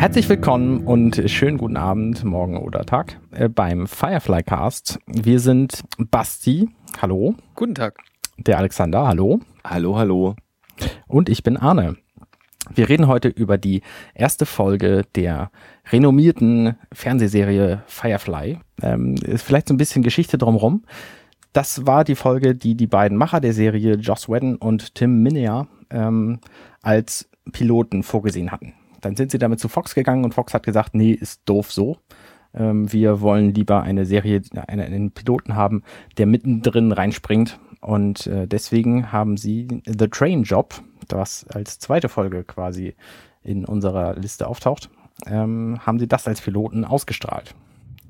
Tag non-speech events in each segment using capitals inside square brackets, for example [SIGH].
Herzlich willkommen und schönen guten Abend, morgen oder Tag äh, beim Firefly Cast. Wir sind Basti, hallo. Guten Tag. Der Alexander, hallo. Hallo, hallo. Und ich bin Arne. Wir reden heute über die erste Folge der renommierten Fernsehserie Firefly. Ähm, ist vielleicht so ein bisschen Geschichte drumherum. Das war die Folge, die die beiden Macher der Serie, Joss Whedon und Tim Minear, ähm, als Piloten vorgesehen hatten. Dann sind sie damit zu Fox gegangen und Fox hat gesagt, nee, ist doof so. Ähm, wir wollen lieber eine Serie, einen, einen Piloten haben, der mittendrin reinspringt. Und äh, deswegen haben sie The Train Job, was als zweite Folge quasi in unserer Liste auftaucht, ähm, haben sie das als Piloten ausgestrahlt.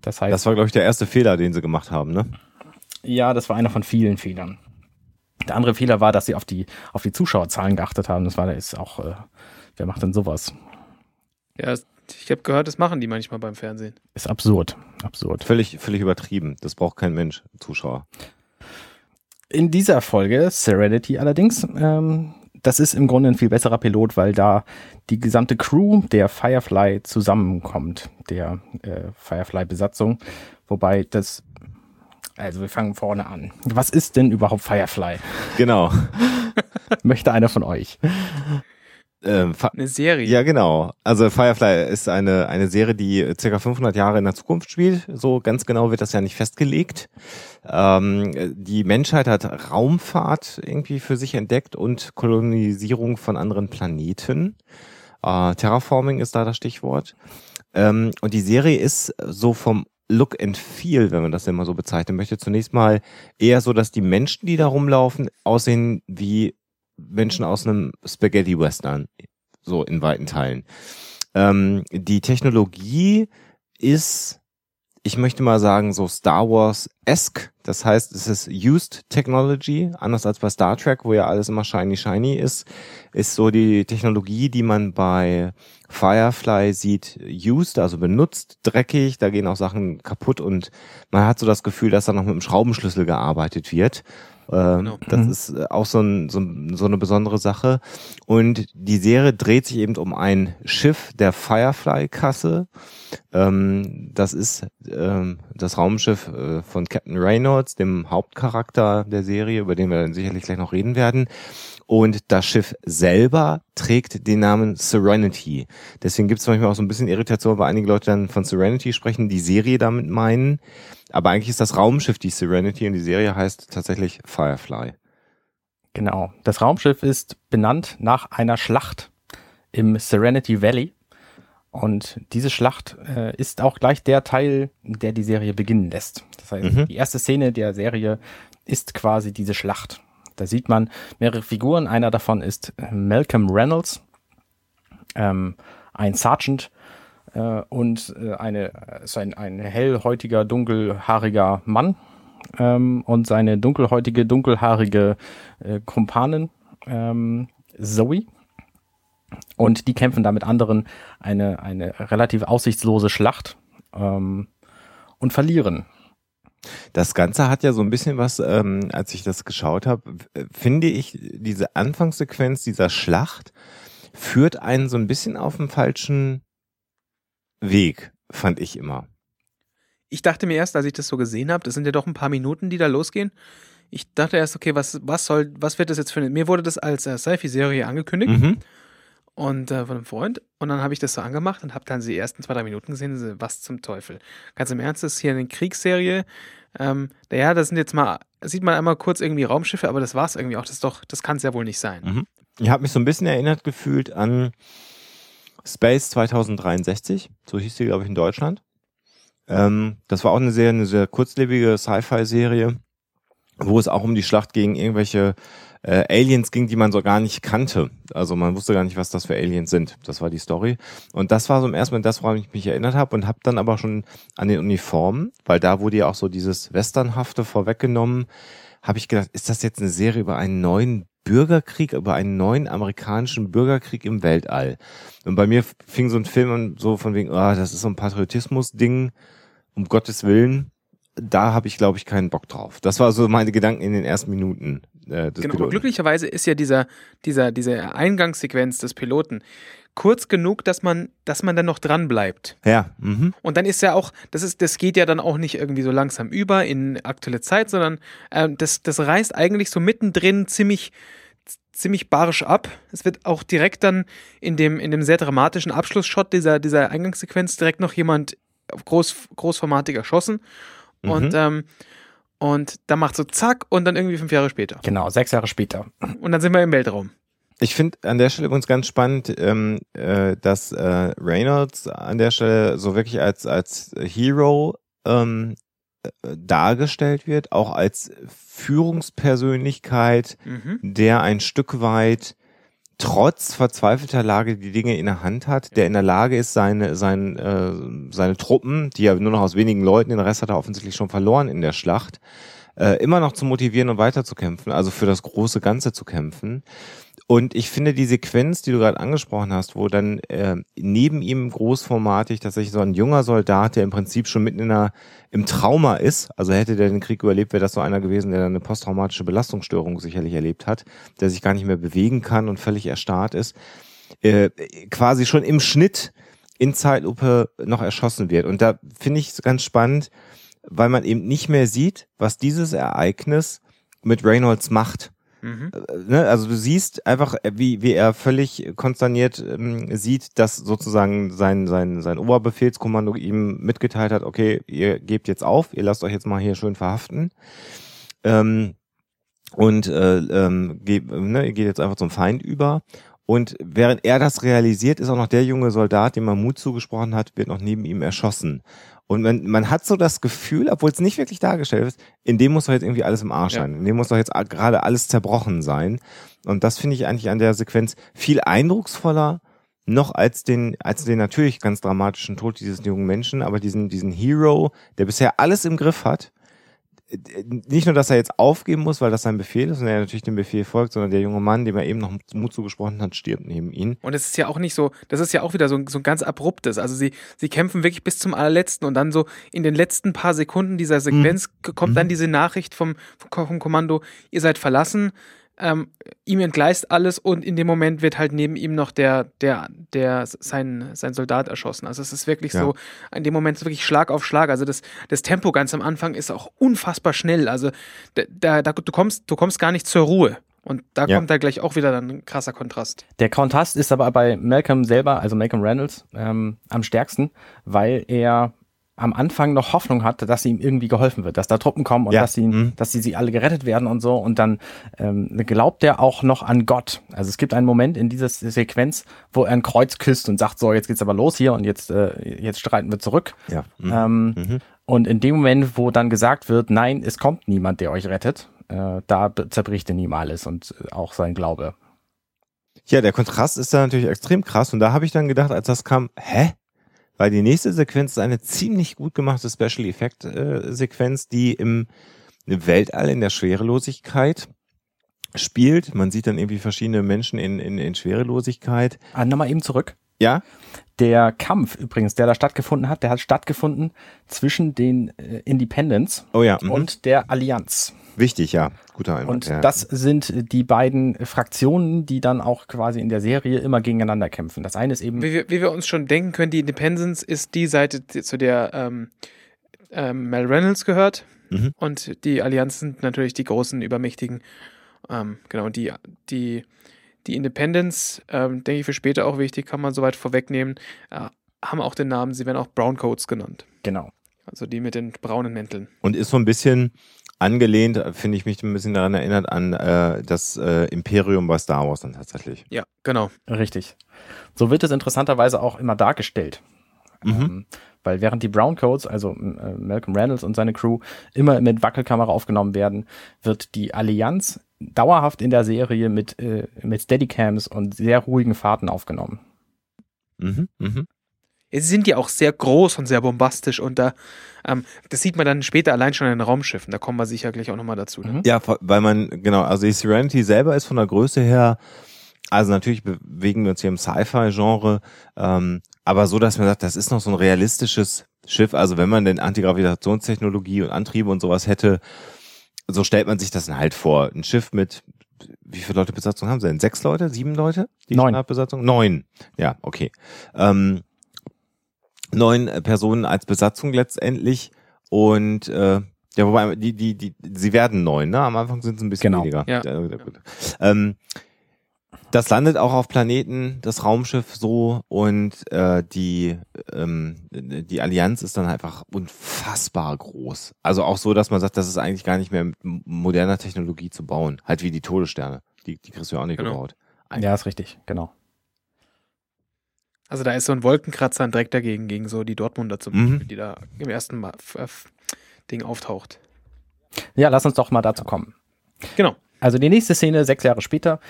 Das heißt. Das war, glaube ich, der erste Fehler, den sie gemacht haben, ne? Ja, das war einer von vielen Fehlern. Der andere Fehler war, dass sie auf die, auf die Zuschauerzahlen geachtet haben. Das war, da ist auch, äh, wer macht denn sowas? Ja, ich habe gehört, das machen die manchmal beim Fernsehen. Ist absurd, absurd. Völlig, völlig übertrieben. Das braucht kein Mensch, Zuschauer. In dieser Folge, Serenity allerdings, ähm, das ist im Grunde ein viel besserer Pilot, weil da die gesamte Crew der Firefly zusammenkommt, der äh, Firefly-Besatzung. Wobei das, also wir fangen vorne an. Was ist denn überhaupt Firefly? Genau. [LAUGHS] Möchte einer von euch? Ähm, eine Serie. Ja, genau. Also Firefly ist eine, eine Serie, die circa 500 Jahre in der Zukunft spielt. So ganz genau wird das ja nicht festgelegt. Ähm, die Menschheit hat Raumfahrt irgendwie für sich entdeckt und Kolonisierung von anderen Planeten. Äh, Terraforming ist da das Stichwort. Ähm, und die Serie ist so vom Look and Feel, wenn man das immer so bezeichnen möchte, zunächst mal eher so, dass die Menschen, die da rumlaufen, aussehen wie Menschen aus einem Spaghetti-Western, so in weiten Teilen. Ähm, die Technologie ist, ich möchte mal sagen, so Star Wars-esque. Das heißt, es ist Used Technology, anders als bei Star Trek, wo ja alles immer shiny, shiny ist, ist so die Technologie, die man bei Firefly sieht, used, also benutzt, dreckig, da gehen auch Sachen kaputt und man hat so das Gefühl, dass da noch mit dem Schraubenschlüssel gearbeitet wird. Ähm, genau. Das mhm. ist äh, auch so, ein, so, so, eine besondere Sache. Und die Serie dreht sich eben um ein Schiff der Firefly-Kasse. Ähm, das ist ähm, das Raumschiff äh, von Captain Reynolds, dem Hauptcharakter der Serie, über den wir dann sicherlich gleich noch reden werden. Und das Schiff selber trägt den Namen Serenity. Deswegen gibt es manchmal auch so ein bisschen Irritation, weil einige Leute dann von Serenity sprechen, die Serie damit meinen. Aber eigentlich ist das Raumschiff die Serenity und die Serie heißt tatsächlich Firefly. Genau. Das Raumschiff ist benannt nach einer Schlacht im Serenity Valley. Und diese Schlacht äh, ist auch gleich der Teil, der die Serie beginnen lässt. Das heißt, mhm. die erste Szene der Serie ist quasi diese Schlacht. Da sieht man mehrere Figuren. Einer davon ist äh, Malcolm Reynolds, ähm, ein Sergeant äh, und äh, eine, ist ein, ein hellhäutiger, dunkelhaariger Mann ähm, und seine dunkelhäutige, dunkelhaarige äh, Kumpanin ähm, Zoe. Und die kämpfen da mit anderen eine, eine relativ aussichtslose Schlacht ähm, und verlieren. Das Ganze hat ja so ein bisschen was, ähm, als ich das geschaut habe, finde ich, diese Anfangssequenz dieser Schlacht führt einen so ein bisschen auf den falschen Weg, fand ich immer. Ich dachte mir erst, als ich das so gesehen habe, das sind ja doch ein paar Minuten, die da losgehen. Ich dachte erst, okay, was, was soll, was wird das jetzt für eine. Mir wurde das als äh, Sci-Fi-Serie angekündigt. Mhm und äh, von einem Freund. Und dann habe ich das so angemacht und habe dann die ersten zwei, drei Minuten gesehen, was zum Teufel. Ganz im Ernst, das ist hier eine Kriegsserie. Ähm, ja, das sind jetzt mal, sieht man einmal kurz irgendwie Raumschiffe, aber das war es irgendwie auch. Das das kann es ja wohl nicht sein. Mhm. Ich habe mich so ein bisschen erinnert gefühlt an Space 2063, so hieß sie, glaube ich, in Deutschland. Ähm, das war auch eine sehr, eine sehr kurzlebige Sci-Fi-Serie, wo es auch um die Schlacht gegen irgendwelche äh, Aliens ging, die man so gar nicht kannte. Also man wusste gar nicht, was das für Aliens sind. Das war die Story. Und das war so im ersten Mal das, woran ich mich erinnert habe und habe dann aber schon an den Uniformen, weil da wurde ja auch so dieses Westernhafte vorweggenommen, habe ich gedacht, ist das jetzt eine Serie über einen neuen Bürgerkrieg, über einen neuen amerikanischen Bürgerkrieg im Weltall? Und bei mir fing so ein Film an, so von wegen, ah, oh, das ist so ein Patriotismus-Ding, um Gottes Willen da habe ich, glaube ich, keinen Bock drauf. Das war so meine Gedanken in den ersten Minuten äh, genau, Piloten. glücklicherweise ist ja dieser, dieser, diese Eingangssequenz des Piloten kurz genug, dass man, dass man dann noch dran bleibt. Ja. Mhm. Und dann ist ja auch, das ist, das geht ja dann auch nicht irgendwie so langsam über in aktuelle Zeit, sondern äh, das, das reißt eigentlich so mittendrin ziemlich, ziemlich barsch ab. Es wird auch direkt dann in dem, in dem sehr dramatischen Abschlussshot dieser, dieser Eingangssequenz direkt noch jemand groß, großformatig erschossen. Mhm. Und, ähm, und dann macht so zack und dann irgendwie fünf Jahre später. Genau, sechs Jahre später. Und dann sind wir im Weltraum. Ich finde an der Stelle übrigens ganz spannend, ähm, äh, dass äh, Reynolds an der Stelle so wirklich als, als Hero ähm, äh, dargestellt wird, auch als Führungspersönlichkeit, Mhm. der ein Stück weit trotz verzweifelter Lage die Dinge in der Hand hat, der in der Lage ist, seine, sein, äh, seine Truppen, die ja nur noch aus wenigen Leuten, den Rest hat er offensichtlich schon verloren in der Schlacht, äh, immer noch zu motivieren und weiterzukämpfen, also für das große Ganze zu kämpfen. Und ich finde die Sequenz, die du gerade angesprochen hast, wo dann äh, neben ihm großformatig tatsächlich so ein junger Soldat, der im Prinzip schon mitten in einer, im Trauma ist, also hätte der den Krieg überlebt, wäre das so einer gewesen, der dann eine posttraumatische Belastungsstörung sicherlich erlebt hat, der sich gar nicht mehr bewegen kann und völlig erstarrt ist, äh, quasi schon im Schnitt in Zeitlupe noch erschossen wird. Und da finde ich es ganz spannend, weil man eben nicht mehr sieht, was dieses Ereignis mit Reynolds macht Mhm. ne, also du siehst einfach, äh, wie, wie er völlig konsterniert ähm, sieht, dass sozusagen sein, sein, sein Oberbefehlskommando ihm mitgeteilt hat, okay, ihr gebt jetzt auf, ihr lasst euch jetzt mal hier schön verhaften. Ähm, und äh, ähm, geht, ne, geht jetzt einfach zum Feind über. Und während er das realisiert, ist auch noch der junge Soldat, dem man Mut zugesprochen hat, wird noch neben ihm erschossen. Und man, man hat so das Gefühl, obwohl es nicht wirklich dargestellt ist, in dem muss doch jetzt irgendwie alles im Arsch Ja. sein. In dem muss doch jetzt gerade alles zerbrochen sein. Und das finde ich eigentlich an der Sequenz viel eindrucksvoller noch als den, als den natürlich ganz dramatischen Tod dieses jungen Menschen, aber diesen, diesen Hero, der bisher alles im Griff hat. Nicht nur, dass er jetzt aufgeben muss, weil das sein Befehl ist und er natürlich dem Befehl folgt, sondern der junge Mann, dem er eben noch Mut zugesprochen hat, stirbt neben ihn. Und es ist ja auch nicht so, das ist ja auch wieder so, ein- so ein ganz abruptes. Also sie, sie kämpfen wirklich bis zum allerletzten und dann so in den letzten paar Sekunden dieser Sequenz k- kommt dann diese Nachricht vom, vom Kommando, ihr seid verlassen, ähm, ihm entgleist alles und in dem Moment wird halt neben ihm noch der, der, der, sein, sein Soldat erschossen. Also es ist wirklich Ja. so, in dem Moment wirklich Schlag auf Schlag. Also das, das Tempo ganz am Anfang ist auch unfassbar schnell. Also da, da, da du kommst, du kommst gar nicht zur Ruhe. Und da Ja. kommt da gleich auch wieder dann ein krasser Kontrast. Der Kontrast ist aber bei Malcolm selber, also Malcolm Reynolds, ähm, am stärksten, weil er am Anfang noch Hoffnung hat, dass ihm irgendwie geholfen wird, dass da Truppen kommen und Ja, dass sie, mhm. dass sie, sie alle gerettet werden und so. Und dann ähm, glaubt er auch noch an Gott. Also es gibt einen Moment in dieser Sequenz, wo er ein Kreuz küsst und sagt, so, jetzt geht's aber los hier und jetzt, äh, jetzt streiten wir zurück. Ja. Mhm. Ähm, Mhm. Und in dem Moment, wo dann gesagt wird, nein, es kommt niemand, der euch rettet, äh, da zerbricht in ihm alles und äh, auch sein Glaube. Ja, der Kontrast ist da natürlich extrem krass. Und da habe ich dann gedacht, als das kam, hä? Weil die nächste Sequenz ist eine ziemlich gut gemachte Special Effect äh, Sequenz, die im, im Weltall in der Schwerelosigkeit spielt. Man sieht dann irgendwie verschiedene Menschen in, in, in Schwerelosigkeit. Ah, nochmal eben zurück. Ja, Der Kampf übrigens, der da stattgefunden hat, der hat stattgefunden zwischen den äh, Independents oh ja, mhm. und der Allianz. wichtig, ja, guter Einwand. Und ja. das sind die beiden Fraktionen, die dann auch quasi in der Serie immer gegeneinander kämpfen. Das eine ist eben Wie wir, wie wir uns schon denken können, die Independence ist die Seite, zu der ähm, ähm, Mel Reynolds gehört. Mhm. Und die Allianz sind natürlich die großen, übermächtigen. Ähm, genau, die, die, die Independence, ähm, denke ich für später auch wichtig, kann man soweit vorwegnehmen, äh, haben auch den Namen, sie werden auch Browncoats genannt. genau. Also die mit den braunen Mänteln. Und ist so ein bisschen angelehnt, finde ich mich ein bisschen daran erinnert, an äh, das äh, Imperium bei Star Wars dann tatsächlich. Ja, genau. Richtig. So wird es interessanterweise auch immer dargestellt. Mhm. Ähm, weil während die Browncoats, also äh, Malcolm Reynolds und seine Crew, immer mit Wackelkamera aufgenommen werden, wird die Allianz dauerhaft in der Serie mit, äh, mit Steadycams und sehr ruhigen Fahrten aufgenommen. Mhm. Mhm. Sie sind ja auch sehr groß und sehr bombastisch und da, ähm, das sieht man dann später allein schon in den Raumschiffen. Da kommen wir sicher gleich auch nochmal dazu. Ne? Ja, weil man, genau, also die Serenity selber ist von der Größe her, also natürlich bewegen wir uns hier im Sci-Fi-Genre, ähm, aber so, dass man sagt, das ist noch so ein realistisches Schiff. Also wenn man denn Antigravitationstechnologie und Antriebe und sowas hätte, so stellt man sich das dann halt vor. Ein Schiff mit wie viele Leute Besatzung haben sie denn? Sechs Leute? Sieben Leute? Die Neun. Standardbesatzung? Neun. Ja, okay. Ähm, neun Personen als Besatzung letztendlich und äh, ja, wobei die, die, die, sie werden neun, ne? Am Anfang sind es ein bisschen Genau. weniger. Ja. ja gut. Ähm, das landet auch auf Planeten, das Raumschiff so und äh, die, ähm, die Allianz ist dann einfach unfassbar groß. Also auch so, dass man sagt, das ist eigentlich gar nicht mehr mit moderner Technologie zu bauen. Halt wie die Todessterne. Die, die kriegst du ja auch nicht Genau. gebaut. Ja, ist richtig, genau. Also da ist so ein Wolkenkratzer direkt dagegen, gegen so die Dortmunder zum Mhm. Beispiel, die da im ersten Mal, Ding auftaucht. Ja, lass uns doch mal dazu kommen. Genau. Also die nächste Szene, sechs Jahre später,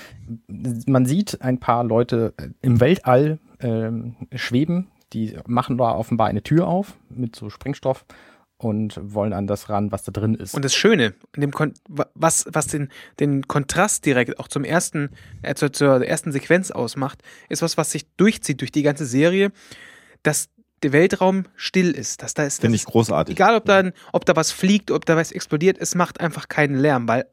man sieht ein paar Leute äh, im Weltall ähm, schweben, die machen da offenbar eine Tür auf mit so Sprengstoff und wollen an das ran, was da drin ist. Und das Schöne, in dem Kon wa- was, was den, den Kontrast direkt auch zum ersten, äh, zur, zur ersten Sequenz ausmacht, ist was, was sich durchzieht durch die ganze Serie, dass der Weltraum still ist. Dass da ist Finde ich großartig. Egal, ob da, ob da was fliegt, ob da was explodiert, es macht einfach keinen Lärm, weil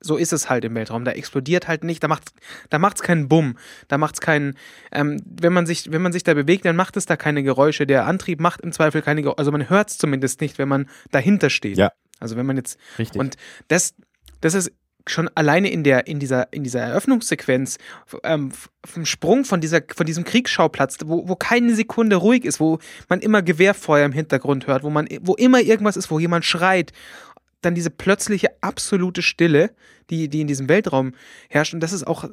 so ist es halt im Weltraum. Da explodiert halt nicht, da macht da macht's keinen Bumm, da macht's keinen, ähm, wenn man sich, wenn man sich da bewegt, dann macht es da keine Geräusche. Der Antrieb macht im Zweifel keine Geräusche, also man hört es zumindest nicht, wenn man dahinter steht. Ja. Also wenn man jetzt Richtig. und das, das ist schon alleine in der, in dieser, in dieser Eröffnungssequenz, ähm, vom Sprung von dieser, von diesem Kriegsschauplatz, wo, wo keine Sekunde ruhig ist, wo man immer Gewehrfeuer im Hintergrund hört, wo man, wo immer irgendwas ist, wo jemand schreit, dann diese plötzliche absolute Stille, die, die in diesem Weltraum herrscht. Und das ist auch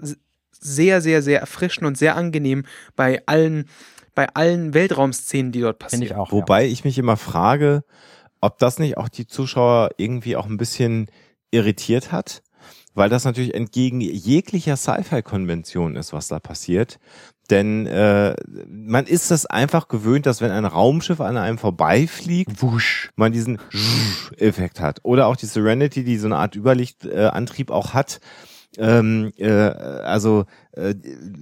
sehr, sehr, sehr erfrischend und sehr angenehm bei allen, bei allen Weltraumszenen, die dort passieren. Ich auch. Wobei ich mich immer frage, ob das nicht auch die Zuschauer irgendwie auch ein bisschen irritiert hat, weil das natürlich entgegen jeglicher Sci-Fi-Konvention ist, was da passiert. Denn äh, man ist es einfach gewöhnt, dass wenn ein Raumschiff an einem vorbeifliegt, wusch, man diesen Effekt hat. Oder auch die Serenity, die so eine Art Überlichtantrieb äh, auch hat. Ähm, äh, also äh,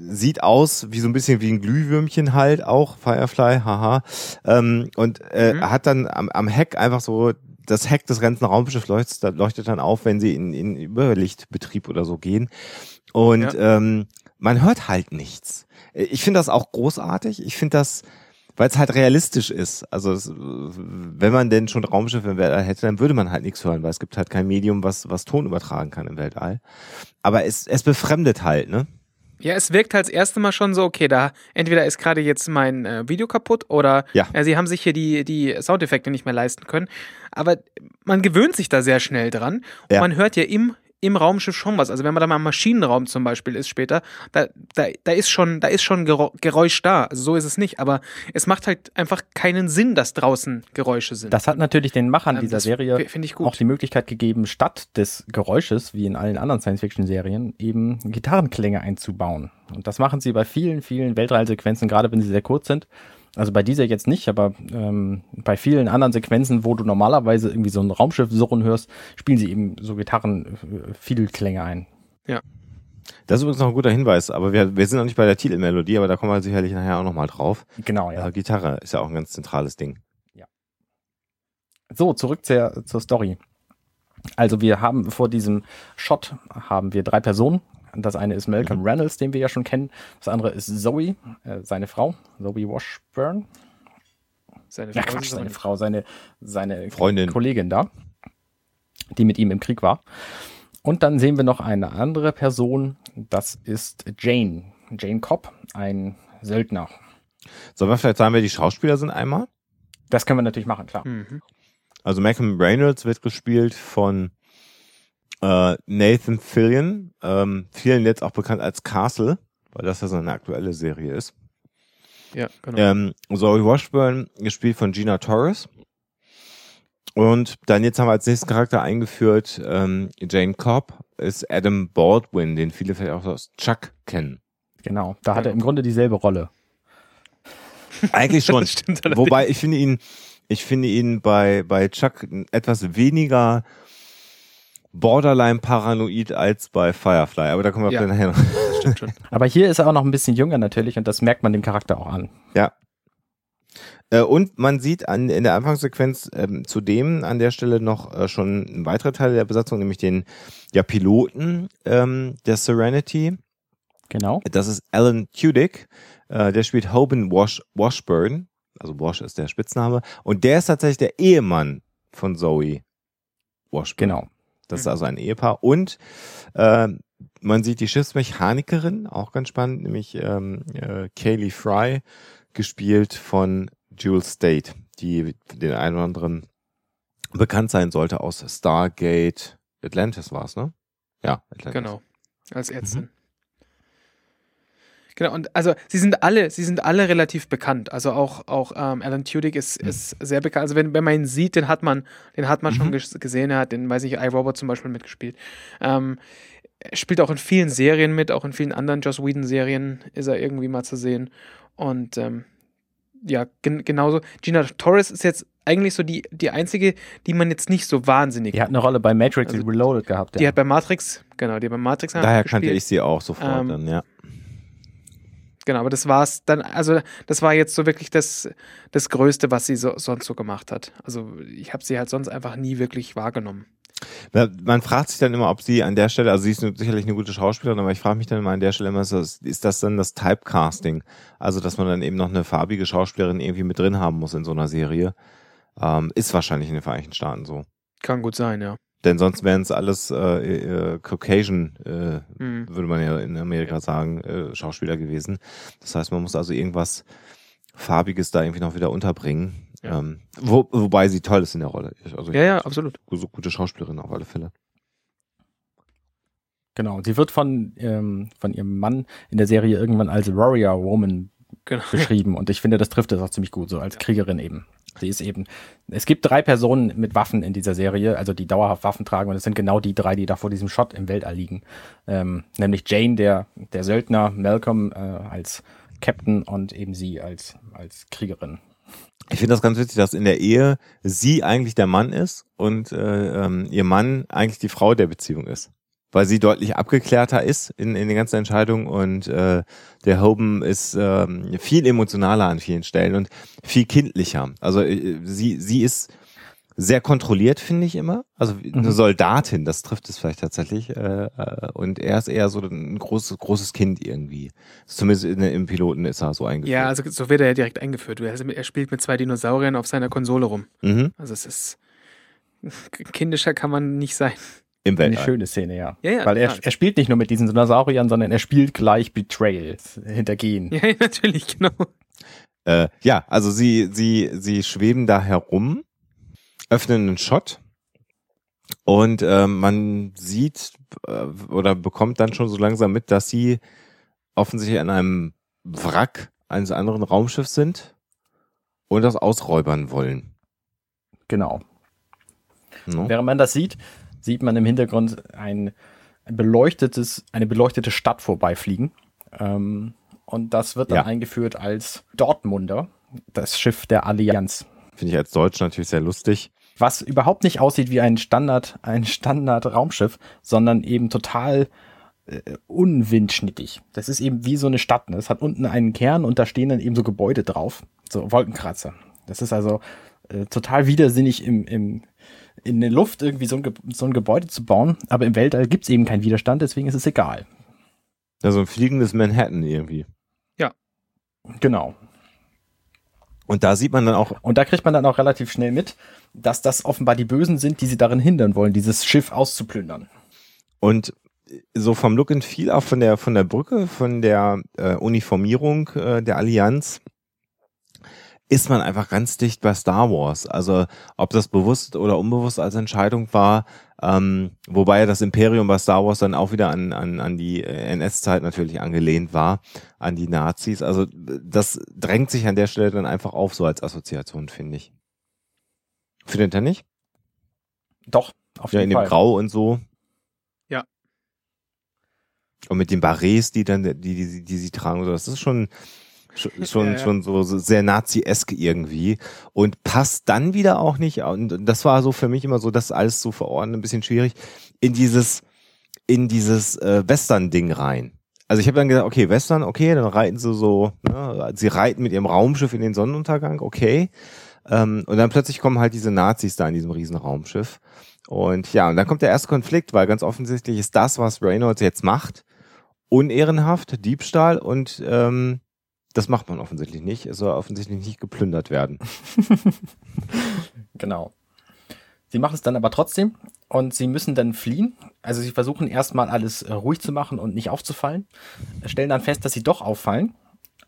sieht aus wie so ein bisschen wie ein Glühwürmchen halt auch, Firefly, haha. Ähm, und äh, Mhm. hat dann am, am Heck einfach so das Heck des ganzen Raumschiffs leuchtet, leuchtet dann auf, wenn sie in, in Überlichtbetrieb oder so gehen. Und ähm, man hört halt nichts. Ich finde das auch großartig. Ich finde das, weil es halt realistisch ist. Also es, wenn man denn schon Raumschiffe im Weltall hätte, dann würde man halt nichts hören, weil es gibt halt kein Medium, was, was Ton übertragen kann im Weltall. Aber es, es befremdet halt, ne? Ja, es wirkt halt das erste Mal schon so, okay, da entweder ist gerade jetzt mein äh, Video kaputt oder Ja. äh, sie haben sich hier die, die Soundeffekte nicht mehr leisten können. Aber man gewöhnt sich da sehr schnell dran. Und Ja. man hört ja im, im Raumschiff schon was. Also wenn man da mal im Maschinenraum zum Beispiel ist später, da, da, da ist schon, da ist schon Geräusch da. Also so ist es nicht. Aber es macht halt einfach keinen Sinn, dass draußen Geräusche sind. Das hat natürlich den Machern Ähm, dieser Serie auch die Möglichkeit gegeben, statt des Geräusches, wie in allen anderen Science-Fiction-Serien, eben Gitarrenklänge einzubauen. Und das machen sie bei vielen, vielen Weltallsequenzen, gerade wenn sie sehr kurz sind. Also bei dieser jetzt nicht, aber ähm, bei vielen anderen Sequenzen, wo du normalerweise irgendwie so ein Raumschiff surren hörst, spielen sie eben so Gitarren-Fidelklänge ein. Das ist übrigens noch ein guter Hinweis, aber wir, wir sind noch nicht bei der Titelmelodie, aber da kommen wir sicherlich nachher auch nochmal drauf. Genau, ja. Äh, Gitarre ist ja auch ein ganz zentrales Ding. So, zurück zur, zur Story. Also wir haben vor diesem Shot haben wir drei Personen. Das eine ist Malcolm Reynolds, den wir ja schon kennen. Das andere ist Zoe, äh, seine Frau, Zoe Washburn. Seine Ja, Frau Quatsch, ist aber seine Frau, seine, seine Freundin. Kollegin da, die mit ihm im Krieg war. Und dann sehen wir noch eine andere Person, das ist Jane. Jane Cobb, ein Söldner. Sollen wir vielleicht sagen, wer die Schauspieler sind einmal? Das können wir natürlich machen, klar. Mhm. Also Malcolm Reynolds wird gespielt von äh, Nathan Fillion, ähm, vielen jetzt auch bekannt als Castle, weil das ja so eine aktuelle Serie ist. Ja, genau. Ähm, Zoe Washburn, gespielt von Gina Torres. Und dann jetzt haben wir als nächsten Charakter eingeführt, ähm, Jane Cobb, ist Adam Baldwin, den viele vielleicht auch aus Chuck kennen. Genau. Da hat er im Grunde dieselbe Rolle. Eigentlich [LAUGHS] schon. Wobei ich finde ihn, ich finde ihn bei, bei Chuck etwas weniger borderline paranoid als bei Firefly. Aber da kommen wir Ja. nachher noch. Das stimmt schon. [LAUGHS] Aber hier ist er auch noch ein bisschen jünger natürlich und das merkt man dem Charakter auch an. Ja. Äh, und man sieht an, in der Anfangssequenz ähm, zudem an der Stelle noch äh, schon ein weiterer Teil der Besatzung, nämlich den ja, Piloten ähm, der Serenity. Genau. Das ist Alan Tudyk. Äh, der spielt Hoban Wash, Washburn. Also Wash ist der Spitzname. Und der ist tatsächlich der Ehemann von Zoe Washburn. Genau. Das ist also ein Ehepaar. Und äh, man sieht die Schiffsmechanikerin, auch ganz spannend, nämlich ähm, äh, Kaylee Fry, gespielt von Jules State, die den einen oder anderen bekannt sein sollte aus Stargate Atlantis war es, ne? Ja, Atlantis. Genau, als Ärztin. Mhm. Genau, und also sie sind alle, sie sind alle relativ bekannt. Also auch, auch ähm, Alan Tudyk ist, mhm. ist sehr bekannt. Also wenn, wenn man ihn sieht, den hat man, den hat man mhm. schon gesehen, er hat den, weiß ich, iRobot zum Beispiel mitgespielt. Ähm, er spielt auch in vielen Serien mit, auch in vielen anderen Joss Whedon-Serien ist er irgendwie mal zu sehen. Und ähm, ja, gen genauso. Gina Torres ist jetzt eigentlich so die, die einzige, die man jetzt nicht so wahnsinnig. Die hat eine Rolle bei Matrix also, Reloaded gehabt. Ja. Die hat bei Matrix, genau, die hat bei Matrix. Daher kannte ich sie auch sofort ähm, dann, ja. Genau, aber das war es dann, also das war jetzt so wirklich das, das Größte, was sie so, sonst so gemacht hat. Also ich habe sie halt sonst einfach nie wirklich wahrgenommen. Man fragt sich dann immer, ob sie an der Stelle, also sie ist sicherlich eine gute Schauspielerin, aber ich frage mich dann immer an der Stelle immer, ist das, ist das dann das Typecasting? Also, dass man dann eben noch eine farbige Schauspielerin irgendwie mit drin haben muss in so einer Serie. Ähm, ist wahrscheinlich in den Vereinigten Staaten so. Kann gut sein, ja. Denn sonst wären es alles äh, äh, Caucasian, äh, mhm. würde man ja in Amerika sagen, äh, Schauspieler gewesen. Das heißt, man muss also irgendwas Farbiges da irgendwie noch wieder unterbringen. Ja. Ähm, wo, wobei sie toll ist in der Rolle. Also ja, ja, absolut. So gute Schauspielerin auf alle Fälle. Genau, sie wird von, ähm, von ihrem Mann in der Serie irgendwann als Warrior Woman genau. beschrieben und ich finde, das trifft das auch ziemlich gut, so als Kriegerin eben. Sie ist eben, es gibt drei Personen mit Waffen in dieser Serie, also die dauerhaft Waffen tragen und es sind genau die drei, die da vor diesem Shot im Weltall liegen. Ähm, nämlich Jane, der, der Söldner, Malcolm äh, als Captain und eben sie als, als Kriegerin. Ich finde das ganz witzig, dass in der Ehe sie eigentlich der Mann ist und äh, ähm, ihr Mann eigentlich die Frau der Beziehung ist weil sie deutlich abgeklärter ist in, in den ganzen Entscheidungen und äh, der Hoban ist ähm, viel emotionaler an vielen Stellen und viel kindlicher. Also äh, sie, sie ist sehr kontrolliert, finde ich immer. Also eine mhm. Soldatin, das trifft es vielleicht tatsächlich. Äh, äh, und er ist eher so ein großes, großes Kind irgendwie. Zumindest in, im Piloten ist er so eingeführt. Ja, also so wird er ja direkt eingeführt. Er spielt mit zwei Dinosauriern auf seiner Konsole rum. Mhm. Also es ist kindischer kann man nicht sein. Im Weltall. Eine schöne Szene, ja. ja, ja Weil er, er spielt nicht nur mit diesen Dinosauriern, sondern er spielt gleich Betrayal, Hintergehen. [LAUGHS] Ja, natürlich, genau. Äh, ja, also sie, sie, sie schweben da herum, öffnen einen Shot und äh, man sieht äh, oder bekommt dann schon so langsam mit, dass sie offensichtlich an einem Wrack eines anderen Raumschiffs sind und das ausräubern wollen. Genau. No? Während man das sieht, sieht man im Hintergrund ein, ein beleuchtetes, eine beleuchtete Stadt vorbeifliegen. Ähm, und das wird dann ja. eingeführt als Dortmunder, das Schiff der Allianz. Finde ich als Deutsch natürlich sehr lustig. Was überhaupt nicht aussieht wie ein Standard, ein Standard-Raumschiff, sondern eben total äh, unwindschnittig. Das ist eben wie so eine Stadt. Ne? Es hat unten einen Kern und da stehen dann eben so Gebäude drauf. So Wolkenkratzer. Das ist also äh, total widersinnig im, im, in der Luft irgendwie so ein, so ein Gebäude zu bauen, aber im Weltall gibt es eben keinen Widerstand, deswegen ist es egal. Also ein fliegendes Manhattan irgendwie. Ja. Genau. Und da sieht man dann auch. Und da kriegt man dann auch relativ schnell mit, dass das offenbar die Bösen sind, die sie darin hindern wollen, dieses Schiff auszuplündern. Und so vom Look and Feel auch von der von der Brücke, von der äh, Uniformierung äh, der Allianz ist man einfach ganz dicht bei Star Wars. Also ob das bewusst oder unbewusst als Entscheidung war, ähm, wobei das Imperium bei Star Wars dann auch wieder an, an, an die NS-Zeit natürlich angelehnt war, an die Nazis. Also das drängt sich an der Stelle dann einfach auf, so als Assoziation, finde ich. Findet ihr nicht? Doch, auf jeden ja, in dem Grau und so. Ja. Und mit den Barrets, die dann, die, die, die sie tragen, so, das ist schon, [LAUGHS] schon, ja, schon so, so sehr Nazi-esk irgendwie und passt dann wieder auch nicht, und das war so für mich immer so, das alles zu verordnen, ein bisschen schwierig, in dieses, in dieses äh, Western-Ding rein. also ich habe dann gesagt, okay, Western, okay, dann reiten sie so, ne, sie reiten mit ihrem Raumschiff in den Sonnenuntergang, okay. Ähm, und dann plötzlich kommen halt diese Nazis da in diesem riesen Raumschiff. Und ja, und dann kommt der erste Konflikt, weil ganz offensichtlich ist das, was Reynolds jetzt macht, unehrenhaft, Diebstahl und ähm, das macht man offensichtlich nicht. Es soll offensichtlich nicht geplündert werden. [LAUGHS] genau. Sie machen es dann aber trotzdem und sie müssen dann fliehen. Also sie versuchen erstmal alles äh, ruhig zu machen und nicht aufzufallen, stellen dann fest, dass sie doch auffallen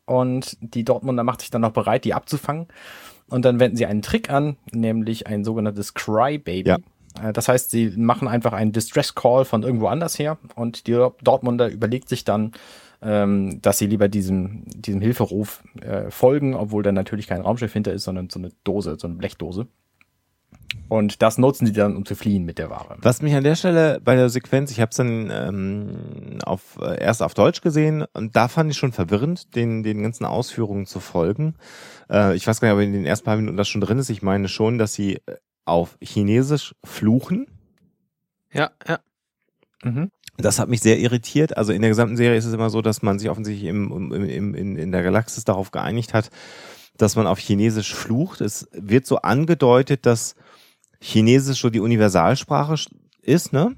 und die Dortmunder macht sich dann noch bereit, die abzufangen. Und dann wenden sie einen Trick an, nämlich ein sogenanntes Crybaby. Ja. Äh, das heißt, sie machen einfach einen Distress Call von irgendwo anders her und die Dortmunder überlegt sich dann, ähm, dass sie lieber diesem, diesem Hilferuf äh, folgen, obwohl da natürlich kein Raumschiff hinter ist, sondern so eine Dose, so eine Blechdose. Und das nutzen sie dann, um zu fliehen mit der Ware. Was mich an der Stelle bei der Sequenz, ich habe es dann ähm, auf, äh, erst auf Deutsch gesehen und da fand ich schon verwirrend, den, den ganzen Ausführungen zu folgen. Äh, ich weiß gar nicht, ob in den ersten paar Minuten das schon drin ist. Ich meine schon, dass sie auf Chinesisch fluchen. Ja, ja. Mhm. Das hat mich sehr irritiert. Also in der gesamten Serie ist es immer so, dass man sich offensichtlich im, im, im, in, in der Galaxis darauf geeinigt hat, dass man auf Chinesisch flucht. Es wird so angedeutet, dass Chinesisch so die Universalsprache ist, ne?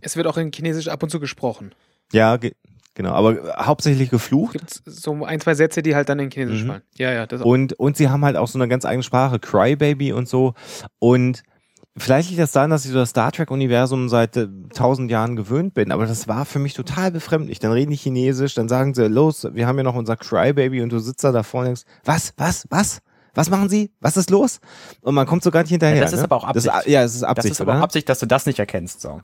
Es wird auch in Chinesisch ab und zu gesprochen. Ja, ge genau, aber hauptsächlich geflucht. Gibt so ein, zwei Sätze, die halt dann in Chinesisch mhm. fallen. Ja, ja, das auch. Und, und sie haben halt auch so eine ganz eigene Sprache, Crybaby und so. Und Vielleicht liegt das daran, dass ich so das Star Trek-Universum seit äh, tausend Jahren gewöhnt bin, aber das war für mich total befremdlich. Dann reden die Chinesisch, dann sagen sie, los, wir haben ja noch unser Crybaby und du sitzt da davor und denkst, was, was, was? Was machen sie? Was ist los? Und man kommt so gar nicht hinterher. Ja, das ist ne? aber auch Absicht. Das, ja, es ist Absicht. Das ist aber oder? Absicht, dass du das nicht erkennst. So.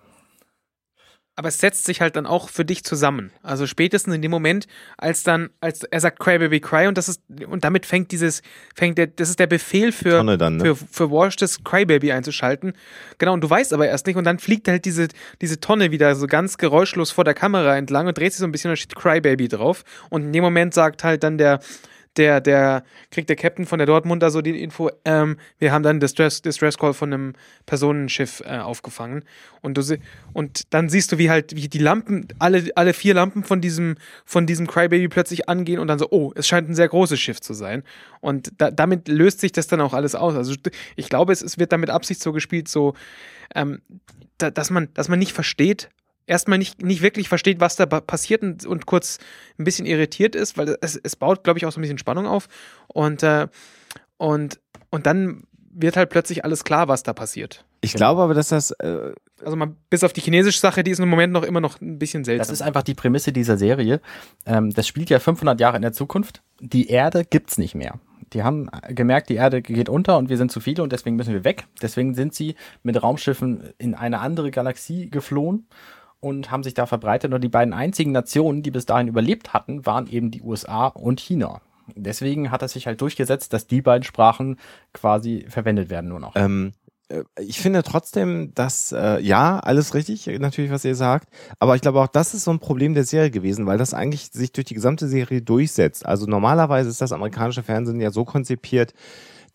Aber es setzt sich halt dann auch für dich zusammen. Also spätestens in dem Moment, als dann, als er sagt Cry Baby Cry und das ist, und damit fängt dieses, fängt der, das ist der Befehl für, dann, ne? für, für Wash das Cry Baby einzuschalten. Genau, und du weißt aber erst nicht und dann fliegt halt diese, diese Tonne wieder so ganz geräuschlos vor der Kamera entlang und dreht sich so ein bisschen und steht Cry Baby drauf. Und in dem Moment sagt halt dann der, der, der kriegt der Captain von der Dortmunder so die Info, ähm, wir haben dann Distress, Distress Call von einem Personenschiff äh, aufgefangen. Und du und dann siehst du, wie halt, wie die Lampen, alle, alle vier Lampen von diesem, von diesem Crybaby plötzlich angehen und dann so, oh, es scheint ein sehr großes Schiff zu sein. Und da, damit löst sich das dann auch alles aus. Also ich glaube, es, es wird damit Absicht so gespielt, so, ähm, da, dass man, dass man nicht versteht, erstmal nicht, nicht wirklich versteht, was da passiert und, und kurz ein bisschen irritiert ist, weil es, es baut, glaube ich, auch so ein bisschen Spannung auf. Und, äh, und, und dann wird halt plötzlich alles klar, was da passiert. Ich glaube aber, dass das. Äh also mal bis auf die chinesische Sache, die ist im Moment noch immer noch ein bisschen seltsam. Das ist einfach die Prämisse dieser Serie. Ähm, das spielt ja 500 Jahre in der Zukunft. Die Erde gibt's nicht mehr. Die haben gemerkt, die Erde geht unter und wir sind zu viele und deswegen müssen wir weg. Deswegen sind sie mit Raumschiffen in eine andere Galaxie geflohen und haben sich da verbreitet. Und die beiden einzigen Nationen, die bis dahin überlebt hatten, waren eben die USA und China. Deswegen hat es sich halt durchgesetzt, dass die beiden Sprachen quasi verwendet werden nur noch. Ähm, äh, ich finde trotzdem, dass, äh, ja, alles richtig, natürlich, was ihr sagt, aber ich glaube auch, das ist so ein Problem der Serie gewesen, weil das eigentlich sich durch die gesamte Serie durchsetzt. Also normalerweise ist das amerikanische Fernsehen ja so konzipiert,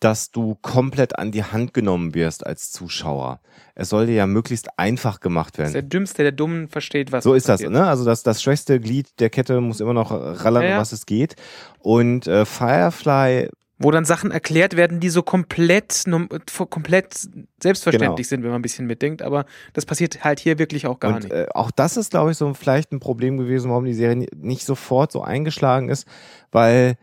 dass du komplett an die Hand genommen wirst als Zuschauer. Es soll dir ja möglichst einfach gemacht werden. Das ist der Dümmste, der Dummen versteht, was So ist passiert. das, ne? Also das, das schwächste Glied der Kette muss immer noch rallern, ja, ja. was es geht. Und äh, Firefly wo dann Sachen erklärt werden, die so komplett, komplett selbstverständlich genau. sind, wenn man ein bisschen mitdenkt. Aber das passiert halt hier wirklich auch gar und, nicht. Äh, auch das ist, glaube ich, so vielleicht ein Problem gewesen, warum die Serie nicht sofort so eingeschlagen ist, weil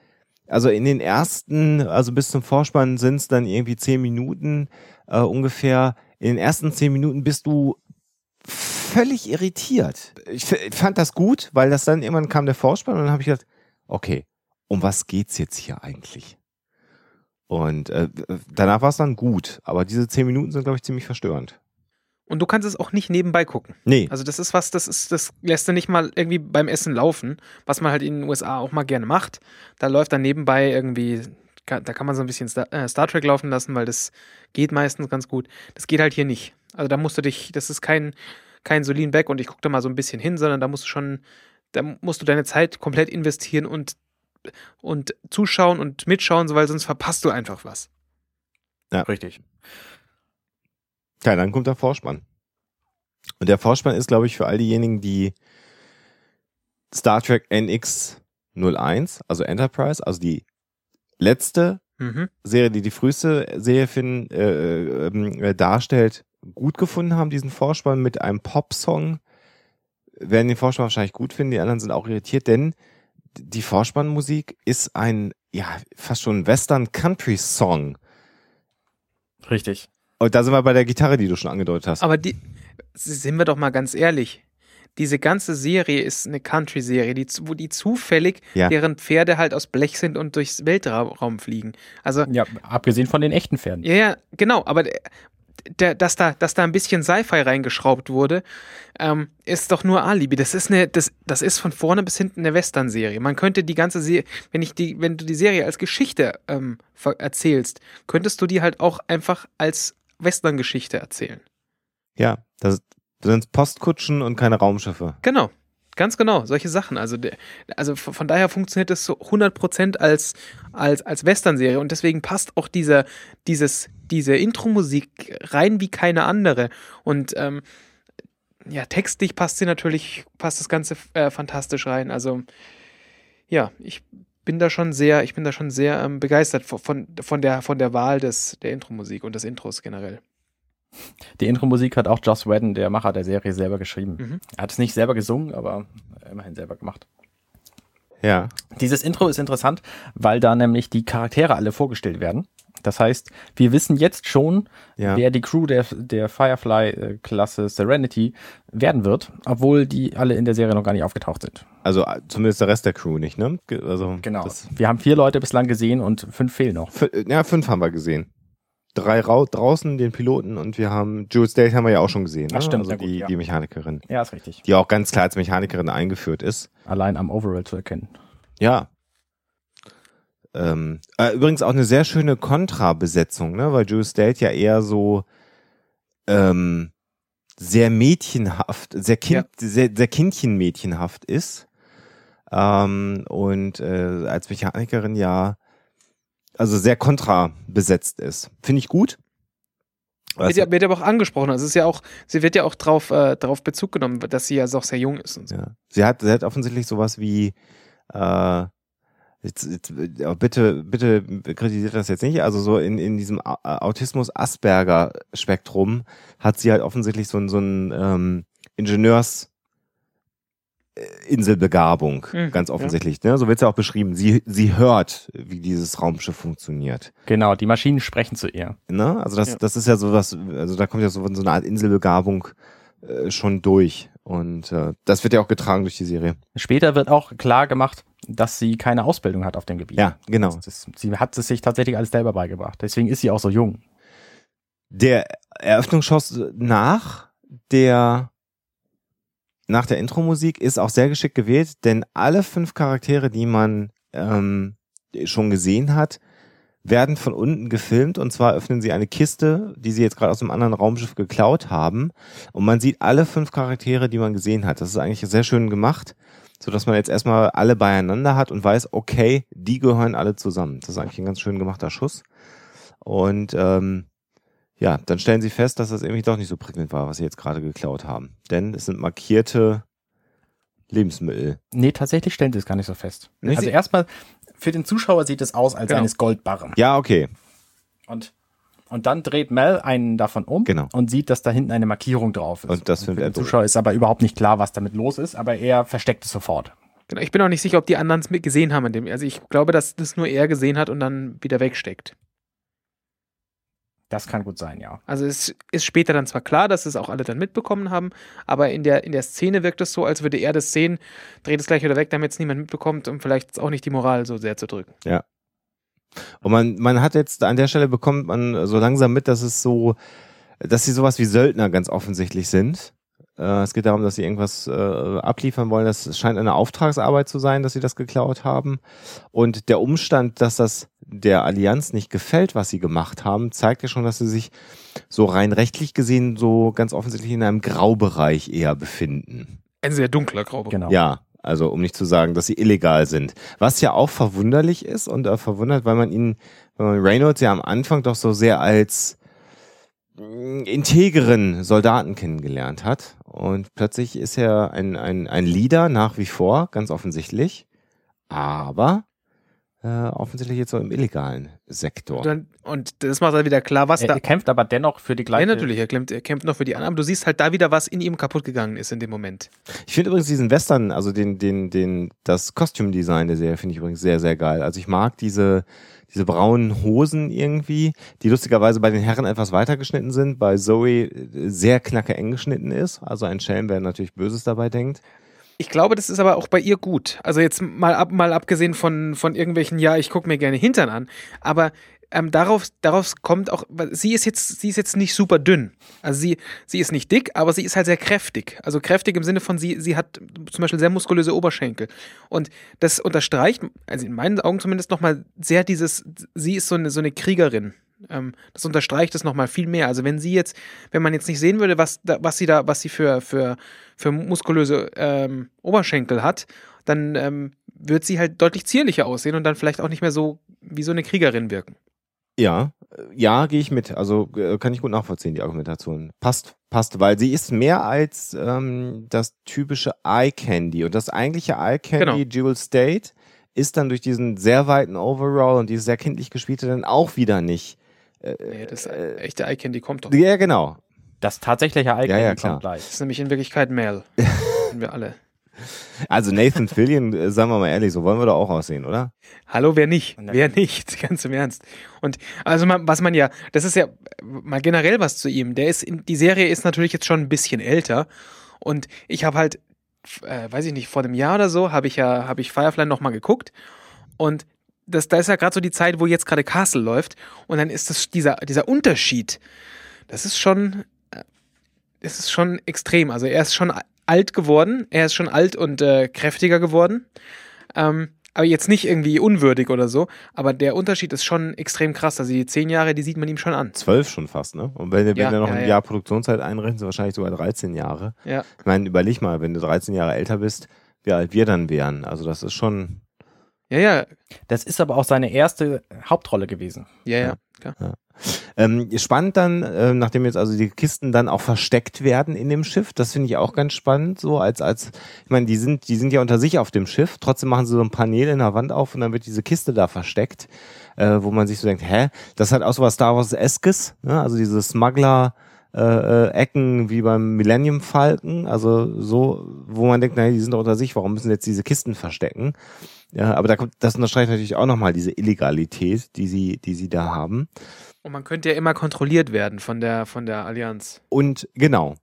also in den ersten, also bis zum Vorspann sind es dann irgendwie zehn Minuten äh, ungefähr. In den ersten zehn Minuten bist du völlig irritiert. Ich, fand das gut, weil das dann irgendwann kam der Vorspann und dann habe ich gedacht, okay, um was geht's jetzt hier eigentlich? Und äh, danach war es dann gut, aber diese zehn Minuten sind, glaube ich, ziemlich verstörend. Und du kannst es auch nicht nebenbei gucken. Nee. Also das ist was, das ist, das lässt du nicht mal irgendwie beim Essen laufen, was man halt in den USA auch mal gerne macht. Da läuft dann nebenbei irgendwie, da kann man so ein bisschen Star, äh, Star Trek laufen lassen, weil das geht meistens ganz gut. Das geht halt hier nicht. Also da musst du dich, das ist kein, kein Solin Back und ich gucke da mal so ein bisschen hin, sondern da musst du schon, da musst du deine Zeit komplett investieren und, und zuschauen und mitschauen, weil sonst verpasst du einfach was. Ja, richtig. Ja, dann kommt der Vorspann. Und der Vorspann ist, glaube ich, für all diejenigen, die Star Trek NX01, also Enterprise, also die letzte Mhm. Serie, die die früheste Serie Finn, äh, äh, darstellt, gut gefunden haben, diesen Vorspann mit einem Pop-Song. Werden den Vorspann wahrscheinlich gut finden, die anderen sind auch irritiert, denn die Vorspannmusik ist ein, ja, fast schon Western-Country-Song. Richtig. Und da sind wir bei der Gitarre, die du schon angedeutet hast. Aber die, sind wir doch mal ganz ehrlich. Diese ganze Serie ist eine Country-Serie, die, wo die zufällig, Ja. deren Pferde halt aus Blech sind und durchs Weltraum fliegen. Also, Ja, abgesehen von den echten Pferden. ja, ja, genau, aber der, dass, da, dass da ein bisschen Sci-Fi reingeschraubt wurde, ähm, ist doch nur Alibi. Das ist eine, das, das ist von vorne bis hinten eine Western-Serie. Man könnte die ganze Serie, wenn ich die, wenn du die Serie als Geschichte ähm, erzählst, könntest du die halt auch einfach als Western-Geschichte erzählen. ja, das sind Postkutschen und keine Raumschiffe. Genau. Ganz genau, solche Sachen. Also, also von von daher funktioniert das so 100% als, als, als Western-Serie und deswegen passt auch dieser, dieses, diese Intro-Musik rein wie keine andere. Und ähm, ja, textlich passt sie natürlich, passt das Ganze äh, fantastisch rein. Also ja, ich bin da schon sehr, ich bin da schon sehr ähm, begeistert von, von, der, von der Wahl des, der Intro-Musik und des Intros generell. Die Intro-Musik hat auch Joss Whedon, der Macher der Serie, selber geschrieben. Mhm. Er hat es nicht selber gesungen, aber immerhin selber gemacht. Ja. Dieses Intro ist interessant, weil da nämlich die Charaktere alle vorgestellt werden. Das heißt, wir wissen jetzt schon, Ja. wer die Crew der, der Firefly-Klasse Serenity werden wird, obwohl die alle in der Serie noch gar nicht aufgetaucht sind. Also äh, zumindest der Rest der Crew nicht, ne? Also Genau. Wir haben vier Leute bislang gesehen und fünf fehlen noch. F- ja, fünf haben wir gesehen. Drei rau draußen, den Piloten, und wir haben Jules Date haben wir ja auch schon gesehen. Ne? Ach, stimmt, also gut, die, ja. die Mechanikerin, Ja, ist richtig. die auch ganz klar als Mechanikerin eingeführt ist. Allein am Overall zu erkennen. Ja. Ähm, äh, übrigens auch eine sehr schöne Kontrabesetzung, ne? Weil Jules Date ja eher so ähm, sehr mädchenhaft, sehr kind, sehr, sehr kindchenmädchenhaft ist. Ähm, und äh, als Mechanikerin ja also sehr kontra besetzt ist. Finde ich gut. Wird ja, wird ja aber auch angesprochen. Also es ist ja auch, sie wird ja auch drauf, äh, drauf Bezug genommen, dass sie ja doch sehr jung ist und so. Ja. Sie hat, sie hat offensichtlich sowas wie, äh, jetzt, jetzt, äh, bitte, bitte kritisiert das jetzt nicht, also so in, in diesem Au- Autismus-Asperger-Spektrum hat sie halt offensichtlich so ein, so ein ähm, Ingenieurs- äh, Inselbegabung, Hm, ganz ja. offensichtlich. Ne? So wird es ja auch beschrieben. Sie, sie hört, wie dieses Raumschiff funktioniert. Genau, die Maschinen sprechen zu ihr. Ne? Also das, Ja. das ist ja sowas, also da kommt ja so, so eine Art Inselbegabung äh, schon durch. Und äh, das wird ja auch getragen durch die Serie. Später wird auch klar gemacht, dass sie keine Ausbildung hat auf dem Gebiet. Ja, genau. Ist, sie hat es sich tatsächlich alles selber beigebracht. Deswegen ist sie auch so jung. Der Eröffnungsschuss nach der nach der Intro-Musik ist auch sehr geschickt gewählt, denn alle fünf Charaktere, die man ähm, schon gesehen hat, werden von unten gefilmt und zwar öffnen sie eine Kiste, die sie jetzt gerade aus einem anderen Raumschiff geklaut haben und man sieht alle fünf Charaktere, die man gesehen hat. Das ist eigentlich sehr schön gemacht, so dass man jetzt erstmal alle beieinander hat und weiß, okay, die gehören alle zusammen. Das ist eigentlich ein ganz schön gemachter Schuss und ähm, ja, dann stellen sie fest, dass das irgendwie doch nicht so prickelnd war, was sie jetzt gerade geklaut haben. Denn es sind markierte Lebensmittel. Nee, tatsächlich stellen sie es gar nicht so fest. Nicht? Also erstmal, für den Zuschauer sieht es aus als Genau. eines Goldbarren. Ja, okay. Und, und dann dreht Mel einen davon um Genau. und sieht, dass da hinten eine Markierung drauf ist. Und das für findet den er. Zuschauer ist aber überhaupt nicht klar, was damit los ist, aber er versteckt es sofort. Genau, ich bin auch nicht sicher, ob die anderen es gesehen haben. In dem, also ich glaube, dass das nur er gesehen hat und dann wieder wegsteckt. Das kann gut sein, ja. Also es ist später dann zwar klar, dass es auch alle dann mitbekommen haben, aber in der, in der Szene wirkt es so, als würde er das sehen, dreht es gleich wieder weg, damit es niemand mitbekommt, um vielleicht auch nicht die Moral so sehr zu drücken. Und man, man hat jetzt an der Stelle bekommt man so langsam mit, dass es so, dass sie sowas wie Söldner ganz offensichtlich sind. Äh, es geht darum, dass sie irgendwas äh, abliefern wollen. Das scheint eine Auftragsarbeit zu sein, dass sie das geklaut haben. Und der Umstand, dass das der Allianz nicht gefällt, was sie gemacht haben, zeigt ja schon, dass sie sich so rein rechtlich gesehen so ganz offensichtlich in einem Graubereich eher befinden. Ein sehr dunkler Graubereich. Genau. Ja, also um nicht zu sagen, dass sie illegal sind. Was ja auch verwunderlich ist und äh, verwundert, weil man ihn, weil man Reynolds ja am Anfang doch so sehr als mh, integeren Soldaten kennengelernt hat. Und plötzlich ist er ein, ein, ein Leader nach wie vor, ganz offensichtlich. Aber äh, offensichtlich jetzt so im illegalen Sektor. Und, dann, und das macht halt wieder klar, was Er, da. er kämpft aber dennoch für die gleiche. Ja, natürlich, er kämpft, er kämpft noch für die anderen, aber du siehst halt da wieder, was in ihm kaputt gegangen ist in dem Moment. Ich finde übrigens diesen Western, also den, den, den, das Kostümdesign der Serie finde ich übrigens sehr, sehr geil. Also ich mag diese, diese braunen Hosen irgendwie, die lustigerweise bei den Herren etwas weiter geschnitten sind, bei Zoe äh, sehr knacke eng geschnitten ist. Also ein Schelm, wer natürlich Böses dabei denkt. Ich glaube, das ist aber auch bei ihr gut. Also jetzt mal, ab, mal abgesehen von, von irgendwelchen, ja, ich gucke mir gerne Hintern an, aber ähm, darauf, darauf kommt auch, sie ist jetzt, sie ist jetzt nicht super dünn. Also sie, sie ist nicht dick, aber sie ist halt sehr kräftig. Also kräftig im Sinne von, sie, sie hat zum Beispiel sehr muskulöse Oberschenkel. Und das unterstreicht, also in meinen Augen zumindest nochmal sehr dieses, sie ist so eine, so eine Kriegerin. Ähm, das unterstreicht es nochmal viel mehr. Also wenn sie jetzt, wenn man jetzt nicht sehen würde, was, da, was sie da, was sie für, für, für muskulöse ähm, Oberschenkel hat, dann ähm, wird sie halt deutlich zierlicher aussehen und dann vielleicht auch nicht mehr so wie so eine Kriegerin wirken. Ja, ja, gehe ich mit. Also äh, kann ich gut nachvollziehen, die Argumentation. Passt, passt, weil sie ist mehr als ähm, das typische Eye Candy. Und das eigentliche Eye Candy, Jewel State, ist dann durch diesen sehr weiten Overall und dieses sehr kindlich gespielte dann auch wieder nicht. Äh, Nee, das echte Eye Candy kommt doch. ja, genau. Das tatsächliche Icon Ja, ja, klar. kommt gleich. Das ist nämlich in Wirklichkeit Mel. [LAUGHS] Kennen wir alle. Also Nathan Fillion, äh, sagen wir mal ehrlich, so wollen wir doch auch aussehen, oder? Hallo, wer nicht? Wer nicht? [LAUGHS] Ganz im Ernst. Und also man, was man ja, das ist ja mal generell was zu ihm. Der ist, in, die Serie ist natürlich jetzt schon ein bisschen älter. Und ich habe halt, äh, weiß ich nicht, vor einem Jahr oder so habe ich ja, habe ich Firefly nochmal geguckt. Und das, da ist ja gerade so die Zeit, wo jetzt gerade Castle läuft. Und dann ist das dieser, dieser Unterschied. Das ist schon, äh, das ist schon extrem. Also er ist schon alt geworden. Er ist schon alt und äh, kräftiger geworden. Ähm, aber jetzt nicht irgendwie unwürdig oder so. Aber der Unterschied ist schon extrem krass. Also die zehn Jahre, die sieht man ihm schon an. Zwölf schon fast, ne? Und wenn, wenn Ja, du noch ja, ein ja. Jahr Produktionszeit einrechnest, wahrscheinlich sogar 13 Jahre. Ja. Ich meine, überleg mal, wenn du 13 Jahre älter bist, wie alt wir dann wären. Also das ist schon, Ja, ja, Das ist aber auch seine erste Hauptrolle gewesen. ja, ja. Klar. Ähm, spannend dann, äh, nachdem jetzt also die Kisten dann auch versteckt werden in dem Schiff, das finde ich auch ganz spannend, so als, als, ich meine, die sind, die sind ja unter sich auf dem Schiff, trotzdem machen sie so ein Panel in der Wand auf und dann wird diese Kiste da versteckt, äh, wo man sich so denkt, hä, das hat auch so was Star Wars-eskes, ne? also diese Smuggler, äh, äh, Ecken wie beim Millennium Falcon, also so, wo man denkt, naja, die sind doch unter sich, warum müssen jetzt diese Kisten verstecken? Ja, aber da kommt, das unterstreicht natürlich auch nochmal diese Illegalität, die sie, die sie da haben. Und man könnte ja immer kontrolliert werden von der, von der Allianz. Und genau.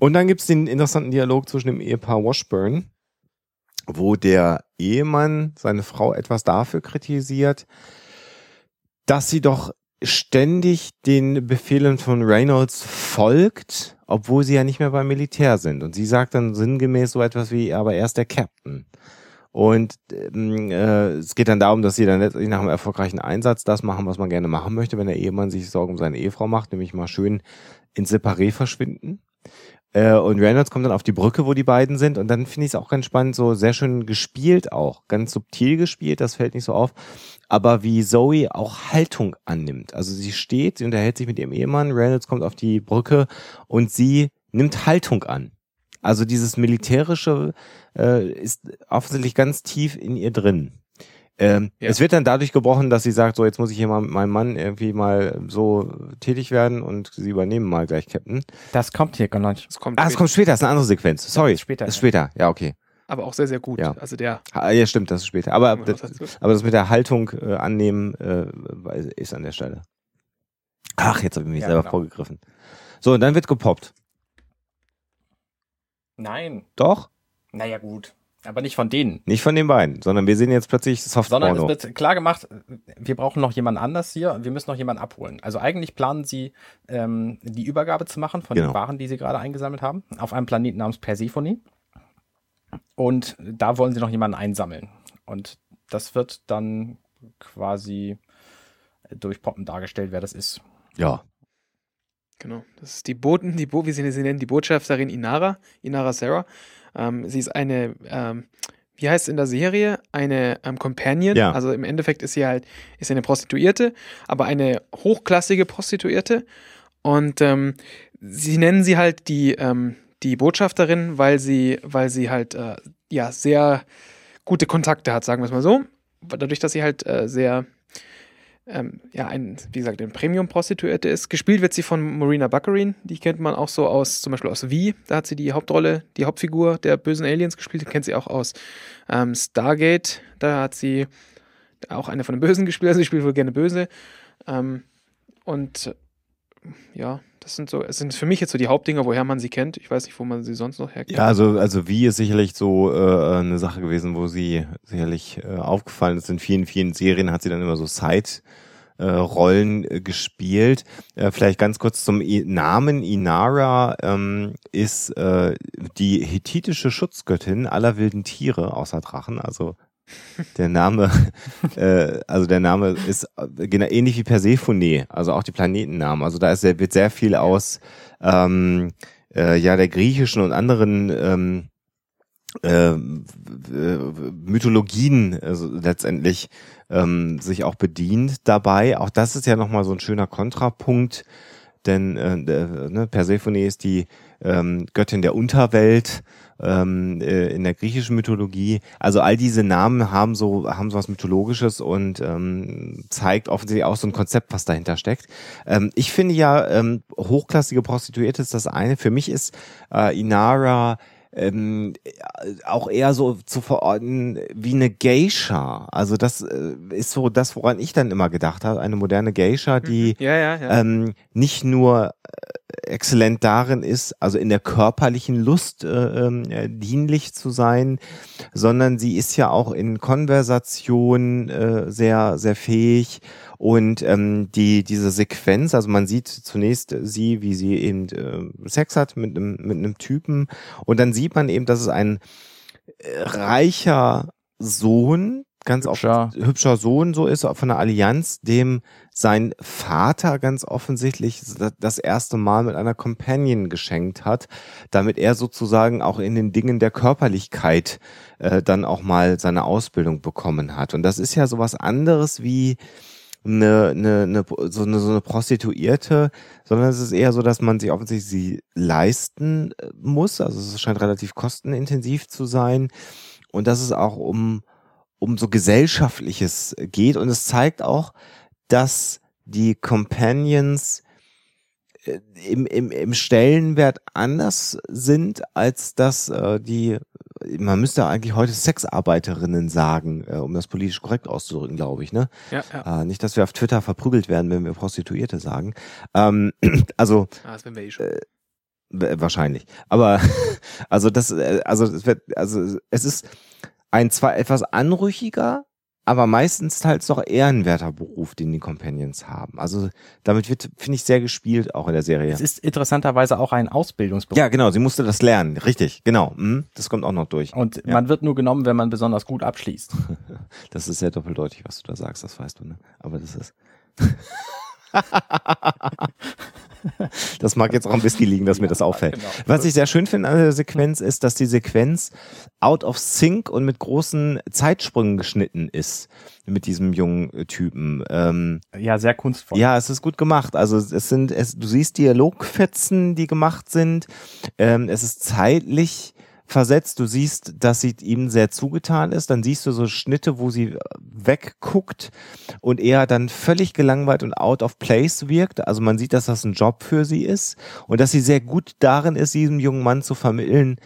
Und dann gibt's den interessanten Dialog zwischen dem Ehepaar Washburn, wo der Ehemann seine Frau etwas dafür kritisiert, dass sie doch ständig den Befehlen von Reynolds folgt, obwohl sie ja nicht mehr beim Militär sind. Und sie sagt dann sinngemäß so etwas wie, aber er ist der Captain. Und ähm, äh, es geht dann darum, dass sie dann letztlich nach einem erfolgreichen Einsatz das machen, was man gerne machen möchte, wenn der Ehemann sich Sorgen um seine Ehefrau macht, nämlich mal schön ins Separé verschwinden. Äh, und Reynolds kommt dann auf die Brücke, wo die beiden sind. Und dann finde ich es auch ganz spannend, so sehr schön gespielt auch. Ganz subtil gespielt, das fällt nicht so auf. Aber wie Zoe auch Haltung annimmt. Also sie steht, sie unterhält sich mit ihrem Ehemann, Reynolds kommt auf die Brücke und sie nimmt Haltung an. Also dieses Militärische äh, ist offensichtlich ganz tief in ihr drin. Ähm, Ja. Es wird dann dadurch gebrochen, dass sie sagt, so jetzt muss ich hier mal mit meinem Mann irgendwie mal so tätig werden und sie übernehmen mal gleich Captain. Das kommt hier gar nicht. Das kommt, Ah, es später. kommt später, das ist eine andere Sequenz. Sorry. ist später, Ist ja. später, ja, okay. aber auch sehr, sehr gut. Ja. Also der. Ah, Ja, stimmt, das ist später. Aber, wir das, aber das mit der Haltung äh, annehmen äh, ist an der Stelle. Ach, jetzt habe ich mich Ja, selber genau. vorgegriffen. So, und dann wird gepoppt. Nein. Doch? Naja, gut. Aber nicht von denen. Nicht von den beiden, sondern wir sehen jetzt plötzlich Sondern Softporno. es wird klar gemacht, wir brauchen noch jemand anders hier und wir müssen noch jemanden abholen. Also eigentlich planen sie, ähm, die Übergabe zu machen von Genau. den Waren, die sie gerade eingesammelt haben, auf einem Planeten namens Persephone. Und da wollen sie noch jemanden einsammeln. Und das wird dann quasi durch Poppen dargestellt, wer das ist. Ja. Genau. Das ist die Boten, die Bo wie sie sie nennen, die Botschafterin Inara, Inara Sarah. Ähm, sie ist eine, ähm, wie heißt es in der Serie? Eine ähm, Companion. Ja. Also im Endeffekt ist sie halt, ist sie eine Prostituierte, aber eine hochklassige Prostituierte. Und ähm, sie nennen sie halt die, ähm, die Botschafterin, weil sie, weil sie halt äh, ja sehr gute Kontakte hat, sagen wir es mal so. Dadurch, dass sie halt äh, sehr ähm, ja, ein, wie gesagt, ein Premium-Prostituierte ist. Gespielt wird sie von Marina Baccarin, die kennt man auch so aus, zum Beispiel aus V, da hat sie die Hauptrolle, die Hauptfigur der bösen Aliens gespielt, die kennt sie auch aus ähm, Stargate, da hat sie auch eine von den Bösen [LAUGHS] gespielt, also sie spielt wohl gerne böse. Ähm, und ja, das sind so, es sind für mich jetzt so die Hauptdinger, woher man sie kennt. Ich weiß nicht, wo man sie sonst noch herkennt. Ja, also, also wie ist sicherlich so äh, eine Sache gewesen, wo sie sicherlich äh, aufgefallen ist. In vielen, vielen Serien hat sie dann immer so Side äh, Rollen äh, gespielt. Äh, vielleicht ganz kurz zum Namen. Inara ähm, ist äh, die hethitische Schutzgöttin aller wilden Tiere außer Drachen, also der Name, [LAUGHS] äh, also der Name ist genau ähnlich wie Persephone, also auch die Planetennamen. Also da ist, wird sehr viel aus ähm, äh, ja der griechischen und anderen ähm, äh, Mythologien also letztendlich ähm, sich auch bedient dabei. Auch das ist ja nochmal so ein schöner Kontrapunkt, denn äh, ne, Persephone ist die ähm, Göttin der Unterwelt ähm, äh, in der griechischen Mythologie. Also all diese Namen haben so haben so was mythologisches und ähm, zeigt offensichtlich auch so ein Konzept, was dahinter steckt. Ähm, ich finde ja ähm, hochklassige Prostituierte ist das eine. Für mich ist äh, Inara ähm, auch eher so zu verorten wie eine Geisha. Also das äh, ist so das, woran ich dann immer gedacht habe. Eine moderne Geisha, die mhm. ja, ja, ja. Ähm, nicht nur äh, exzellent darin ist, also in der körperlichen Lust äh, äh, dienlich zu sein, sondern sie ist ja auch in Konversation äh, sehr, sehr fähig und ähm, die, diese Sequenz, also man sieht zunächst sie, wie sie eben äh, Sex hat mit einem, mit einem Typen. Und dann sieht man eben, dass es ein äh, reicher Sohn, ganz hübscher. hübscher Sohn so ist, von der Allianz, dem sein Vater ganz offensichtlich das erste Mal mit einer Companion geschenkt hat, damit er sozusagen auch in den Dingen der Körperlichkeit äh, dann auch mal seine Ausbildung bekommen hat. Und das ist ja sowas anderes wie eine, eine, eine, so, eine, so eine Prostituierte, sondern es ist eher so, dass man sich offensichtlich sie leisten äh, muss. Also es scheint relativ kostenintensiv zu sein. Und dass es auch um, um so Gesellschaftliches geht. Und es zeigt auch, dass die Companions äh, im, im, im Stellenwert anders sind, als dass äh, die man müsste eigentlich heute Sexarbeiterinnen sagen, äh, um das politisch korrekt auszudrücken, glaube ich. Ne? Ja, ja. Äh, nicht, dass wir auf Twitter verprügelt werden, wenn wir Prostituierte sagen. Ähm, [CLEARS THROAT] also ah, das wir eh schon. Äh, wahrscheinlich. Aber [LAUGHS] also das, äh, also es wird, also es ist ein zwar etwas anrüchiger, aber meistens halt doch eher ein werter Beruf, den die Companions haben. Also damit wird, finde ich, sehr gespielt, auch in der Serie. Es ist interessanterweise auch ein Ausbildungsberuf. Ja, genau, sie musste das lernen, richtig, genau. Hm, das kommt auch noch durch. Und ja. man wird nur genommen, wenn man besonders gut abschließt. [LAUGHS] das ist sehr doppeldeutig, was du da sagst, das weißt du, ne? Aber das ist. [LAUGHS] [LAUGHS] das mag jetzt auch am Whisky liegen, dass mir das auffällt. Genau. Was ich sehr schön finde an der Sequenz ist, dass die Sequenz out of sync und mit großen Zeitsprüngen geschnitten ist mit diesem jungen Typen. Ähm, ja, sehr kunstvoll. Ja, es ist gut gemacht. Also es sind, es, du siehst Dialogfetzen, die gemacht sind. Ähm, es ist zeitlich versetzt. Du siehst, dass sie ihm sehr zugetan ist. Dann siehst du so Schnitte, wo sie wegguckt und er dann völlig gelangweilt und out of place wirkt. Also man sieht, dass das ein Job für sie ist und dass sie sehr gut darin ist, diesem jungen Mann zu vermitteln,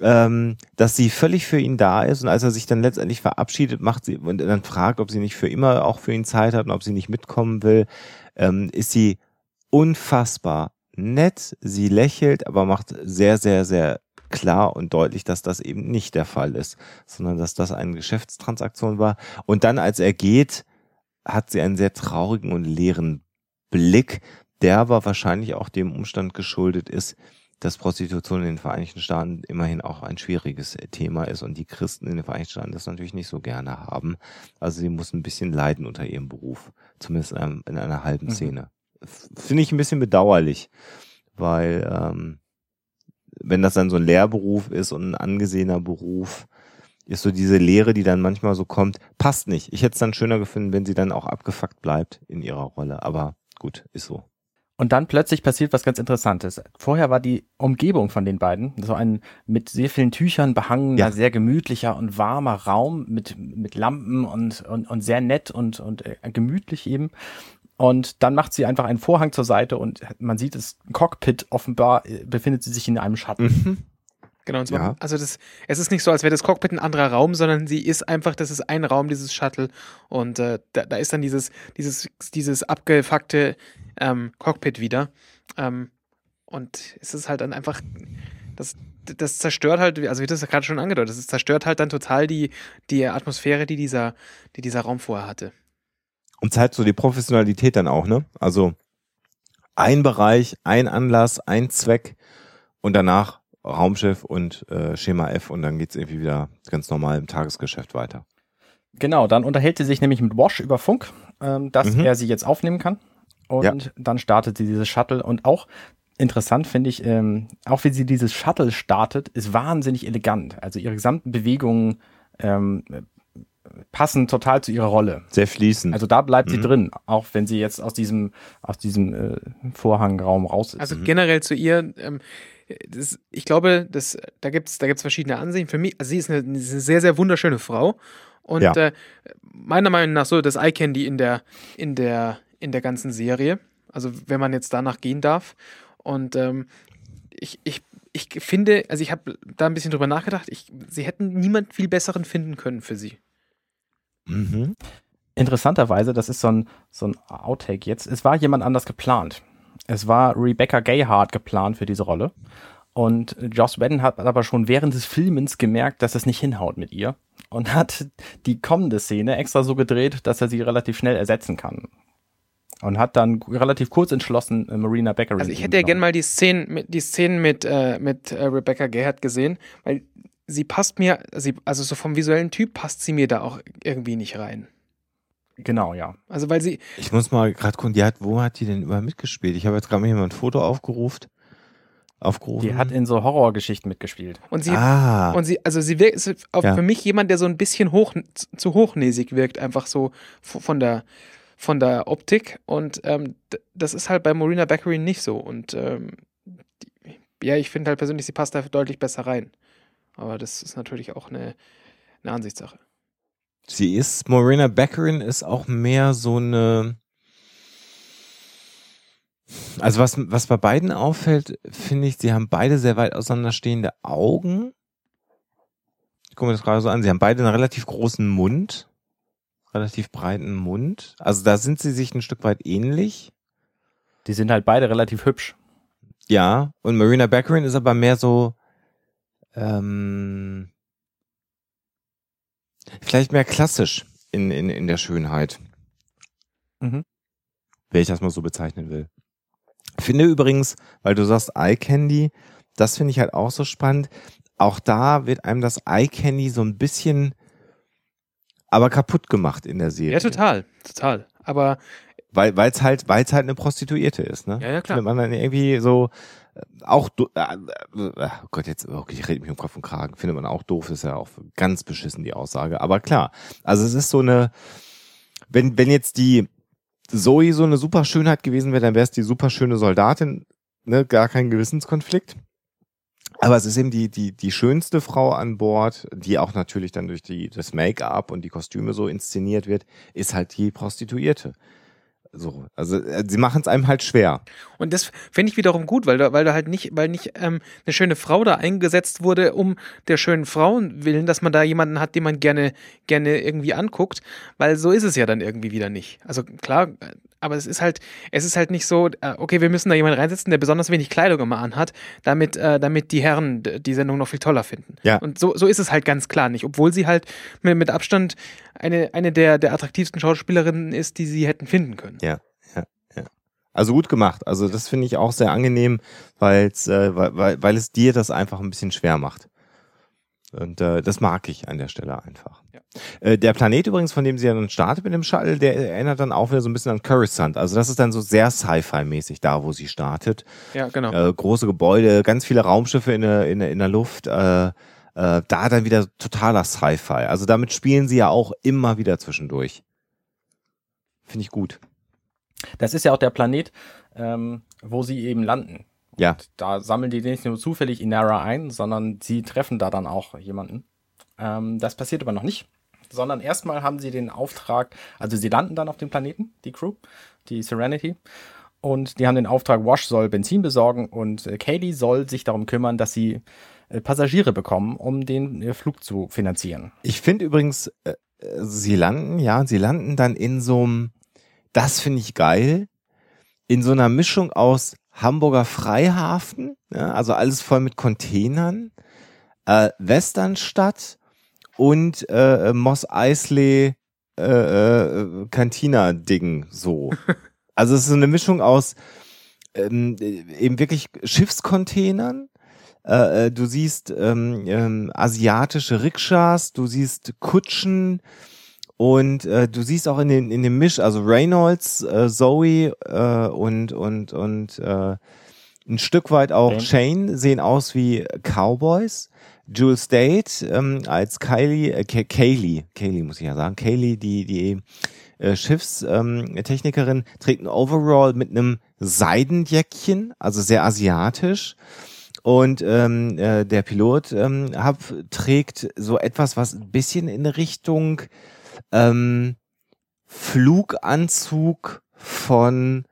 ähm, dass sie völlig für ihn da ist und als er sich dann letztendlich verabschiedet, macht sie und dann fragt, ob sie nicht für immer auch für ihn Zeit hat und ob sie nicht mitkommen will, ähm, ist sie unfassbar nett. Sie lächelt, aber macht sehr, sehr, sehr klar und deutlich, dass das eben nicht der Fall ist, sondern dass das eine Geschäftstransaktion war. Und dann, als er geht, hat sie einen sehr traurigen und leeren Blick, der aber wahrscheinlich auch dem Umstand geschuldet ist, dass Prostitution in den Vereinigten Staaten immerhin auch ein schwieriges Thema ist und die Christen in den Vereinigten Staaten das natürlich nicht so gerne haben. Also sie muss ein bisschen leiden unter ihrem Beruf, zumindest in, einem, in einer halben mhm. Szene. Finde ich ein bisschen bedauerlich, weil ähm, wenn das dann so ein Lehrberuf ist und ein angesehener Beruf, ist so diese Lehre, die dann manchmal so kommt, passt nicht. Ich hätte es dann schöner gefunden, wenn sie dann auch abgefuckt bleibt in ihrer Rolle. Aber gut, ist so. Und dann plötzlich passiert was ganz Interessantes. Vorher war die Umgebung von den beiden so ein mit sehr vielen Tüchern behangener, ja. sehr gemütlicher und warmer Raum mit, mit Lampen und, und, und sehr nett und, und äh, gemütlich eben. Und dann macht sie einfach einen Vorhang zur Seite und man sieht das Cockpit offenbar äh, befindet sie sich in einem Schatten. Mhm. Genau, und zwar, ja. also das, es ist nicht so, als wäre das Cockpit ein anderer Raum, sondern sie ist einfach, das ist ein Raum, dieses Shuttle. Und äh, da, da ist dann dieses, dieses, dieses abgefuckte ähm, Cockpit wieder. Ähm, und es ist halt dann einfach, das, das zerstört halt, also wie das gerade schon angedeutet, das zerstört halt dann total die, die Atmosphäre, die dieser, die dieser Raum vorher hatte. Und zeigt so die Professionalität dann auch, ne? Also ein Bereich, ein Anlass, ein Zweck und danach Raumschiff und äh, Schema F und dann geht's irgendwie wieder ganz normal im Tagesgeschäft weiter. Genau, dann unterhält sie sich nämlich mit Wash über Funk, ähm, dass mhm. er sie jetzt aufnehmen kann. Und ja. dann startet sie dieses Shuttle und auch interessant finde ich, ähm, auch wie sie dieses Shuttle startet, ist wahnsinnig elegant. Also ihre gesamten Bewegungen ähm, passen total zu ihrer Rolle. Sehr fließend. Also da bleibt mhm. sie drin, auch wenn sie jetzt aus diesem, aus diesem äh, Vorhangraum raus ist. Also generell zu ihr, ähm, das, ich glaube, das, da gibt es da gibt's verschiedene Ansichten. Für mich, also sie ist eine, eine sehr, sehr wunderschöne Frau. Und ja. äh, meiner Meinung nach so das Eye Candy in der, in der, in der ganzen Serie. Also wenn man jetzt danach gehen darf. Und ähm, ich, ich, ich finde, also ich habe da ein bisschen drüber nachgedacht, ich, sie hätten niemand viel besseren finden können für sie. Mhm. Interessanterweise, das ist so ein, so ein Outtake jetzt, es war jemand anders geplant. Es war Rebecca Gayhart geplant für diese Rolle. Und Joss Whedon hat aber schon während des Filmens gemerkt, dass es nicht hinhaut mit ihr und hat die kommende Szene extra so gedreht, dass er sie relativ schnell ersetzen kann. Und hat dann relativ kurz entschlossen äh, Marina Becker. Also ich hätte ja gerne mal die Szenen mit, die Szenen mit, äh, mit äh, Rebecca Gayhart gesehen, weil sie passt mir, sie, also so vom visuellen Typ passt sie mir da auch irgendwie nicht rein. Genau, ja. Also weil sie. Ich muss mal gerade gucken, die hat, wo hat die denn überall mitgespielt? Ich habe jetzt gerade mal jemand ein Foto aufgerufen. Aufgerufen. Die hat in so Horrorgeschichten mitgespielt. Und sie, ah. und sie, also sie wirkt ist auch ja. für mich jemand, der so ein bisschen hoch, zu hochnäsig wirkt, einfach so von der, von der Optik. Und ähm, das ist halt bei Marina Beckery nicht so. Und ähm, die, ja, ich finde halt persönlich, sie passt da deutlich besser rein. Aber das ist natürlich auch eine, eine Ansichtssache. Sie ist, Morena Beckerin ist auch mehr so eine. Also was, was bei beiden auffällt, finde ich, sie haben beide sehr weit auseinanderstehende Augen. Ich gucke mir das gerade so an. Sie haben beide einen relativ großen Mund. Relativ breiten Mund. Also da sind sie sich ein Stück weit ähnlich. Die sind halt beide relativ hübsch. Ja, und Marina Beckerin ist aber mehr so, ähm, Vielleicht mehr klassisch in, in, in der Schönheit. Mhm. Wenn ich das mal so bezeichnen will. Finde übrigens, weil du sagst Eye Candy, das finde ich halt auch so spannend. Auch da wird einem das Eye Candy so ein bisschen aber kaputt gemacht in der Serie. Ja, total, total. Aber weil es halt, weil es halt eine Prostituierte ist, ne? Ja, ja, klar. Wenn man dann irgendwie so, auch, äh, äh, oh Gott, jetzt, okay, ich rede mich um Kopf und Kragen, findet man auch doof, ist ja auch ganz beschissen die Aussage. Aber klar, also es ist so eine, wenn, wenn jetzt die Zoe so eine super Schönheit gewesen wäre, dann wäre es die super schöne Soldatin, ne, gar kein Gewissenskonflikt. Aber es ist eben die, die, die schönste Frau an Bord, die auch natürlich dann durch die, das Make-up und die Kostüme so inszeniert wird, ist halt die Prostituierte. So, also äh, sie machen es einem halt schwer. Und das finde ich wiederum gut, weil da, weil da halt nicht, weil nicht ähm, eine schöne Frau da eingesetzt wurde, um der schönen Frauen willen, dass man da jemanden hat, den man gerne, gerne irgendwie anguckt, weil so ist es ja dann irgendwie wieder nicht. Also klar, aber es ist halt, es ist halt nicht so, äh, okay, wir müssen da jemanden reinsetzen, der besonders wenig Kleidung immer anhat, damit, äh, damit die Herren die Sendung noch viel toller finden. Ja. Und so, so ist es halt ganz klar nicht, obwohl sie halt mit, mit Abstand eine, eine der, der attraktivsten Schauspielerinnen ist, die sie hätten finden können. Ja. ja, ja. Also gut gemacht. Also das finde ich auch sehr angenehm, äh, weil, weil es dir das einfach ein bisschen schwer macht. Und äh, das mag ich an der Stelle einfach. Ja. Äh, der Planet übrigens, von dem sie ja dann startet mit dem Shuttle, der erinnert dann auch wieder so ein bisschen an Coruscant. Also das ist dann so sehr Sci-Fi-mäßig da, wo sie startet. Ja, genau. Äh, große Gebäude, ganz viele Raumschiffe in der, in der, in der Luft. Äh, äh, da dann wieder totaler Sci-Fi. Also damit spielen sie ja auch immer wieder zwischendurch. Finde ich gut. Das ist ja auch der Planet, ähm, wo sie eben landen. Ja. Da sammeln die nicht nur zufällig Inara ein, sondern sie treffen da dann auch jemanden. Ähm, das passiert aber noch nicht, sondern erstmal haben sie den Auftrag, also sie landen dann auf dem Planeten, die Crew, die Serenity. Und die haben den Auftrag, Wash soll Benzin besorgen und äh, Kaylee soll sich darum kümmern, dass sie äh, Passagiere bekommen, um den äh, Flug zu finanzieren. Ich finde übrigens, äh, sie landen, ja, sie landen dann in so einem, das finde ich geil, in so einer Mischung aus Hamburger Freihafen, ja, also alles voll mit Containern, äh, Westernstadt und äh, Moss Eisley äh, äh, Cantina-Ding so. [LAUGHS] Also es ist so eine Mischung aus ähm, eben wirklich Schiffscontainern. Äh, äh, du siehst ähm, ähm, asiatische Rikschas, du siehst Kutschen und äh, du siehst auch in, den, in dem Misch, also Reynolds, äh, Zoe äh, und, und, und äh, ein Stück weit auch Shane. Shane sehen aus wie Cowboys. Jules Date ähm, als Kylie, äh, Ka- Kaylee, Kaylee muss ich ja sagen, Kaylee, die, die äh, Schiffstechnikerin, ähm, Technikerin, trägt ein Overall mit einem Seidenjäckchen, also sehr asiatisch. Und ähm, äh, der Pilot ähm, hab, trägt so etwas, was ein bisschen in Richtung ähm, Fluganzug von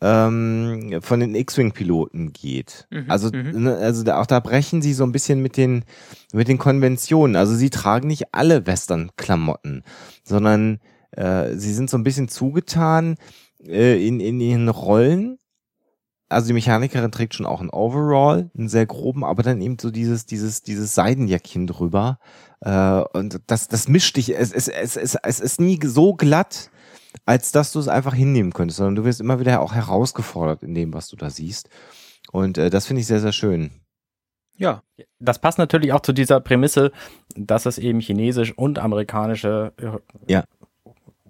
ähm, von den X-Wing-Piloten geht. Mhm, also, mhm. ne, also da, auch da brechen sie so ein bisschen mit den mit den Konventionen. Also sie tragen nicht alle Western-Klamotten, sondern äh, sie sind so ein bisschen zugetan äh, in in ihren Rollen. Also die Mechanikerin trägt schon auch einen Overall, einen sehr groben, aber dann eben so dieses dieses dieses Seidenjäckchen drüber. Äh, und das das mischt dich. Es es es es, es ist nie so glatt als dass du es einfach hinnehmen könntest, sondern du wirst immer wieder auch herausgefordert in dem, was du da siehst. Und äh, das finde ich sehr, sehr schön. Ja, Das passt natürlich auch zu dieser Prämisse, dass es eben chinesisch und amerikanische äh, Ja.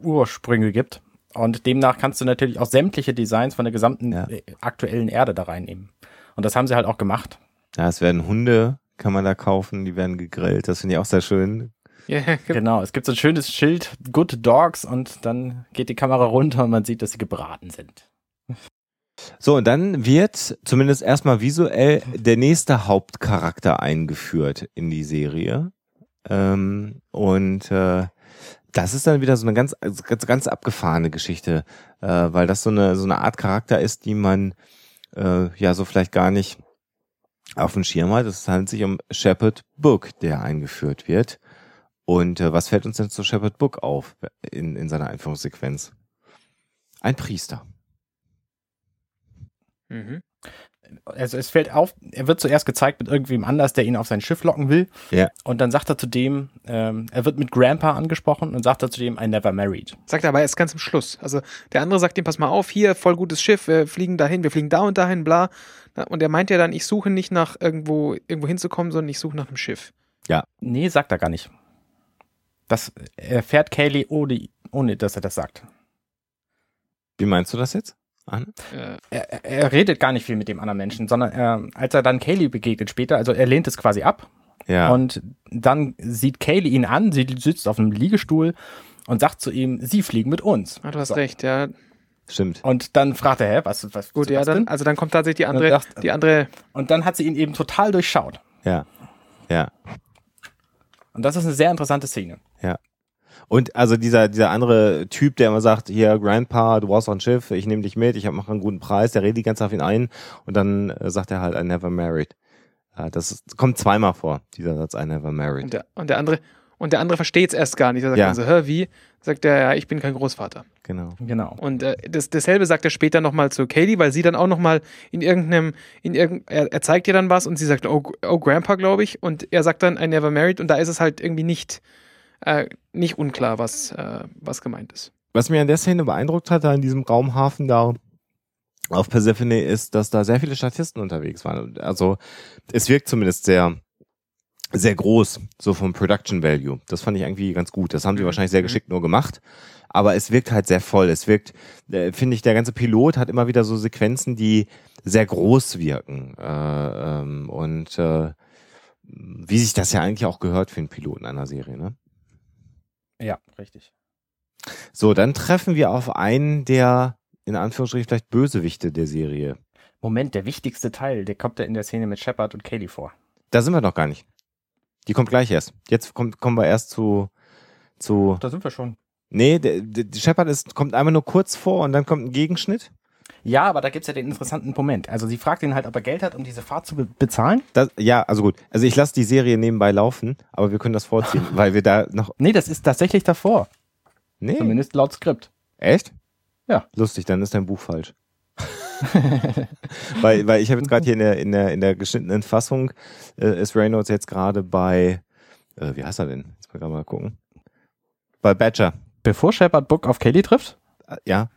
Ursprünge gibt. Und demnach kannst du natürlich auch sämtliche Designs von der gesamten Ja. äh, aktuellen Erde da reinnehmen. Und das haben sie halt auch gemacht. Ja, es werden Hunde, kann man da kaufen, die werden gegrillt. Das finde ich auch sehr schön. ja Genau, es gibt so ein schönes Schild, Good Dogs, und dann geht die Kamera runter und man sieht, dass sie gebraten sind. So, und dann wird zumindest erstmal visuell der nächste Hauptcharakter eingeführt in die Serie. Ähm, und äh, das ist dann wieder so eine ganz, also ganz, ganz abgefahrene Geschichte, äh, weil das so eine, so eine Art Charakter ist, die man äh, ja so vielleicht gar nicht auf dem Schirm hat. Es handelt sich um Shepard Book, der eingeführt wird. Und äh, was fällt uns denn zu Shepard Book auf in, in seiner Einführungssequenz? Ein Priester. Mhm. Also es fällt auf, er wird zuerst gezeigt mit irgendwem anders, der ihn auf sein Schiff locken will. Ja. Und dann sagt er zu dem, ähm, er wird mit Grandpa angesprochen und sagt er zu dem, I never married. Sagt er aber erst ganz am Schluss. Also der andere sagt ihm, pass mal auf, hier, voll gutes Schiff, wir fliegen dahin, wir fliegen da und dahin, bla. Und er meint ja dann, ich suche nicht nach irgendwo, irgendwo hinzukommen, sondern ich suche nach einem Schiff. Nee, sagt er gar nicht. Das erfährt Kaylee ohne, ohne dass er das sagt. Wie meinst du das jetzt? Anne? Äh, Er, er- redet gar nicht viel mit dem anderen Menschen, sondern er, als er dann Kaylee begegnet später, also er lehnt es quasi ab Ja. und dann sieht Kaylee ihn an, sie sitzt auf einem Liegestuhl und sagt zu ihm, sie fliegen mit uns. ah, du hast So. recht, ja. Stimmt. Und dann fragt er, hä, was, was Gut, was ja, dann, denn? also dann kommt tatsächlich die andere, Und sagt- die andere, Und dann hat sie ihn eben total durchschaut. Ja. Ja. Und das ist eine sehr interessante Szene. Und also dieser, dieser andere Typ, der immer sagt, hier, Grandpa, du brauchst auch ein Schiff, ich nehme dich mit, ich mache einen guten Preis, der redet die ganze Zeit auf ihn ein und dann äh, sagt er halt, I never married. Ja, das ist, kommt zweimal vor, dieser Satz, I never und married. der, und der andere, und der andere versteht es erst gar nicht. Er sagt Ja. dann so, hä, wie? Sagt er, ja, ich bin kein Großvater. Genau. Genau. Und äh, das, dasselbe sagt er später nochmal zu Kaylee, weil sie dann auch nochmal in irgendeinem, in irgend, er, er zeigt ihr dann was und sie sagt, oh, oh Grandpa, glaube ich. Und er sagt dann, I never married. Und da ist es halt irgendwie nicht, äh, nicht unklar, was, äh, was gemeint ist. Was mir an der Szene beeindruckt hat, da in diesem Raumhafen da auf Persephone, ist, dass da sehr viele Statisten unterwegs waren. Also es wirkt zumindest sehr, sehr groß, so vom Production Value. Das fand ich irgendwie ganz gut. Das haben sie Mhm. wahrscheinlich sehr Mhm. geschickt nur gemacht. Aber es wirkt halt sehr voll. Es wirkt, äh, finde ich, der ganze Pilot hat immer wieder so Sequenzen, die sehr groß wirken. Äh, ähm, und äh, wie sich das ja eigentlich auch gehört für einen Piloten einer Serie, ne? Ja, richtig. So, dann treffen wir auf einen der in Anführungsstrichen vielleicht Bösewichte der Serie. Moment, der wichtigste Teil, der kommt ja in der Szene mit Shepard und Kaylee vor. Da sind wir noch gar nicht. Die kommt gleich erst. Jetzt kommt, kommen wir erst zu, zu. Da sind wir schon. Nee, der, der Shepard ist, kommt einmal nur kurz vor und dann kommt ein Gegenschnitt. Ja, aber da gibt's ja den interessanten Moment. Also sie fragt ihn halt, ob er Geld hat, um diese Fahrt zu be bezahlen. Das, ja, also gut. Also ich lasse die Serie nebenbei laufen, aber wir können das vorziehen, [LAUGHS] weil wir da noch. Nee, das ist tatsächlich davor. Nee. Zumindest laut Skript. Echt? Ja. Lustig, dann ist dein Buch falsch. [LAUGHS] weil, weil ich habe jetzt gerade hier in der, in der, in der geschnittenen Fassung äh, ist Reynolds jetzt gerade bei, äh, wie heißt er denn? Jetzt mal gerade mal gucken. Bei Badger. Bevor Shepard Book auf Kaylee trifft? Äh, Ja.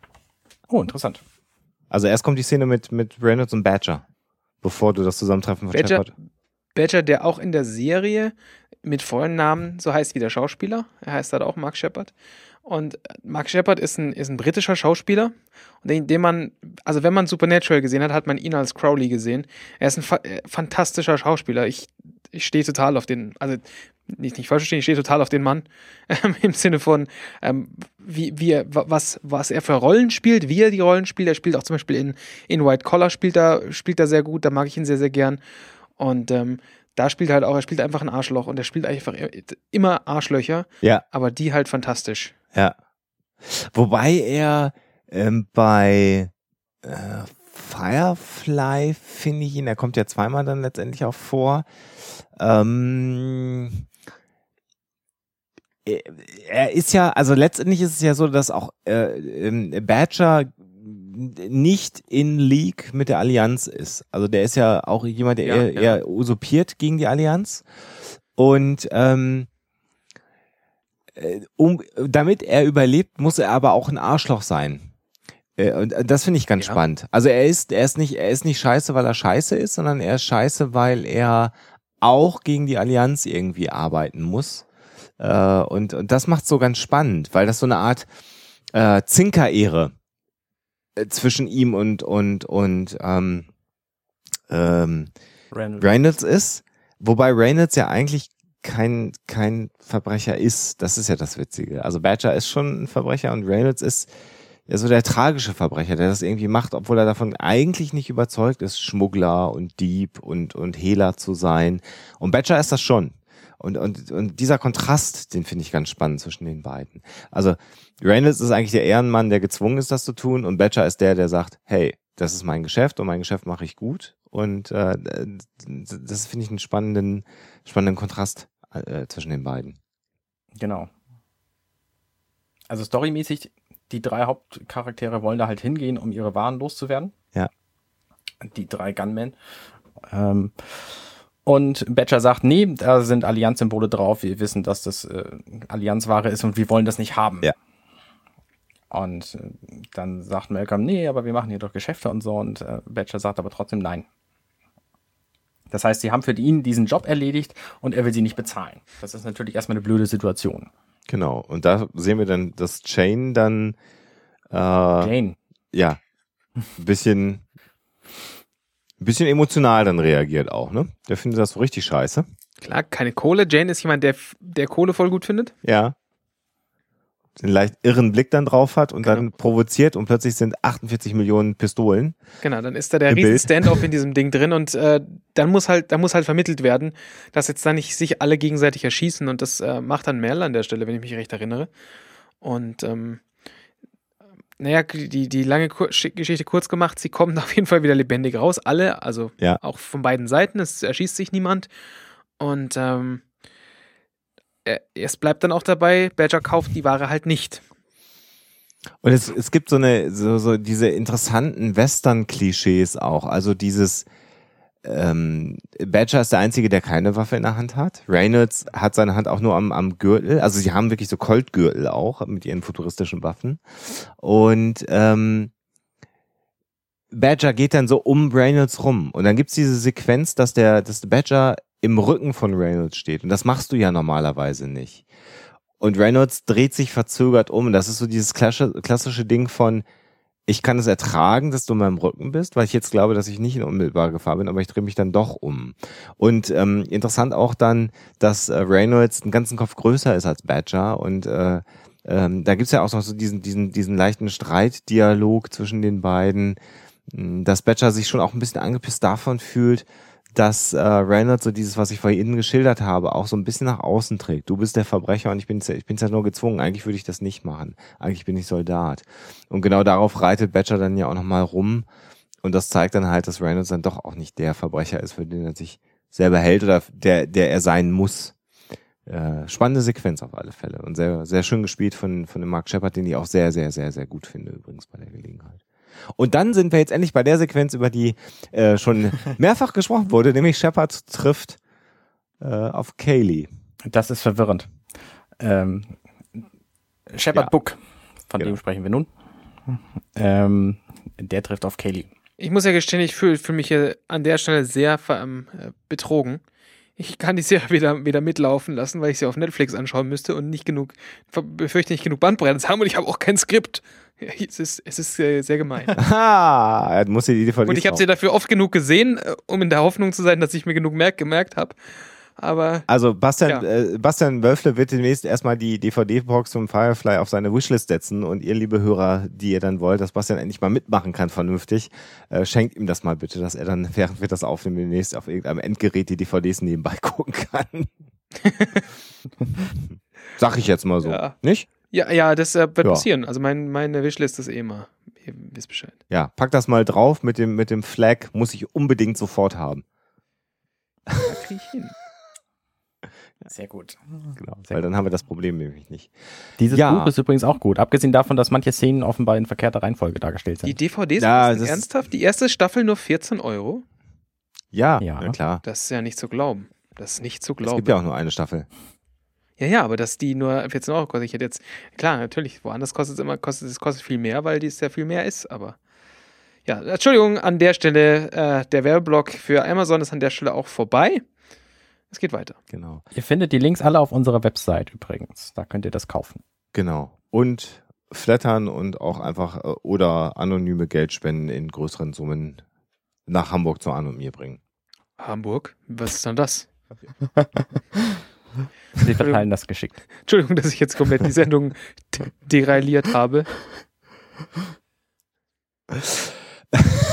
Oh, interessant. Also erst kommt die Szene mit, mit Reynolds und Badger, bevor du das Zusammentreffen von Badger, Shepard. Badger, der auch in der Serie mit vollen Namen so heißt wie der Schauspieler. Er heißt halt auch Mark Shepard. Und Mark Shepard ist ein, ist ein britischer Schauspieler, den, den man, also wenn man Supernatural gesehen hat, hat man ihn als Crowley gesehen. Er ist ein fa äh, fantastischer Schauspieler. Ich, ich stehe total auf den, also nicht, nicht falsch verstehen, ich stehe total auf den Mann. [LAUGHS] Ähm, Im Sinne von, ähm, wie, wie er, wa- was, was er für Rollen spielt, wie er die Rollen spielt. Er spielt auch zum Beispiel in, in White Collar spielt er, spielt er sehr gut, da mag ich ihn sehr, sehr gern. Und ähm, da spielt er halt auch, er spielt einfach ein Arschloch und er spielt einfach immer Arschlöcher, Ja, aber die halt fantastisch. ja. Wobei er ähm, bei äh, Firefly finde ich ihn, er kommt ja zweimal dann letztendlich auch vor. Ähm, er- ist ja, also letztendlich ist es ja so, dass auch äh, ähm, Badger nicht in League mit der Allianz ist. Also der ist ja auch jemand, der Ja, eher, ja. eher usurpiert gegen die Allianz. Und ähm, äh, um, damit er überlebt, muss er aber auch ein Arschloch sein. Äh, Und äh, das finde ich ganz Ja. spannend. Also er ist, er ist nicht, er ist nicht scheiße, weil er scheiße ist, sondern er ist scheiße, weil er auch gegen die Allianz irgendwie arbeiten muss. Äh, und, und das macht so ganz spannend, weil das so eine Art äh, Zinkerehre äh, zwischen ihm und und und ähm, ähm, Reynolds. Reynolds ist, wobei Reynolds ja eigentlich kein, kein Verbrecher ist. Das ist ja das Witzige. Also Badger ist schon ein Verbrecher und Reynolds ist ja so der tragische Verbrecher, der das irgendwie macht, obwohl er davon eigentlich nicht überzeugt ist, Schmuggler und Dieb und, und Hehler zu sein. Und Badger ist das schon. Und, und, und dieser Kontrast, den finde ich ganz spannend zwischen den beiden. Also Reynolds ist eigentlich der Ehrenmann, der gezwungen ist, das zu tun, und Badger ist der, der sagt, hey, das ist mein Geschäft und mein Geschäft mache ich gut. Und äh, das finde ich einen spannenden, spannenden Kontrast äh, zwischen den beiden. Genau. Also storymäßig, die drei Hauptcharaktere wollen da halt hingehen, um ihre Waren loszuwerden. Ja. Die drei Gunmen. Ähm, und Badger sagt, nee, da sind Allianz-Symbole drauf. Wir wissen, dass das äh, Allianzware ist und wir wollen das nicht haben. Ja. Und äh, dann sagt Malcolm, nee, aber wir machen hier doch Geschäfte und so. Und äh, Badger sagt aber trotzdem nein. Das heißt, sie haben für ihn diesen Job erledigt und er will sie nicht bezahlen. Das ist natürlich erstmal eine blöde Situation. Genau. Und da sehen wir dann, dass Chain dann äh, Jane, ja ein bisschen, ein bisschen emotional dann reagiert auch, ne? Der findet das so richtig scheiße. Klar, keine Kohle. Jane ist jemand, der, der Kohle voll gut findet. Ja. Den leicht irren Blick dann drauf hat und Genau. dann provoziert und plötzlich sind 48 Millionen Pistolen. Genau, dann ist da der riesen. Stand-off in [LAUGHS] diesem Ding drin und äh, dann muss halt, da muss halt vermittelt werden, dass jetzt da nicht sich alle gegenseitig erschießen und das äh, macht dann Merle an der Stelle, wenn ich mich recht erinnere. Und ähm, naja, die, die lange Kur Geschichte kurz gemacht, sie kommen [LAUGHS] auf jeden Fall wieder lebendig raus, alle, also Ja. auch von beiden Seiten, es erschießt sich niemand. Und ähm, äh, es bleibt dann auch dabei, Badger kauft die Ware halt nicht. Und es, es gibt so eine, so, so diese interessanten Western-Klischees auch. Also dieses, ähm, Badger ist der Einzige, der keine Waffe in der Hand hat. Reynolds hat seine Hand auch nur am, am Gürtel. Also sie haben wirklich so Coltgürtel auch mit ihren futuristischen Waffen. Und ähm, Badger geht dann so um Reynolds rum. Und dann gibt's diese Sequenz, dass der, dass der Badger im Rücken von Reynolds steht. Und das machst du ja normalerweise nicht. Und Reynolds dreht sich verzögert um. Das ist so dieses klassische Ding von, ich kann es ertragen, dass du in meinem Rücken bist, weil ich jetzt glaube, dass ich nicht in unmittelbarer Gefahr bin, aber ich drehe mich dann doch um. Und ähm, interessant auch dann, dass äh, Reynolds einen ganzen Kopf größer ist als Badger und äh, Ähm, da gibt's ja auch noch so diesen, diesen, diesen leichten Streitdialog zwischen den beiden, hm, dass Badger sich schon auch ein bisschen angepisst davon fühlt, dass äh, Reynolds so dieses, was ich vorhin geschildert habe, auch so ein bisschen nach außen trägt. Du bist der Verbrecher und ich bin ich bin's ja nur gezwungen. Eigentlich würde ich das nicht machen. Eigentlich bin ich Soldat. Und genau darauf reitet Badger dann ja auch nochmal rum. Und das zeigt dann halt, dass Reynolds dann doch auch nicht der Verbrecher ist, für den er sich selber hält oder der, der er sein muss. Äh, spannende Sequenz auf alle Fälle und sehr, sehr schön gespielt von, von dem Mark Shepard, den ich auch sehr, sehr, sehr, sehr gut finde übrigens bei der Gelegenheit. Und dann sind wir jetzt endlich bei der Sequenz, über die äh, schon mehrfach gesprochen wurde, nämlich Shepard trifft äh, auf Kaylee. Das ist verwirrend. Ähm, Shepard Ja. Book, von Genau. dem sprechen wir nun. Ähm, der trifft auf Kaylee. Ich muss ja gestehen, ich fühle fühl mich hier an der Stelle sehr ver- ähm, äh, betrogen. Ich kann die Serie wieder, wieder mitlaufen lassen, weil ich sie auf Netflix anschauen müsste und nicht genug, befürchte nicht genug Bandbreite haben und ich habe auch kein Skript. Es ist, es ist sehr gemein. Ah, er muss die DVD Und ich habe sie dafür oft genug gesehen, äh, um in der Hoffnung zu sein, dass ich mir genug merk gemerkt habe. Aber Also Bastian, Ja. äh, Bastian Wölfle wird demnächst erstmal die DVD-Box von Firefly auf seine Wishlist setzen und ihr, liebe Hörer, die ihr dann wollt, dass Bastian endlich mal mitmachen kann vernünftig, äh, schenkt ihm das mal bitte, dass er dann, [LAUGHS] während wir das aufnehmen, demnächst auf irgendeinem Endgerät die DVDs nebenbei [LAUGHS] gucken kann. [LAUGHS] Sag ich jetzt mal so. Ja. Nicht? ja, ja, das äh, wird Ja. passieren. Also mein, meine Wishlist ist eh immer. Ihr wisst Bescheid. Ja, pack das mal drauf mit dem, mit dem Flag, muss ich unbedingt sofort haben. Da krieg ich hin. Sehr gut. Genau, Sehr weil gut. dann haben wir das Problem nämlich nicht. Dieses Ja. Buch ist übrigens auch gut, abgesehen davon, dass manche Szenen offenbar in verkehrter Reihenfolge dargestellt Die sind. DVDs Ja, das- ernsthaft? Die erste Staffel nur 14 Euro? Ja, Ja. na klar. Das ist ja nicht zu glauben. Das ist nicht zu Es glauben. gibt ja auch nur eine Staffel. Ja, ja, aber dass die nur 14 Euro kostet. Ich hätte jetzt, klar, natürlich, woanders kostet es immer, kostet es kostet viel mehr, weil dies ja viel mehr ist, aber. Ja, Entschuldigung, an der Stelle, äh, der Werbeblock für Amazon ist an der Stelle auch vorbei. Es geht weiter. Genau. Ihr findet die Links alle auf unserer Website übrigens. Da könnt ihr das kaufen. Genau. Und flattern und auch einfach äh, oder anonyme Geldspenden in größeren Summen nach Hamburg zu Anne und mir bringen. Hamburg? Was ist denn das? [LAUGHS] Sie verteilen das geschickt. Entschuldigung, dass ich jetzt komplett die Sendung de- derailliert habe. [LAUGHS]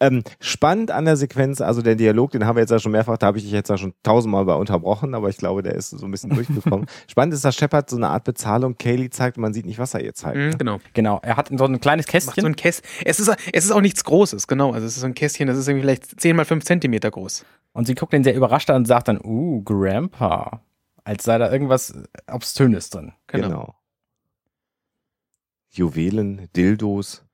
ähm, spannend an der Sequenz, also der Dialog, den haben wir jetzt ja schon mehrfach, da habe ich dich jetzt ja schon tausendmal bei unterbrochen, aber ich glaube, der ist so ein bisschen [LAUGHS] durchgekommen. Spannend ist, dass Shepard so eine Art Bezahlung Kaylee zeigt und man sieht nicht, was er ihr zeigt. Mhm, genau. Genau, er hat so ein kleines Macht so Kästchen ein Kästchen. Es ist, es ist auch nichts Großes, genau. Also es ist so ein Kästchen, das ist irgendwie vielleicht 10 mal 5 Zentimeter groß. und sie guckt ihn sehr überrascht an und sagt dann, uh, Grandpa. Als sei da irgendwas Obszönes drin. Genau. Juwelen, Dildos.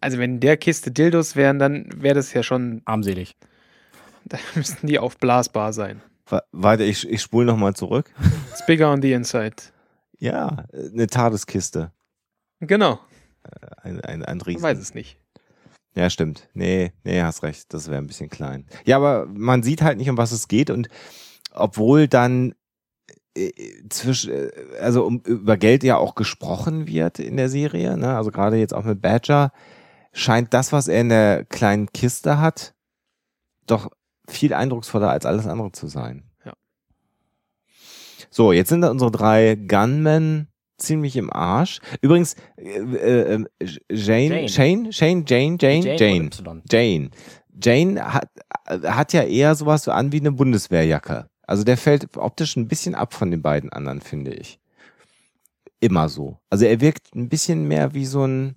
Also wenn der Kiste Dildos wären, dann wäre das ja schon, Armselig. [LAUGHS] da müssten die aufblasbar sein. Wa- Warte, ich, ich spule nochmal zurück. It's bigger on the inside. Ja, äh, eine Tadeskiste. Genau, Ein, ein, ein man Riesen. weiß es nicht. Ja, stimmt. Nee, nee, hast recht. Das wäre ein bisschen klein. Ja, aber man sieht halt nicht, um was es geht. Und obwohl dann äh, zwischen, äh, also um, über Geld ja auch gesprochen wird in der Serie, ne? also gerade jetzt auch mit Badger, scheint das, was er in der kleinen Kiste hat, doch viel eindrucksvoller als alles andere zu sein. Ja. So, jetzt sind da unsere drei Gunmen ziemlich im Arsch. Übrigens, äh, äh, äh, Jane, Jane. Shane, Shane, Jane, Jane, Jane, Y. Jane. Jane hat, hat ja eher sowas so an wie eine Bundeswehrjacke. Also der fällt optisch ein bisschen ab von den beiden anderen, finde ich. Immer so. Also er wirkt ein bisschen mehr wie so ein,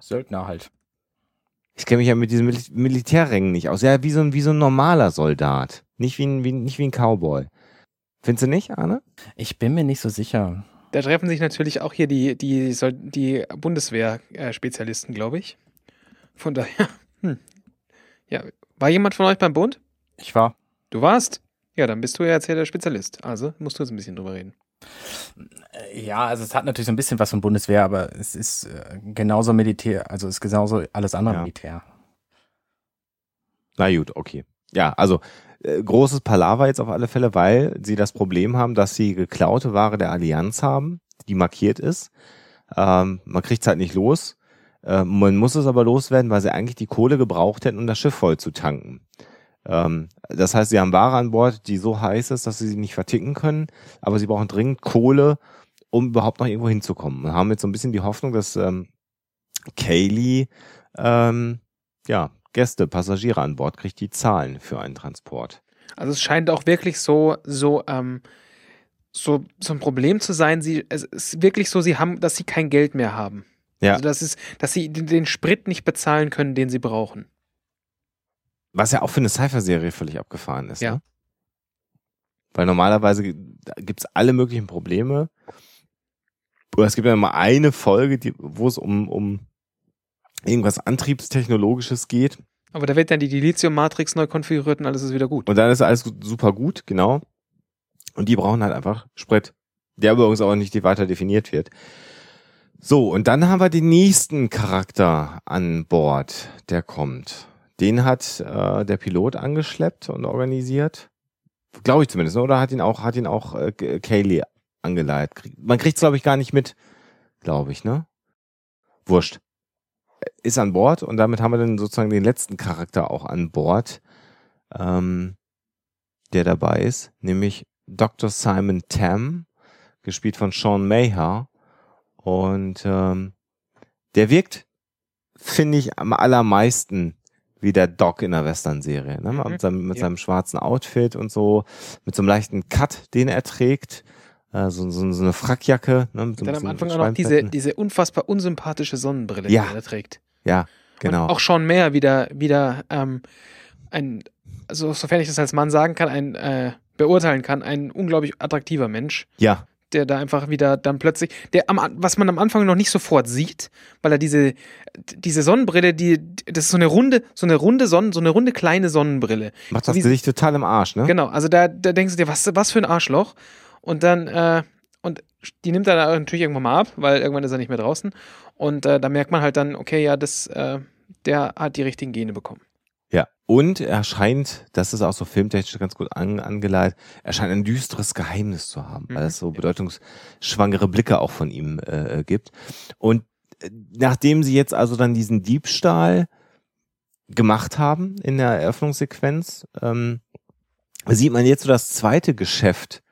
Söldner halt. ich kenne mich ja mit diesen Mil Militärrängen nicht aus. Ja, wie so ein, wie so ein normaler Soldat. Nicht wie ein, wie, nicht wie ein Cowboy. Findest du nicht, Arne? Ich bin mir nicht so sicher. Da treffen sich natürlich auch hier die, die, die Bundeswehr-Spezialisten, glaube ich. Von daher, [LAUGHS] hm. Ja, war jemand von euch beim Bund? Ich war. Du warst? Ja, dann bist du ja jetzt hier der Spezialist. Also musst du jetzt ein bisschen drüber reden. Äh, Ja, also es hat natürlich so ein bisschen was von Bundeswehr, aber es ist äh, genauso Militär, also es ist genauso alles andere Ja. Militär. Na gut, okay. Ja, also äh, großes Palaver jetzt auf alle Fälle, weil sie das Problem haben, dass sie geklaute Ware der Allianz haben, die markiert ist. Ähm, man kriegt es halt nicht los. Ähm, man muss es aber loswerden, weil sie eigentlich die Kohle gebraucht hätten, um das Schiff voll zu tanken. Ähm, das heißt, sie haben Ware an Bord, die so heiß ist, dass sie sie nicht verticken können, aber sie brauchen dringend Kohle, um überhaupt noch irgendwo hinzukommen. Und haben jetzt so ein bisschen die Hoffnung, dass ähm, Kaylee ähm, ja, Gäste, Passagiere an Bord kriegt, die zahlen für einen Transport. Also es scheint auch wirklich so, so, ähm, so, so ein Problem zu sein. Sie, es ist wirklich so, sie haben, dass sie kein Geld mehr haben. Ja. Also das ist, dass sie den Sprit nicht bezahlen können, den sie brauchen. Was ja auch für eine Cypher-Serie völlig abgefahren ist. Ja. Ne? Weil normalerweise gibt es alle möglichen Probleme. Oder es gibt ja immer eine Folge, die, wo es um, um irgendwas Antriebstechnologisches geht. Aber da wird dann die Dilithium-Matrix neu konfiguriert und alles ist wieder gut. Und dann ist alles super gut, genau. Und die brauchen halt einfach Sprit. Der übrigens auch nicht weiter definiert wird. So, und dann haben wir den nächsten Charakter an Bord, der kommt. Den hat äh, der Pilot angeschleppt und organisiert. Glaube ich zumindest, ne? oder hat ihn auch, hat ihn auch äh, Kaylee angeleitet. Man kriegt es, glaube ich, gar nicht mit, glaube ich, ne? Wurscht. Ist an Bord und damit haben wir dann sozusagen den letzten Charakter auch an Bord, ähm, der dabei ist, nämlich Dr. Simon Tam, gespielt von Sean Mayher. Und ähm, der wirkt, finde ich, am allermeisten wie der Doc in der Western-Serie. Ne? Mhm. Mit, seinem, mit Ja. seinem schwarzen Outfit und so, mit so einem leichten Cut, den er trägt. Äh, so, so, so eine Frackjacke. Ne? Mit so Dann am Anfang auch noch diese, diese unfassbar unsympathische Sonnenbrille, Ja. die er trägt. Ja, genau. Und auch Sean Mayer wieder, wieder ähm, ein, also sofern ich das als Mann sagen kann, ein äh, beurteilen kann, ein unglaublich attraktiver Mensch, ja, der da einfach wieder dann plötzlich, der am, was man am Anfang noch nicht sofort sieht, weil er diese, diese Sonnenbrille, die, das ist so eine runde, so eine runde Sonnen, so eine runde kleine Sonnenbrille. macht das Gesicht total im Arsch, ne? Genau, also da, da denkst du dir, was, was für ein Arschloch. Und dann, äh, und die nimmt er dann natürlich irgendwann mal ab, weil irgendwann ist er nicht mehr draußen. Und äh, da merkt man halt dann, okay, ja, das, äh, der hat die richtigen Gene bekommen. Ja. Und er scheint, das ist auch so filmtechnisch ganz gut an, angeleitet, er scheint ein düsteres Geheimnis zu haben, weil Mhm. es so bedeutungsschwangere Blicke auch von ihm äh, gibt. Und äh, nachdem sie jetzt also dann diesen Diebstahl gemacht haben in der Eröffnungssequenz, ähm, sieht man jetzt so das zweite Geschäft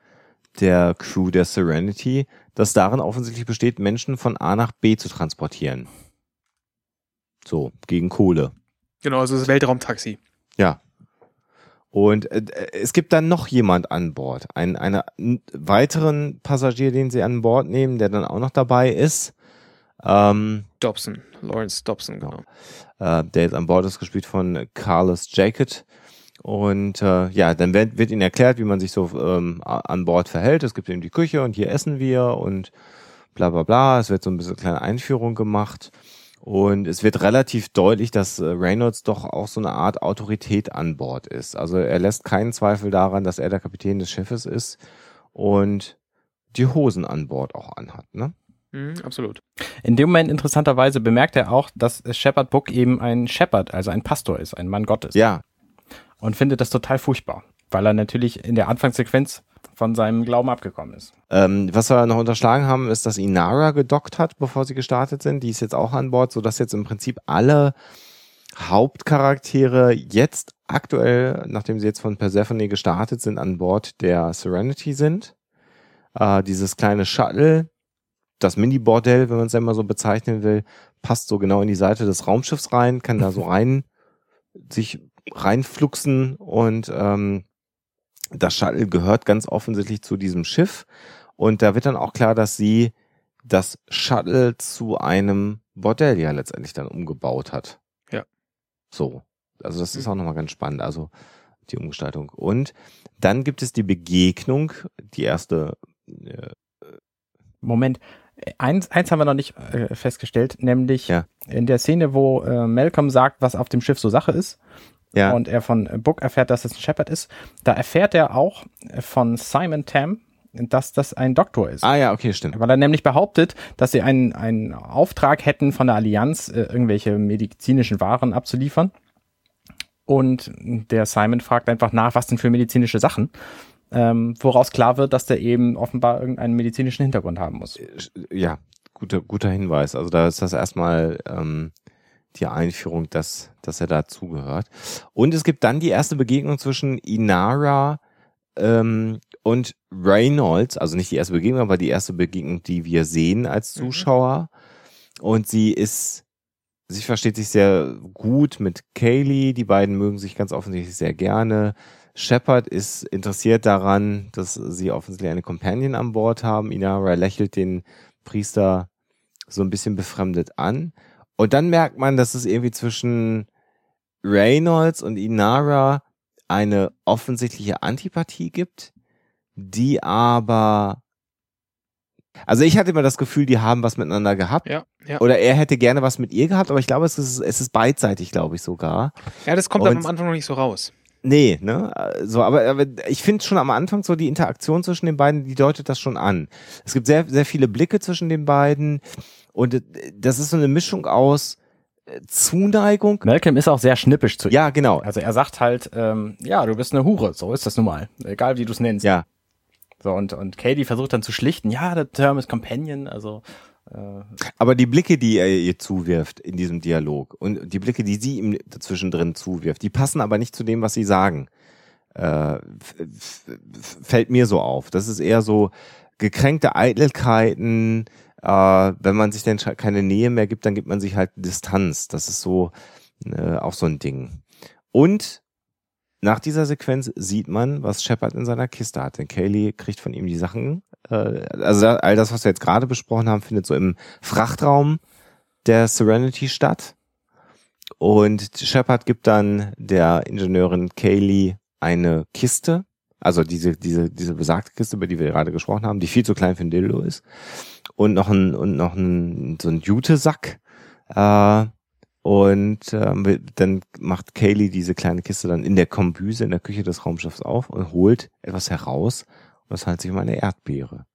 der Crew der Serenity, das darin offensichtlich besteht, Menschen von A nach B zu transportieren. So, gegen Kohle. Genau, also das Weltraumtaxi. Ja. Und äh, es gibt dann noch jemand an Bord, einen, einen weiteren Passagier, den sie an Bord nehmen, der dann auch noch dabei ist. Ähm, Dobson, Lawrence Dobson, genau. äh, der jetzt an Bord ist, gespielt von Carlos Jacket. Und äh, ja, dann wird, wird ihnen erklärt, wie man sich so ähm, an Bord verhält. Es gibt eben die Küche und hier essen wir und bla bla bla. Es wird so ein bisschen kleine Einführung gemacht. Und es wird relativ deutlich, dass äh, Reynolds doch auch so eine Art Autorität an Bord ist. Also er lässt keinen Zweifel daran, dass er der Kapitän des Schiffes ist und die Hosen an Bord auch anhat. Ne? Mhm, absolut. In dem Moment interessanterweise bemerkt er auch, dass Shepard Book eben ein Shepherd, also ein Pastor ist, ein Mann Gottes. Ja, Und findet das total furchtbar, weil er natürlich in der Anfangssequenz von seinem Glauben abgekommen ist. Ähm, was wir noch unterschlagen haben, ist, dass Inara gedockt hat, bevor sie gestartet sind. Die ist jetzt auch an Bord, sodass jetzt im Prinzip alle Hauptcharaktere jetzt aktuell, nachdem sie jetzt von Persephone gestartet sind, an Bord der Serenity sind. Äh, dieses kleine Shuttle, das Mini-Bordell, wenn man es einmal so bezeichnen will, passt so genau in die Seite des Raumschiffs rein, kann da so [LAUGHS] rein sich reinfluxen und ähm, das Shuttle gehört ganz offensichtlich zu diesem Schiff. Und da wird dann auch klar, dass sie das Shuttle zu einem Bordell ja letztendlich dann umgebaut hat. Ja. So. Also das ist Mhm. auch nochmal ganz spannend. Also die Umgestaltung. Und dann gibt es die Begegnung, die erste. Äh, Moment, eins, eins haben wir noch nicht äh, festgestellt, nämlich Ja. in der Szene, wo äh, Malcolm sagt, was auf dem Schiff so Sache ist, ja, und er von äh, Book erfährt, dass es ein Shepard ist, da erfährt er auch äh, von Simon Tam, dass das ein Doktor ist. ah ja, okay, stimmt. Weil er nämlich behauptet, dass sie einen, einen Auftrag hätten von der Allianz, äh, irgendwelche medizinischen Waren abzuliefern. Und der Simon fragt einfach nach, was denn für medizinische Sachen. Ähm, woraus klar wird, dass der eben offenbar irgendeinen medizinischen Hintergrund haben muss. Ja, guter, guter Hinweis. Also da ist das erstmal ähm, die Einführung, dass, dass er dazugehört. Und es gibt dann die erste Begegnung zwischen Inara ähm, und Reynolds, also nicht die erste Begegnung, aber die erste Begegnung, die wir sehen als mhm. Zuschauer. Mhm. Und sie ist, sie versteht sich sehr gut mit Kaylee, die beiden mögen sich ganz offensichtlich sehr gerne. Shepard ist interessiert daran, dass sie offensichtlich eine Companion an Bord haben. Inara lächelt den Priester so ein bisschen befremdet an. Und dann merkt man, dass es irgendwie zwischen Reynolds und Inara eine offensichtliche Antipathie gibt, die aber also ich hatte immer das Gefühl, die haben was miteinander gehabt. Ja, ja. Oder er hätte gerne was mit ihr gehabt, aber ich glaube, es ist, es ist beidseitig, glaube ich sogar. Ja, das kommt und, am Anfang noch nicht so raus. Nee, ne? So, aber, aber ich finde schon am Anfang so die Interaktion zwischen den beiden, die deutet das schon an. Es gibt sehr, sehr viele Blicke zwischen den beiden und das ist so eine Mischung aus äh, Zuneigung. Malcolm ist auch sehr schnippisch zu ihm. Ja, genau. Also er sagt halt, ähm, ja, du bist eine Hure, so ist das nun mal. Egal wie du es nennst. Ja. So, und, und Katie versucht dann zu schlichten, ja, der Term ist Companion, also äh, aber die Blicke, die er ihr zuwirft in diesem Dialog und die Blicke, die sie ihm dazwischen drin zuwirft, die passen aber nicht zu dem, was sie sagen. Äh, fällt mir so auf. Das ist eher so gekränkte Eitelkeiten, äh, wenn man sich dann keine Nähe mehr gibt, dann gibt man sich halt Distanz. Das ist so äh, auch so ein Ding. Und nach dieser Sequenz sieht man, was Shepard in seiner Kiste hat. Denn Kaylee kriegt von ihm die Sachen. Äh, also all das, was wir jetzt gerade besprochen haben, findet so im Frachtraum der Serenity statt. Und Shepard gibt dann der Ingenieurin Kaylee eine Kiste, also diese, diese, diese besagte Kiste, über die wir gerade gesprochen haben, die viel zu klein für ein Dildo ist und noch ein und noch ein so ein Jutesack. Äh, und ähm, dann macht Kaylee diese kleine Kiste dann in der Kombüse in der Küche des Raumschiffs auf und holt etwas heraus. Und das handelt sich um eine Erdbeere.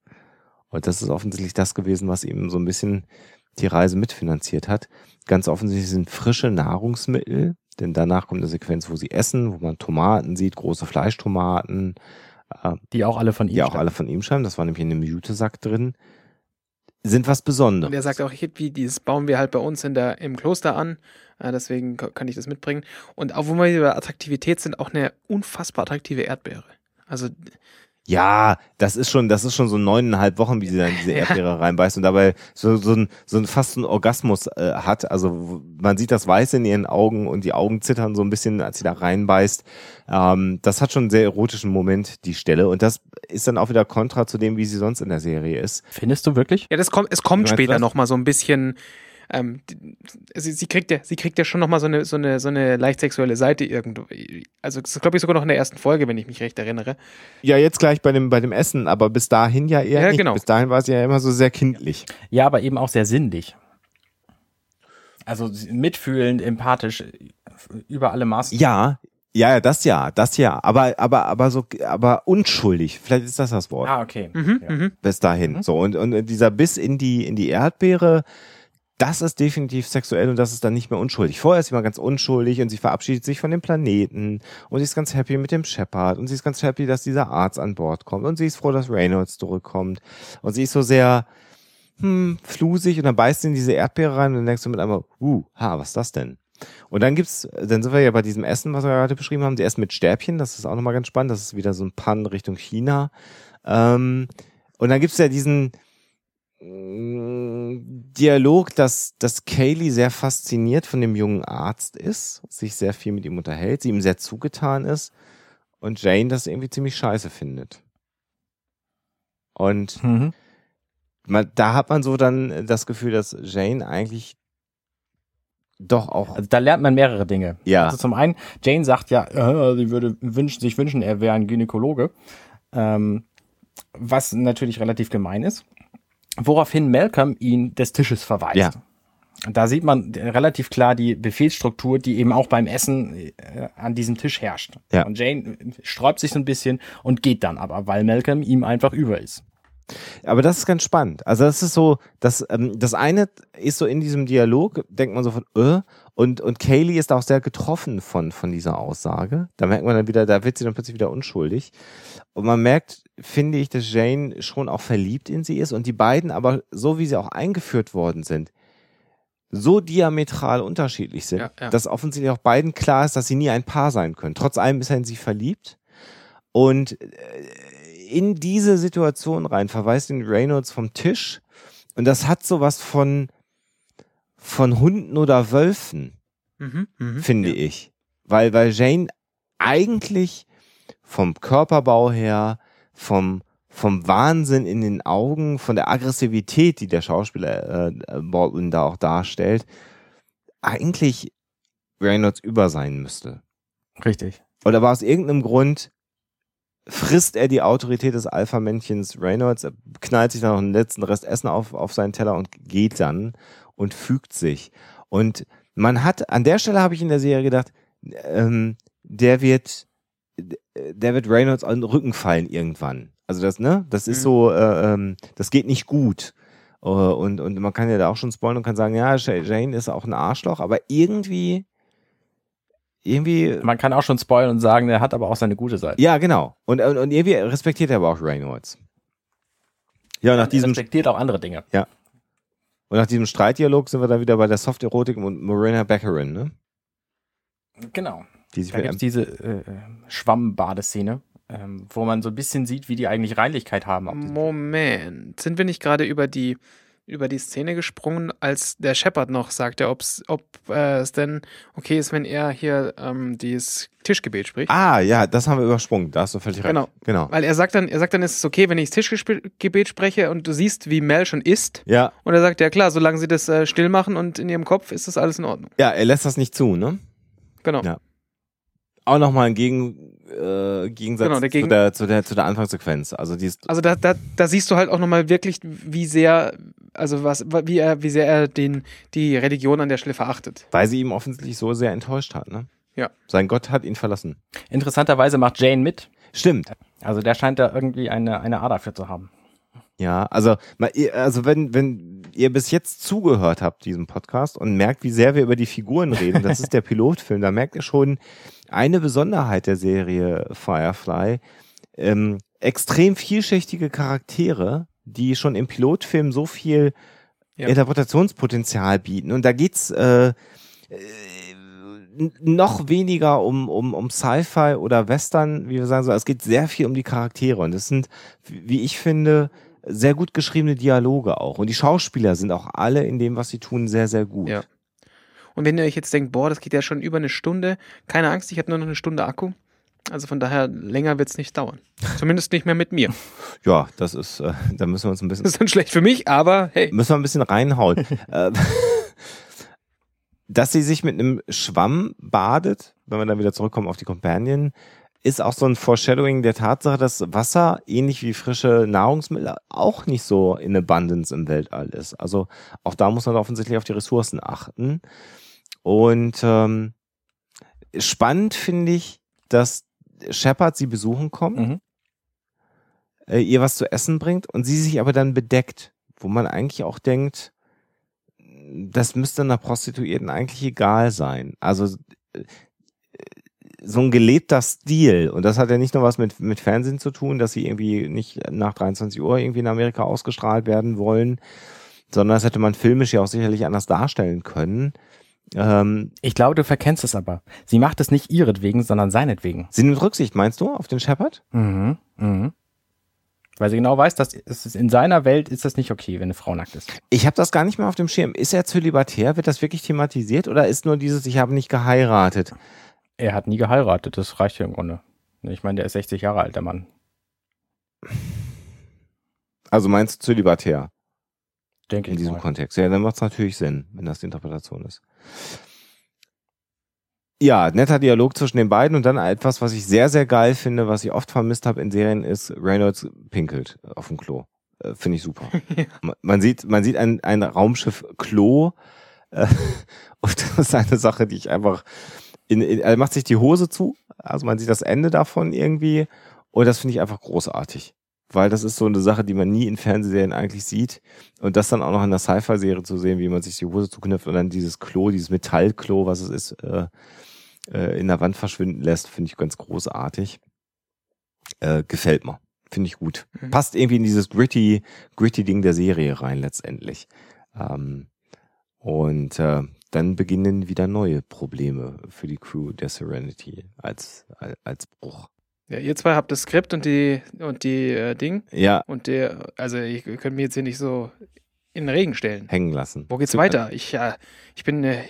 Und das ist offensichtlich das gewesen, was ihm so ein bisschen die Reise mitfinanziert hat. Ganz offensichtlich sind frische Nahrungsmittel, denn danach kommt eine Sequenz, wo sie essen, wo man Tomaten sieht, große Fleischtomaten. Äh, die auch alle von ihm Die auch alle von ihm schreiben. Das war nämlich in dem Jutesack drin sind was Besonderes. Und er sagt auch, wie dieses bauen wir halt bei uns in der, im Kloster an. Äh, deswegen kann ich das mitbringen. Und auch wo wir über Attraktivität sind, auch eine unfassbar attraktive Erdbeere. Also ja, das ist schon, das ist schon so neuneinhalb Wochen, wie sie dann diese [LAUGHS] Erdbeere ja. reinbeißt und dabei so, so ein, so ein fast ein Orgasmus äh, hat. Also man sieht das Weiße in ihren Augen und die Augen zittern so ein bisschen, als sie da reinbeißt. Ähm, das hat schon einen sehr erotischen Moment, die Stelle. Und das ist dann auch wieder kontra zu dem, wie sie sonst in der Serie ist. Findest du wirklich? Ja, das kommt, es kommt später nochmal so ein bisschen ähm, sie, sie, kriegt ja, sie kriegt ja schon nochmal so eine, so, eine, so eine leicht sexuelle Seite irgendwo. Also, das ist, glaube ich, sogar noch in der ersten Folge, wenn ich mich recht erinnere. Ja, jetzt gleich bei dem, bei dem Essen, aber bis dahin ja eher ja, nicht. Genau. Bis dahin war sie ja immer so sehr kindlich. Ja, aber eben auch sehr sinnlich. Also mitfühlend, empathisch, über alle Maßen. Ja, ja, das ja, das ja, aber aber aber so aber unschuldig. Vielleicht ist das das Wort. Ah, okay. Mhm, ja. Mhm. Bis dahin. Mhm. So und und dieser Biss in die in die Erdbeere, das ist definitiv sexuell und das ist dann nicht mehr unschuldig. Vorher ist sie mal ganz unschuldig und sie verabschiedet sich von dem Planeten und sie ist ganz happy mit dem Shepard und sie ist ganz happy, dass dieser Arzt an Bord kommt und sie ist froh, dass Reynolds zurückkommt und sie ist so sehr hm, flusig und dann beißt sie in diese Erdbeere rein und dann denkst du mit einmal, uh, ha, was ist das denn? Und dann gibt's, dann sind wir ja bei diesem Essen, was wir gerade beschrieben haben, die essen mit Stäbchen, das ist auch nochmal ganz spannend, das ist wieder so ein Pan Richtung China. Ähm, und dann gibt's ja diesen, Dialog, dass, dass Kaylee sehr fasziniert von dem jungen Arzt ist, sich sehr viel mit ihm unterhält, sie ihm sehr zugetan ist und Jane das irgendwie ziemlich scheiße findet. Und mhm. man, da hat man so dann das Gefühl, dass Jane eigentlich doch auch. Also da lernt man mehrere Dinge. Ja. Also zum einen, Jane sagt ja, äh, sie würde wünschen, sich wünschen, er wäre ein Gynäkologe. Ähm, was natürlich relativ gemein ist woraufhin Malcolm ihn des Tisches verweist. Ja. Da sieht man relativ klar die Befehlsstruktur, die eben auch beim Essen äh, an diesem Tisch herrscht. Ja. Und Jane sträubt sich so ein bisschen und geht dann aber, weil Malcolm ihm einfach über ist. Aber das ist ganz spannend. Also das ist so, das, ähm, das eine ist so in diesem Dialog, denkt man so von, äh, und, und Kaylee ist auch sehr getroffen von, von dieser Aussage. Da merkt man dann wieder, da wird sie dann plötzlich wieder unschuldig. Und man merkt, finde ich, dass Jane schon auch verliebt in sie ist und die beiden aber, so wie sie auch eingeführt worden sind, so diametral unterschiedlich sind, Ja, ja. dass offensichtlich auch beiden klar ist, dass sie nie ein Paar sein können. Trotz allem ist er in sie verliebt. Und äh, in diese Situation rein verweist ihn Reynolds vom Tisch. Und das hat sowas von, von Hunden oder Wölfen Mhm, mhm. finde ich. Weil, weil Jane eigentlich vom Körperbau her, vom, vom Wahnsinn in den Augen, von der Aggressivität, die der Schauspieler äh, Baldwin da auch darstellt, eigentlich Reynolds über sein müsste. Richtig. Oder war aus irgendeinem Grund frisst er die Autorität des Alpha-Männchens Reynolds, knallt sich dann noch einen letzten Rest Essen auf, auf seinen Teller und geht dann und fügt sich. Und man hat, an der Stelle habe ich in der Serie gedacht, ähm, der wird, der wird Reynolds an den Rücken fallen irgendwann. Also das, ne, das ist Mhm. so, äh, ähm, das geht nicht gut. Äh, und, und man kann ja da auch schon spoilern und kann sagen, ja, Jane ist auch ein Arschloch, aber irgendwie, irgendwie Man kann auch schon spoilern und sagen, der hat aber auch seine gute Seite. ja, genau. Und, und, und irgendwie respektiert er aber auch Reynolds. Ja, und nach Er diesem, respektiert auch andere Dinge. und nach diesem Streitdialog sind wir dann wieder bei der Soft-Erotik und Morena Beckerin, ne? Genau. Die sich Da gibt es diese äh, Schwammbadeszene, ähm, wo man so ein bisschen sieht, wie die eigentlich Reinlichkeit haben. Moment. Sind wir nicht gerade über die, über die Szene gesprungen, als der Shepard noch sagte, ob's, ob äh, es denn okay ist, wenn er hier ähm, dieses Tischgebet spricht? Ah, ja, das haben wir übersprungen. Da hast du völlig recht. Genau. Genau. Weil er sagt dann, er sagt dann, ist es okay, wenn ich das Tischgebet spreche und du siehst, wie Mel schon isst. Ja, Und er sagt, ja klar, solange sie das äh, still machen und in ihrem Kopf ist das alles in Ordnung. ja, er lässt das nicht zu, ne? Genau. Ja. Auch nochmal ein Gegen, äh, Gegensatz Genau, der Gegen- zu, der, zu, der, zu der Anfangssequenz. Also die ist, Also da, da, da siehst du halt auch nochmal wirklich, wie sehr, also was, wie er, wie sehr er den, die Religion an der Stelle verachtet. weil sie ihm offensichtlich so sehr enttäuscht hat, ne? Ja. Sein Gott hat ihn verlassen. Interessanterweise macht Jane mit. Stimmt. Also der scheint da irgendwie eine, eine Ader für zu haben. Ja, also, mal, ihr- also wenn, wenn ihr bis jetzt zugehört habt, diesem Podcast, und merkt, wie sehr wir über die Figuren reden, das ist der [LAUGHS] Pilotfilm, da merkt ihr schon eine Besonderheit der Serie Firefly. Ähm, extrem vielschichtige Charaktere, die schon im Pilotfilm so viel Ja. Interpretationspotenzial bieten. Und da geht's äh, äh, noch weniger um, um, um Sci-Fi oder Western, wie wir sagen so. Es geht sehr viel um die Charaktere. Und das sind, wie ich finde, sehr gut geschriebene Dialoge auch. Und die Schauspieler sind auch alle in dem, was sie tun, sehr, sehr gut. Ja. Und wenn ihr euch jetzt denkt, boah, das geht ja schon über eine Stunde, keine Angst, ich habe nur noch eine Stunde Akku. Also von daher, länger wird es nicht dauern. Zumindest nicht mehr mit mir. [LAUGHS] Ja, das ist, äh, da müssen wir uns ein bisschen [LAUGHS] Das ist dann schlecht für mich, aber hey. Müssen wir ein bisschen reinhauen. [LAUGHS] Äh, Dass sie sich mit einem Schwamm badet, wenn wir dann wieder zurückkommen auf die Companion, ist auch so ein Foreshadowing der Tatsache, dass Wasser, ähnlich wie frische Nahrungsmittel, auch nicht so in Abundance im Weltall ist. Also auch da muss man offensichtlich auf die Ressourcen achten. Und ähm, spannend finde ich, dass Shepard sie besuchen kommt Mhm. äh, ihr was zu essen bringt und sie sich aber dann bedeckt, wo man eigentlich auch denkt, das müsste einer Prostituierten eigentlich egal sein. Also äh, so ein gelebter Stil und das hat ja nicht nur was mit, mit Fernsehen zu tun, dass sie irgendwie nicht nach 23 Uhr irgendwie in Amerika ausgestrahlt werden wollen, sondern das hätte man filmisch ja auch sicherlich anders darstellen können. Ähm, Ich glaube, du verkennst es aber. Sie macht es nicht ihretwegen, sondern seinetwegen. sie nimmt Rücksicht, meinst du, auf den Shepard? Mhm. Mhm. Weil sie genau weiß, dass es ist, in seiner Welt ist das nicht okay, wenn eine Frau nackt ist. Ich habe das gar nicht mehr auf dem Schirm. Ist er zölibatär? Wird das wirklich thematisiert oder ist nur dieses, ich habe nicht geheiratet? Er hat nie geheiratet, das reicht ja im Grunde. Ich meine, der ist 60 Jahre alt, der Mann. Also meinst du zölibatär Denke in diesem mal. Kontext? Ja, dann macht es natürlich Sinn, wenn das die Interpretation ist. Ja, netter Dialog zwischen den beiden und dann etwas, was ich sehr, sehr geil finde, was ich oft vermisst habe in Serien, ist Reynolds pinkelt auf dem Klo. Äh, finde ich super. [LAUGHS] Man- Man sieht, man sieht ein, ein Raumschiff Klo äh, [LAUGHS] und das ist eine Sache, die ich einfach in, in, er macht sich die Hose zu, also man sieht das Ende davon irgendwie und das finde ich einfach großartig. Weil das ist so eine Sache, die man nie in Fernsehserien eigentlich sieht. Und das dann auch noch in der Sci-Fi-Serie zu sehen, wie man sich die Hose zuknüpft und dann dieses Klo, dieses Metallklo, was es ist, äh, äh, in der Wand verschwinden lässt, finde ich ganz großartig. Äh, gefällt mir. Finde ich gut. Mhm. Passt irgendwie in dieses gritty, gritty Ding der Serie rein letztendlich. Ähm, Und äh, dann beginnen wieder neue Probleme für die Crew der Serenity als, als, als Bruch. Ja, ihr zwei habt das Skript und die und die äh, Ding. Ja. Und der, also ich könnt mir jetzt hier nicht so in den Regen stellen. Hängen lassen. Wo geht's weiter? Ich, äh, ich bin, äh,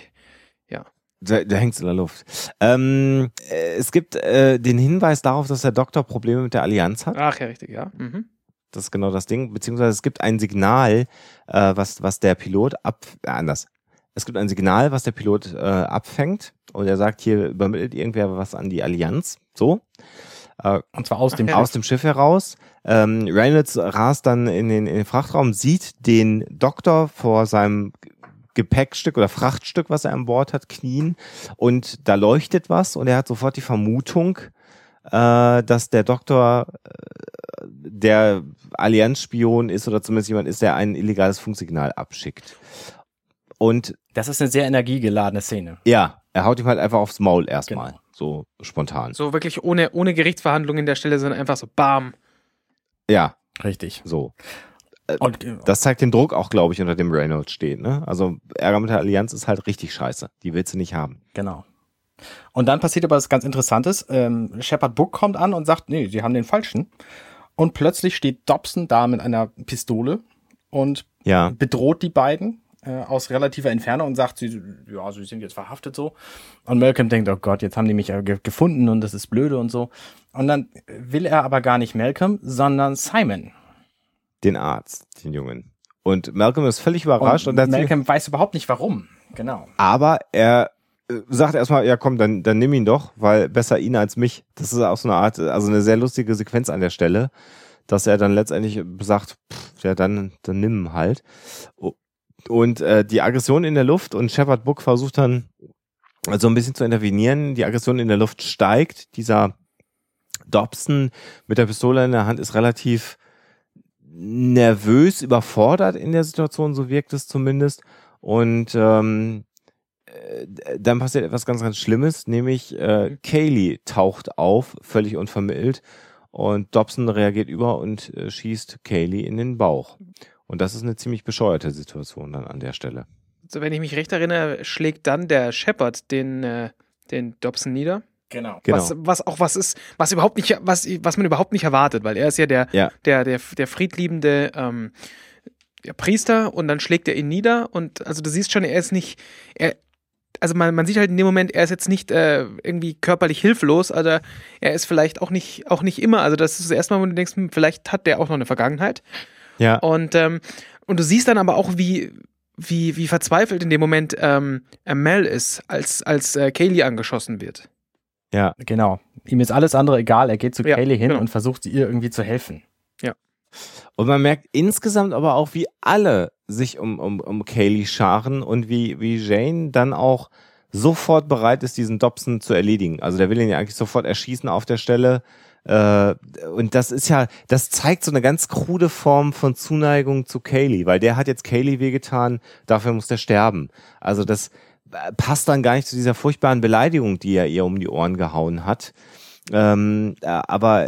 ja. Da, da hängt's in der Luft. Ähm, äh, es gibt äh, den Hinweis darauf, dass der Doktor Probleme mit der Allianz hat. Ach ja, richtig, ja. Mhm. Das ist genau das Ding. Beziehungsweise es gibt ein Signal, äh, was, was der Pilot ab, anders. Es gibt ein Signal, was der Pilot abfängt und er sagt, hier übermittelt irgendwer was an die Allianz. So. Äh, und zwar aus dem, [LAUGHS] Ach, aus dem Schiff heraus. Ähm, Reynolds rast dann in den, in den Frachtraum, sieht den Doktor vor seinem Gepäckstück oder Frachtstück, was er an Bord hat, knien und da leuchtet was und er hat sofort die Vermutung, äh, dass der Doktor äh, der Allianzspion ist oder zumindest jemand ist, der ein illegales Funksignal abschickt. Und das ist eine sehr energiegeladene Szene. Ja, er haut ihm halt einfach aufs Maul erstmal. Genau. So spontan. So wirklich ohne, ohne Gerichtsverhandlungen in der Stelle, sondern einfach so BAM. Ja. Richtig. So. Äh, Und, das zeigt den Druck auch, glaube ich, unter dem Reynolds steht. Ne? Also Ärger mit der Allianz ist halt richtig scheiße. Die willst du nicht haben. Genau. Und dann passiert aber was ganz Interessantes. Ähm, Shepard Book kommt an und sagt, nee, sie haben den falschen. Und plötzlich steht Dobson da mit einer Pistole und ja. bedroht die beiden äh, aus relativer Entfernung und sagt, sie, ja, sie sind jetzt verhaftet so. Und Malcolm denkt, oh Gott, jetzt haben die mich äh, gefunden und das ist blöde und so. Und dann will er aber gar nicht Malcolm, sondern Simon. Den Arzt, den Jungen. Und Malcolm ist völlig überrascht. Und, und Malcolm weiß überhaupt nicht warum. Genau. Aber er äh, sagt erstmal, ja komm, dann, dann nimm ihn doch, weil besser ihn als mich. Das ist auch so eine Art, also eine sehr lustige Sequenz an der Stelle, dass er dann letztendlich sagt, pff, ja dann, dann nimm ihn halt. Und äh, die Aggression in der Luft und Shepard Book versucht dann so ein bisschen zu intervenieren. Die Aggression in der Luft steigt. Dieser Dobson mit der Pistole in der Hand ist relativ nervös, überfordert in der Situation, so wirkt es zumindest. Und ähm, äh, dann passiert etwas ganz, ganz Schlimmes, nämlich äh, Kaylee taucht auf, völlig unvermittelt, und Dobson reagiert über und äh, schießt Kaylee in den Bauch. Und das ist eine ziemlich bescheuerte Situation dann an der Stelle. So, wenn ich mich recht erinnere, schlägt dann der Shepard den, äh, den Dobson nieder. Genau. genau. Was, was auch was ist, was überhaupt nicht, was, was man überhaupt nicht erwartet, weil er ist ja der, ja. der, der, der friedliebende ähm, der Priester und dann schlägt er ihn nieder und also du siehst schon, er ist nicht, er, also man, man sieht halt in dem Moment, er ist jetzt nicht äh, irgendwie körperlich hilflos, also er ist vielleicht auch nicht, auch nicht immer, also das ist das erste Mal, wo du denkst, hm, vielleicht hat der auch noch eine Vergangenheit. Ja. Und, ähm, und du siehst dann aber auch, wie, wie, wie verzweifelt in dem Moment ähm, Mel ist, als, als äh, Kaylee angeschossen wird. Ja, genau. Ihm ist alles andere egal. Er geht zu ja, Kaylee hin genau. und versucht ihr irgendwie zu helfen. Ja. Und man merkt insgesamt aber auch, wie alle sich um, um, um Kaylee scharen und wie, wie Jane dann auch sofort bereit ist, diesen Dobson zu erledigen. Also der will ihn ja eigentlich sofort erschießen auf der Stelle. Äh, und das ist ja, das zeigt so eine ganz krude Form von Zuneigung zu Kaylee, weil der hat jetzt Kaylee wehgetan, dafür muss der sterben. Also das äh, passt dann gar nicht zu dieser furchtbaren Beleidigung, die er ihr um die Ohren gehauen hat. Ähm, äh, aber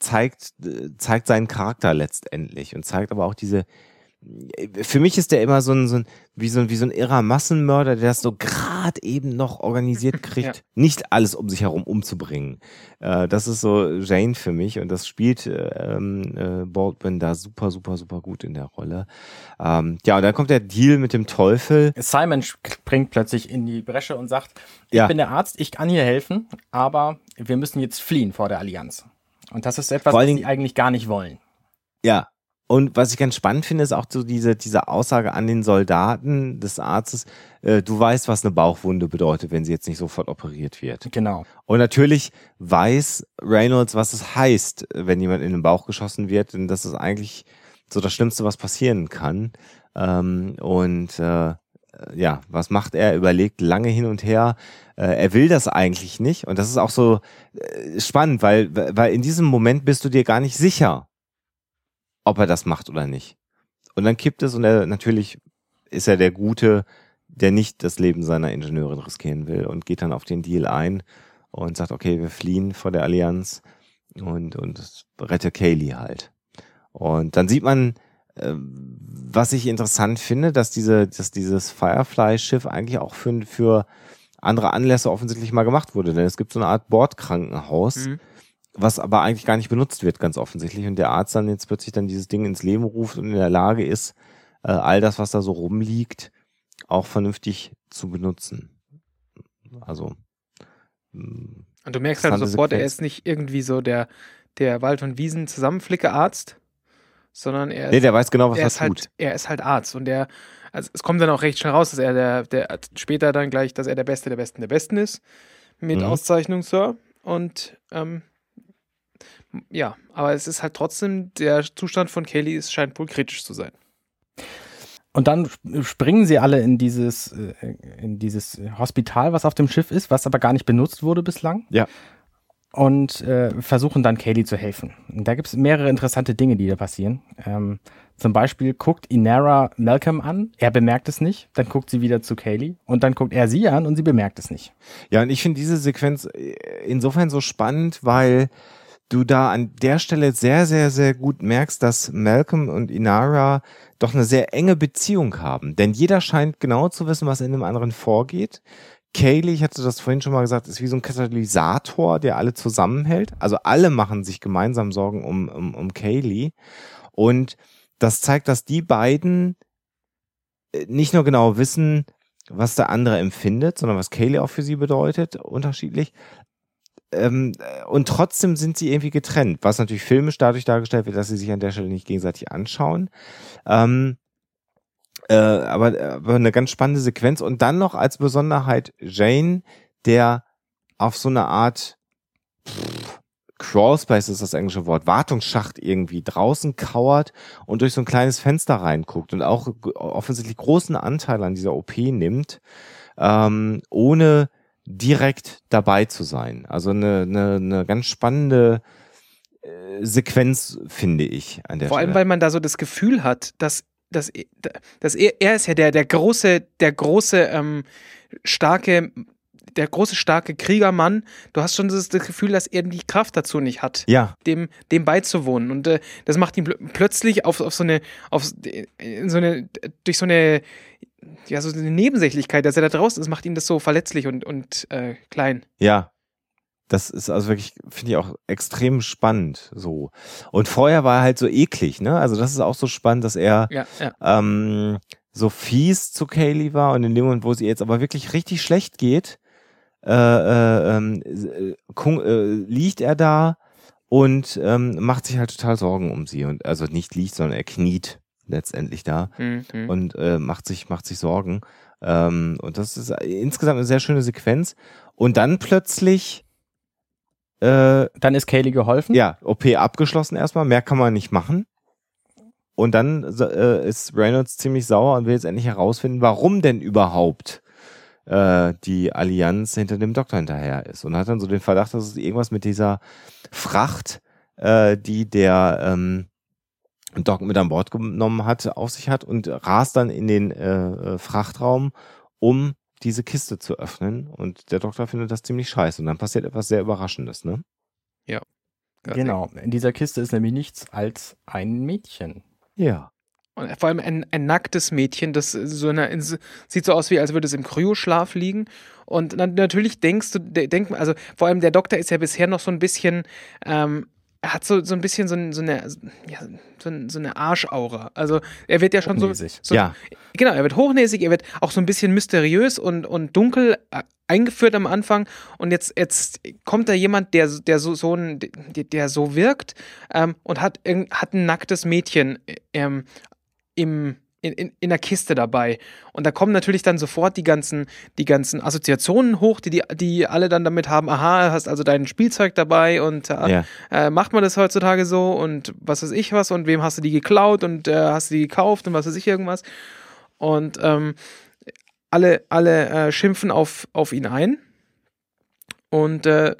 zeigt, zeigt seinen Charakter letztendlich und zeigt aber auch diese, für mich ist der immer so ein, so ein, wie so ein, wie so ein irrer Massenmörder, der das so gerade eben noch organisiert [LAUGHS] kriegt, ja. nicht alles um sich herum umzubringen. Äh, das ist so Jane für mich und das spielt ähm, äh, Baldwin da super, super, super gut in der Rolle. Ähm, ja, und dann kommt der Deal mit dem Teufel. Simon springt plötzlich in die Bresche und sagt, ich ja. bin der Arzt, ich kann hier helfen, aber wir müssen jetzt fliehen vor der Allianz. Und das ist etwas, was sie eigentlich gar nicht wollen. Ja, und was ich ganz spannend finde, ist auch so diese, diese Aussage an den Soldaten des Arztes, äh, du weißt, was eine Bauchwunde bedeutet, wenn sie jetzt nicht sofort operiert wird. Genau. Und natürlich weiß Reynolds, was es heißt, wenn jemand in den Bauch geschossen wird, denn das ist eigentlich so das Schlimmste, was passieren kann. Ähm, und äh, ja, was macht er? Überlegt lange hin und her. Äh, er will das eigentlich nicht. Und das ist auch so äh, spannend, weil, weil in diesem Moment bist du dir gar nicht sicher, ob er das macht oder nicht. Und dann kippt es und er natürlich ist er der Gute, der nicht das Leben seiner Ingenieurin riskieren will und geht dann auf den Deal ein und sagt, okay, wir fliehen vor der Allianz und, und rette Kaylee halt. Und dann sieht man äh, was ich interessant finde, dass diese, dass dieses Firefly-Schiff eigentlich auch für, für andere Anlässe offensichtlich mal gemacht wurde. Denn es gibt so eine Art Bordkrankenhaus, mhm. Was aber eigentlich gar nicht benutzt wird, ganz offensichtlich. Und der Arzt dann jetzt plötzlich dann dieses Ding ins Leben ruft und in der Lage ist, äh, all das, was da so rumliegt, auch vernünftig zu benutzen. Also. Hm, und du merkst halt sofort, Sequenz. er ist nicht irgendwie so der, der Wald- und Wiesen-Zusammenflicke-Arzt, sondern er, nee, der weiß genau, was er, tut. Halt, er ist halt Arzt und der, also es kommt dann auch recht schnell raus, dass er der, der später dann gleich, dass er der Beste der Besten der Besten ist mit mhm. Auszeichnung, Sir. Und ähm, ja, aber es ist halt trotzdem, der Zustand von Kelly ist, scheint wohl kritisch zu sein. Und dann springen sie alle in dieses, äh, in dieses Hospital, was auf dem Schiff ist, was aber gar nicht benutzt wurde bislang. Ja und äh, versuchen dann Kaylee zu helfen. Und da gibt es mehrere interessante Dinge, die da passieren. Ähm, zum Beispiel guckt Inara Malcolm an, er bemerkt es nicht, dann guckt sie wieder zu Kaylee und dann guckt er sie an und sie bemerkt es nicht. Ja, und ich finde diese Sequenz äh, insofern so spannend, weil du da an der Stelle sehr, sehr, sehr gut merkst, dass Malcolm und Inara doch eine sehr enge Beziehung haben. Denn jeder scheint genau zu wissen, was in dem anderen vorgeht. Kaylee, ich hatte das vorhin schon mal gesagt, ist wie so ein Katalysator, der alle zusammenhält. Also alle machen sich gemeinsam Sorgen um, um, um Kaylee. Und das zeigt, dass die beiden äh, nicht nur genau wissen, was der andere empfindet, sondern was Kaylee auch für sie bedeutet, unterschiedlich. Ähm, äh, und trotzdem sind sie irgendwie getrennt, was natürlich filmisch dadurch dargestellt wird, dass sie sich an der Stelle nicht gegenseitig anschauen. Ähm, äh, aber, aber eine ganz spannende Sequenz. Und dann noch als Besonderheit Jane, der auf so eine Art Crawlspace ist das englische Wort, Wartungsschacht irgendwie draußen kauert und durch so ein kleines Fenster reinguckt und auch offensichtlich großen Anteil an dieser OP nimmt, ähm, ohne direkt dabei zu sein. Also eine, eine, eine ganz spannende äh, Sequenz, finde ich, an der Vor Stelle. allem, weil man da so das Gefühl hat, dass dass, dass er, er ist ja der, der große, der große, ähm, starke, der große, starke Kriegermann. Du hast schon das, das, Gefühl, dass er die Kraft dazu nicht hat, ja. dem, dem beizuwohnen. Und äh, das macht ihn pl plötzlich auf, auf so eine, auf so eine, durch so eine, ja, so eine Nebensächlichkeit, dass er da draußen ist, macht ihn das so verletzlich und, und äh, klein. Ja, das ist also wirklich, finde ich auch extrem spannend so. Und vorher war er halt so eklig, ne? Also das ist auch so spannend, dass er ja, ja. Ähm, so fies zu Kaylee war und in dem Moment, wo sie jetzt aber wirklich richtig schlecht geht, äh, äh, ähm, äh, äh, liegt er da und ähm, macht sich halt total Sorgen um sie. Und also nicht liegt, sondern er kniet letztendlich da mhm. und äh, macht sich, macht sich Sorgen. Ähm, und das ist insgesamt eine sehr schöne Sequenz. Und dann plötzlich äh, dann ist Kaylee geholfen? Ja, OP abgeschlossen erstmal. Mehr kann man nicht machen. Und dann äh, ist Reynolds ziemlich sauer und will jetzt endlich herausfinden, warum denn überhaupt äh, die Allianz hinter dem Doktor hinterher ist. Und hat dann so den Verdacht, dass es irgendwas mit dieser Fracht, äh, die der ähm, Doc mit an Bord genommen hat, auf sich hat und rast dann in den äh, äh Frachtraum, um diese Kiste zu öffnen und der Doktor findet das ziemlich scheiße und dann passiert etwas sehr Überraschendes, ne? Ja. Genau. In dieser Kiste ist nämlich nichts als ein Mädchen. Ja. Und vor allem ein, ein nacktes Mädchen, das so eine, sieht so aus, wie als würde es im Kryoschlaf liegen. Und dann, natürlich denkst du, denk, also vor allem der Doktor ist ja bisher noch so ein bisschen ähm, er hat so, so ein bisschen so, so eine, ja, so, so, eine Arschaura. Also er wird ja schon so, so. Ja. Genau, er wird hochnäsig, er wird auch so ein bisschen mysteriös und, und dunkel äh, eingeführt am Anfang. Und jetzt, jetzt kommt da jemand, der, der so, so ein, der so wirkt ähm, und hat, hat ein nacktes Mädchen ähm, im in, in, in der Kiste dabei. Und da kommen natürlich dann sofort die ganzen, die ganzen Assoziationen hoch, die, die, die alle dann damit haben, aha, hast also dein Spielzeug dabei und äh, ja. äh, macht man das heutzutage so und was weiß ich was und wem hast du die geklaut und äh, hast du die gekauft und was weiß ich irgendwas. Und ähm, alle, alle äh, schimpfen auf, auf ihn ein. Und äh,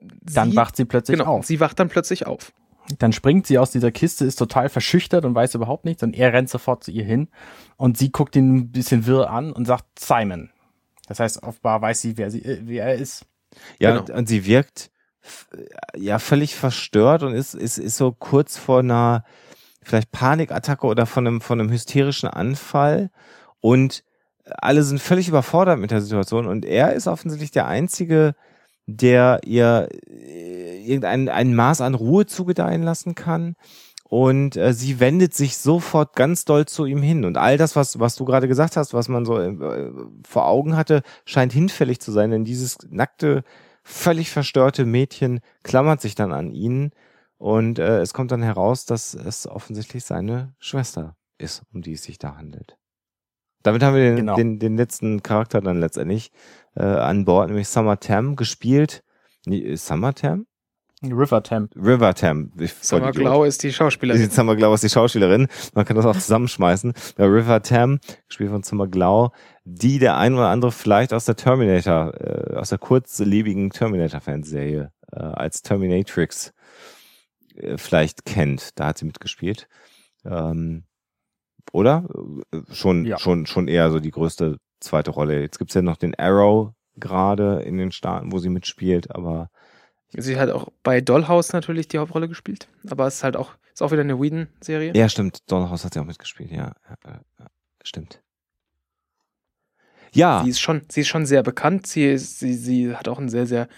dann wacht sie plötzlich genau, auf. Sie wacht dann plötzlich auf. Dann springt sie aus dieser Kiste, ist total verschüchtert und weiß überhaupt nichts und er rennt sofort zu ihr hin und sie guckt ihn ein bisschen wirr an und sagt Simon. Das heißt, offenbar weiß sie, wer, sie, äh, wer er ist. Ja, genau. und sie wirkt ja völlig verstört und ist, ist, ist so kurz vor einer vielleicht Panikattacke oder von einem, von einem hysterischen Anfall und alle sind völlig überfordert mit der Situation und er ist offensichtlich der Einzige, der ihr äh, irgendein ein Maß an Ruhe zugedeihen lassen kann. Und äh, sie wendet sich sofort ganz doll zu ihm hin. Und all das, was, was du gerade gesagt hast, was man so äh, vor Augen hatte, scheint hinfällig zu sein. Denn dieses nackte, völlig verstörte Mädchen klammert sich dann an ihn. Und äh, es kommt dann heraus, dass es offensichtlich seine Schwester ist, um die es sich da handelt. Damit haben wir den, genau. den, den letzten Charakter dann letztendlich äh, an Bord, nämlich Summer Tam, gespielt. Nee, Summer Tam? River Tam. River Tam. Summer Glau ist die Schauspielerin. [LAUGHS] Summer Glau ist die Schauspielerin. Man kann das auch zusammenschmeißen. River Tam, gespielt von Summer Glau, die der ein oder andere vielleicht aus der Terminator, äh, aus der kurzlebigen Terminator-Fanserie äh, als Terminatrix äh, vielleicht kennt. Da hat sie mitgespielt. Ähm, oder? Schon, ja. schon, schon eher so die größte zweite Rolle. Jetzt gibt's ja noch den Arrow gerade in den Staaten, wo sie mitspielt, aber. Sie hat auch bei Dollhouse natürlich die Hauptrolle gespielt, aber es ist halt auch, ist auch wieder eine Whedon-Serie. Ja, stimmt. Dollhouse hat sie auch mitgespielt, ja stimmt. Ja. Sie ist schon, sie ist schon sehr bekannt. Sie, sie, sie hat auch ein sehr, sehr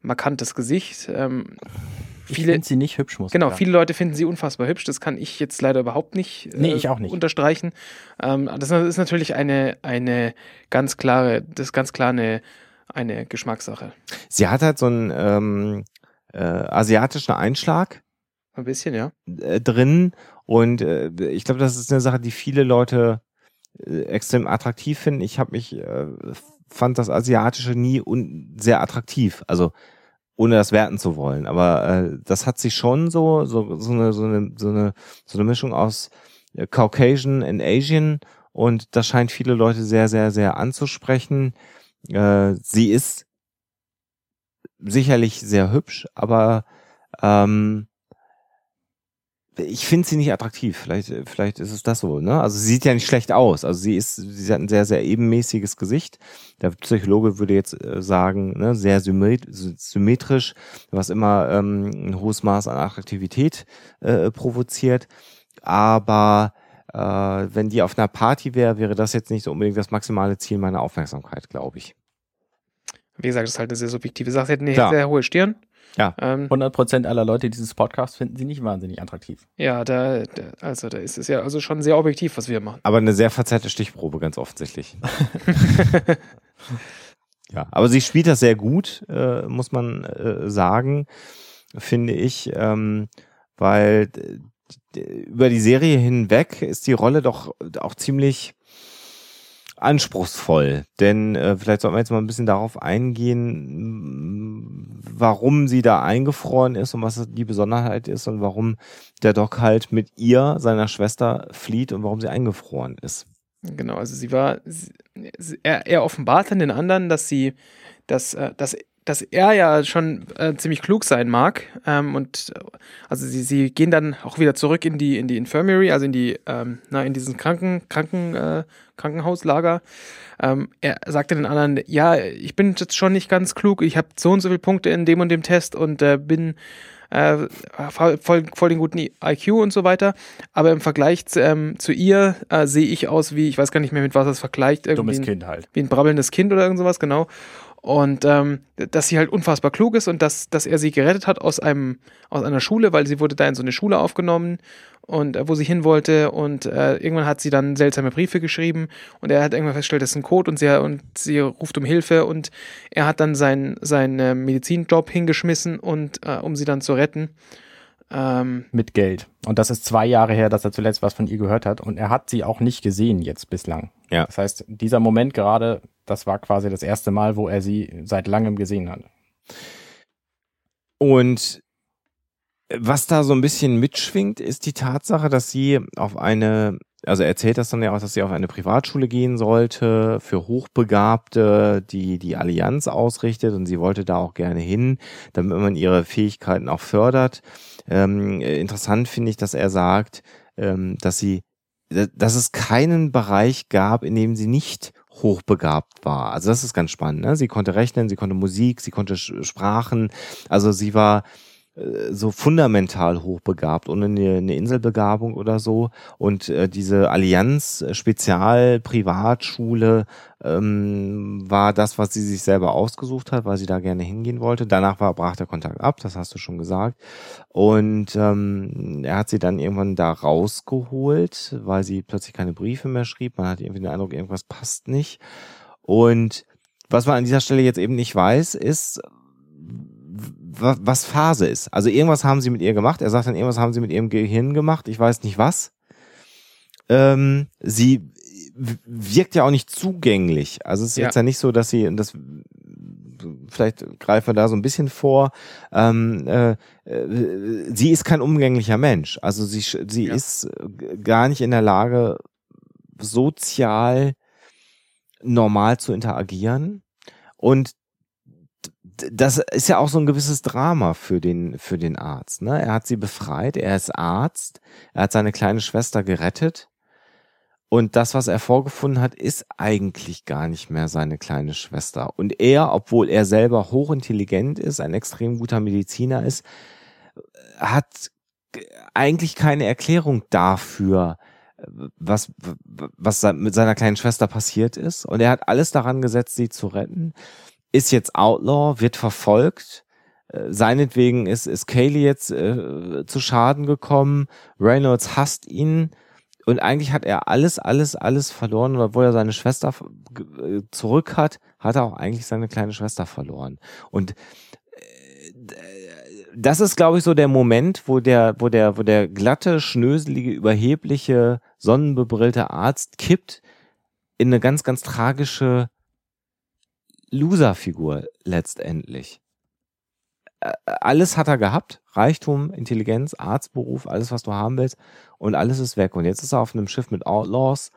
markantes Gesicht. Ähm, ich finde sie nicht hübsch, muss Genau, viele Leute finden sie unfassbar hübsch. Das kann ich jetzt leider überhaupt nicht, äh, nee, ich auch nicht. unterstreichen. Ähm, das ist natürlich eine, eine ganz klare, das ist ganz klar eine, eine Geschmackssache. Sie hat halt so einen ähm, äh, asiatischen Einschlag. Ein bisschen, ja. Äh, drin. Und äh, ich glaube, das ist eine Sache, die viele Leute äh, extrem attraktiv finden. Ich habe mich, äh, fand das Asiatische nie un sehr attraktiv. Also ohne das werten zu wollen. Aber äh, das hat sich schon so, so, so, eine, so, eine, so, eine, so eine Mischung aus äh, Caucasian und Asian und das scheint viele Leute sehr, sehr, sehr anzusprechen. Äh, sie ist sicherlich sehr hübsch, aber ähm, ich finde sie nicht attraktiv. Vielleicht, vielleicht ist es das so. Ne? Also sie sieht ja nicht schlecht aus. Also sie ist, sie hat ein sehr, sehr ebenmäßiges Gesicht. Der Psychologe würde jetzt äh, sagen, ne, sehr symmetrisch, was immer ähm, ein hohes Maß an Attraktivität äh, provoziert. Aber äh, wenn die auf einer Party wäre, wäre das jetzt nicht so unbedingt das maximale Ziel meiner Aufmerksamkeit, glaube ich. Wie gesagt, das ist halt eine sehr subjektive Sache. Sie hat eine Klar. sehr hohe Stirn. Ja. Ähm, 100% aller Leute dieses Podcasts finden sie nicht wahnsinnig attraktiv. Ja, da, da, also da ist es ja also schon sehr objektiv, was wir machen. Aber eine sehr verzerrte Stichprobe, ganz offensichtlich. [LAUGHS] ja, aber sie spielt das sehr gut, äh, muss man äh, sagen, finde ich, ähm, weil über die Serie hinweg ist die Rolle doch auch ziemlich anspruchsvoll. Denn äh, vielleicht sollten wir jetzt mal ein bisschen darauf eingehen, warum sie da eingefroren ist und was die Besonderheit ist und warum der Doc halt mit ihr, seiner Schwester, flieht und warum sie eingefroren ist. Genau, also sie war, sie, er, er offenbart an den anderen, dass sie, dass, äh, dass dass er ja schon äh, ziemlich klug sein mag. Ähm, und also sie, sie gehen dann auch wieder zurück in die, in die Infirmary, also in die, ähm, na, in diesen Kranken, Kranken, äh, Krankenhauslager. Ähm, er sagte den anderen, ja, ich bin jetzt schon nicht ganz klug, ich habe so und so viele Punkte in dem und dem Test und äh, bin äh, voll, voll den guten IQ und so weiter. Aber im Vergleich zu, ähm, zu ihr äh, sehe ich aus wie, ich weiß gar nicht mehr, mit was das vergleicht. Irgendwie Dummes Kind halt. Wie ein brabbelndes Kind oder irgend sowas, genau. Und ähm, dass sie halt unfassbar klug ist und dass, dass er sie gerettet hat aus einem, aus einer Schule, weil sie wurde da in so eine Schule aufgenommen und äh, wo sie hin wollte und äh, irgendwann hat sie dann seltsame Briefe geschrieben und er hat irgendwann festgestellt, das ist ein Code und sie, und sie ruft um Hilfe und er hat dann seinen sein, äh, Medizinjob hingeschmissen und äh, um sie dann zu retten. Ähm, Mit Geld. Und das ist zwei Jahre her, dass er zuletzt was von ihr gehört hat und er hat sie auch nicht gesehen jetzt bislang. Ja. Das heißt, dieser Moment gerade das war quasi das erste Mal, wo er sie seit langem gesehen hat. Und was da so ein bisschen mitschwingt, ist die Tatsache, dass sie auf eine, also er erzählt das dann ja auch, dass sie auf eine Privatschule gehen sollte für Hochbegabte, die die Allianz ausrichtet und sie wollte da auch gerne hin, damit man ihre Fähigkeiten auch fördert. Ähm, interessant finde ich, dass er sagt, ähm, dass sie, dass es keinen Bereich gab, in dem sie nicht hochbegabt war. Also das ist ganz spannend. Ne? Sie konnte rechnen, sie konnte Musik, sie konnte Sprachen. Also sie war so fundamental hochbegabt, ohne eine, eine Inselbegabung oder so. Und äh, diese Allianz äh, Spezial Privatschule ähm, war das, was sie sich selber ausgesucht hat, weil sie da gerne hingehen wollte. Danach war, brach der Kontakt ab, das hast du schon gesagt. Und ähm, er hat sie dann irgendwann da rausgeholt, weil sie plötzlich keine Briefe mehr schrieb. Man hat irgendwie den Eindruck, irgendwas passt nicht. Und was man an dieser Stelle jetzt eben nicht weiß, ist, was Phase ist. Also irgendwas haben sie mit ihr gemacht. Er sagt dann, irgendwas haben sie mit ihrem Gehirn gemacht. Ich weiß nicht was. Ähm, sie wirkt ja auch nicht zugänglich. Also es ist ja. jetzt ja nicht so, dass sie, das vielleicht greifen wir da so ein bisschen vor, ähm, äh, äh, sie ist kein umgänglicher Mensch. Also sie, sie ja. ist gar nicht in der Lage, sozial normal zu interagieren. Und das ist ja auch so ein gewisses Drama für den, für den Arzt. Ne? Er hat sie befreit, er ist Arzt, er hat seine kleine Schwester gerettet. Und das, was er vorgefunden hat, ist eigentlich gar nicht mehr seine kleine Schwester. Und er, obwohl er selber hochintelligent ist, ein extrem guter Mediziner ist, hat eigentlich keine Erklärung dafür, was, was mit seiner kleinen Schwester passiert ist. Und er hat alles daran gesetzt, sie zu retten ist jetzt Outlaw, wird verfolgt. Äh, seinetwegen ist, ist Kaylee jetzt äh, zu Schaden gekommen. Reynolds hasst ihn. Und eigentlich hat er alles, alles, alles verloren. Und obwohl er seine Schwester äh, zurück hat, hat er auch eigentlich seine kleine Schwester verloren. Und äh, das ist, glaube ich, so der Moment, wo der, wo der, wo der glatte, schnöselige, überhebliche, sonnenbebrillte Arzt kippt in eine ganz, ganz tragische Loser-Figur letztendlich. Alles hat er gehabt. Reichtum, Intelligenz, Arztberuf, alles, was du haben willst. Und alles ist weg. Und jetzt ist er auf einem Schiff mit Outlaws,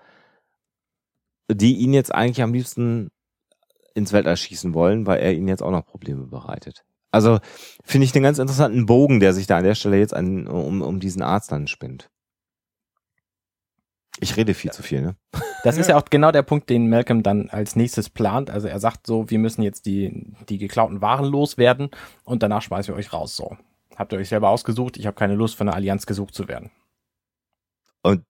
die ihn jetzt eigentlich am liebsten ins Weltall schießen wollen, weil er ihnen jetzt auch noch Probleme bereitet. Also finde ich den ganz interessanten Bogen, der sich da an der Stelle jetzt an, um, um diesen Arzt dann spinnt. Ich rede viel zu viel, ne? Das ist ja auch genau der Punkt, den Malcolm dann als nächstes plant. Also er sagt so, wir müssen jetzt die, die geklauten Waren loswerden und danach schmeißen wir euch raus. So. Habt ihr euch selber ausgesucht, ich habe keine Lust, von der Allianz gesucht zu werden. Und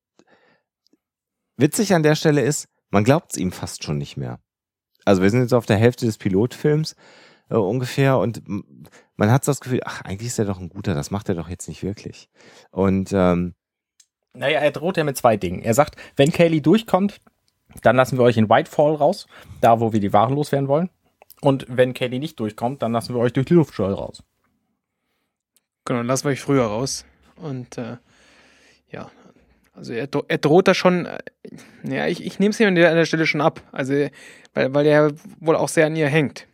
witzig an der Stelle ist, man glaubt es ihm fast schon nicht mehr. Also wir sind jetzt auf der Hälfte des Pilotfilms äh, ungefähr und man hat so das Gefühl, ach, eigentlich ist er doch ein guter, das macht er doch jetzt nicht wirklich. Und ähm, naja, er droht ja mit zwei Dingen. Er sagt, wenn Kaylee durchkommt, dann lassen wir euch in Whitefall raus, da wo wir die Waren loswerden wollen. Und wenn Kaylee nicht durchkommt, dann lassen wir euch durch die Luftschleuse raus. Genau, dann lassen wir euch früher raus. Und äh, ja, also er, er, droht da schon, äh, ja, ich, ich nehme es ihm an der Stelle schon ab. Also, weil, weil er wohl auch sehr an ihr hängt.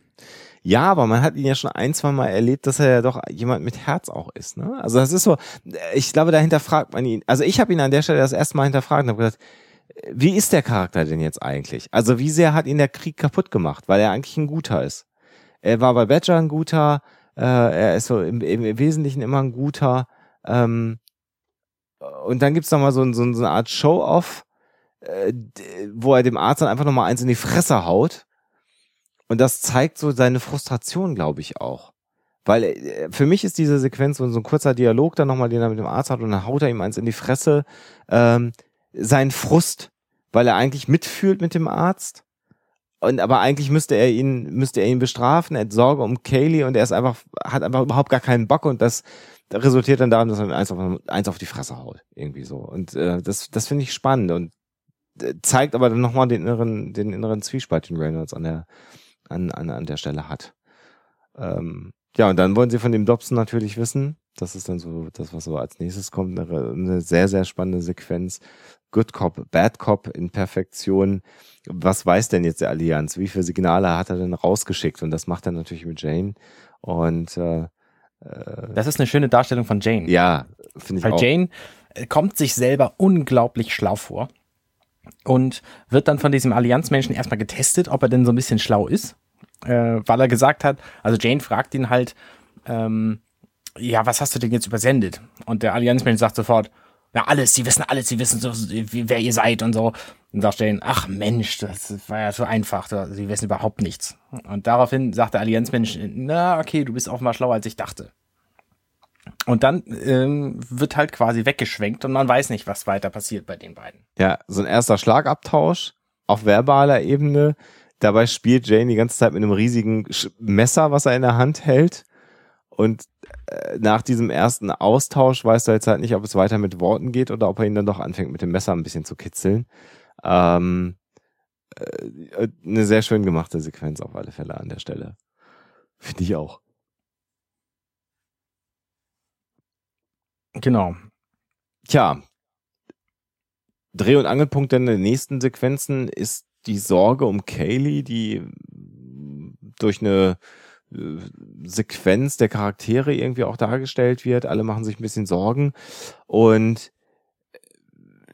Ja, aber man hat ihn ja schon ein, zwei Mal erlebt, dass er ja doch jemand mit Herz auch ist. Ne? Also das ist so, ich glaube, dahinter fragt man ihn. Also ich habe ihn an der Stelle das erste Mal hinterfragt und habe gesagt, wie ist der Charakter denn jetzt eigentlich? Also wie sehr hat ihn der Krieg kaputt gemacht, weil er eigentlich ein guter ist. Er war bei Badger ein guter, äh, er ist so im, im, Wesentlichen immer ein guter. Ähm, und dann gibt's noch mal so, so, so eine Art Show-Off, äh, wo er dem Arzt dann einfach noch mal eins in die Fresse haut und das zeigt so seine Frustration, glaube ich, auch. Weil äh, für mich ist diese Sequenz so, so ein kurzer Dialog dann nochmal, den er mit dem Arzt hat und dann haut er ihm eins in die Fresse, ähm, sein Frust, weil er eigentlich mitfühlt mit dem Arzt. Und aber eigentlich müsste er ihn, müsste er ihn bestrafen, er hat Sorge um Kaylee und er ist einfach, hat einfach überhaupt gar keinen Bock und das resultiert dann darin, dass er eins auf, eins auf die Fresse haut. Irgendwie so. Und äh, das, das finde ich spannend und äh, zeigt aber dann nochmal den inneren, den inneren Zwiespalt, den Reynolds an der, an, an, an der Stelle hat. Ähm, ja, und dann wollen sie von dem Dobson natürlich wissen. Das ist dann so das, was so als nächstes kommt. Eine, eine sehr, sehr spannende Sequenz. Good Cop, Bad Cop in Perfektion. Was weiß denn jetzt der Allianz? Wie viele Signale hat er denn rausgeschickt? Und das macht er natürlich mit Jane. Und äh, äh das ist eine schöne Darstellung von Jane. Ja, finde ich Weil auch. Jane äh, kommt sich selber unglaublich schlau vor und wird dann von diesem Allianzmenschen erstmal getestet, ob er denn so ein bisschen schlau ist, äh, weil er gesagt hat, also Jane fragt ihn halt, ähm, ja, was hast du denn jetzt übersendet? Und der Allianzmensch sagt sofort, ja, alles, sie wissen alles, sie wissen so, wer ihr seid und so. Und sagt Jane, ach Mensch, das war ja so einfach, sie wissen überhaupt nichts. Und daraufhin sagt der Allianzmensch, na, okay, du bist auch mal schlauer, als ich dachte. Und dann ähm, wird halt quasi weggeschwenkt und man weiß nicht, was weiter passiert bei den beiden. Ja, so ein erster Schlagabtausch auf verbaler Ebene. Dabei spielt Jane die ganze Zeit mit einem riesigen Messer, was er in der Hand hält. Und äh, nach diesem ersten Austausch weißt du jetzt halt nicht, ob es weiter mit Worten geht oder ob er ihn dann doch anfängt, mit dem Messer ein bisschen zu kitzeln. Ähm, äh, eine sehr schön gemachte Sequenz auf alle Fälle an der Stelle. Finde ich auch. Genau. Tja, Dreh- und Angelpunkt in den nächsten Sequenzen ist die Sorge um Kaylee, die durch eine äh, Sequenz der Charaktere irgendwie auch dargestellt wird. Alle machen sich ein bisschen Sorgen. Und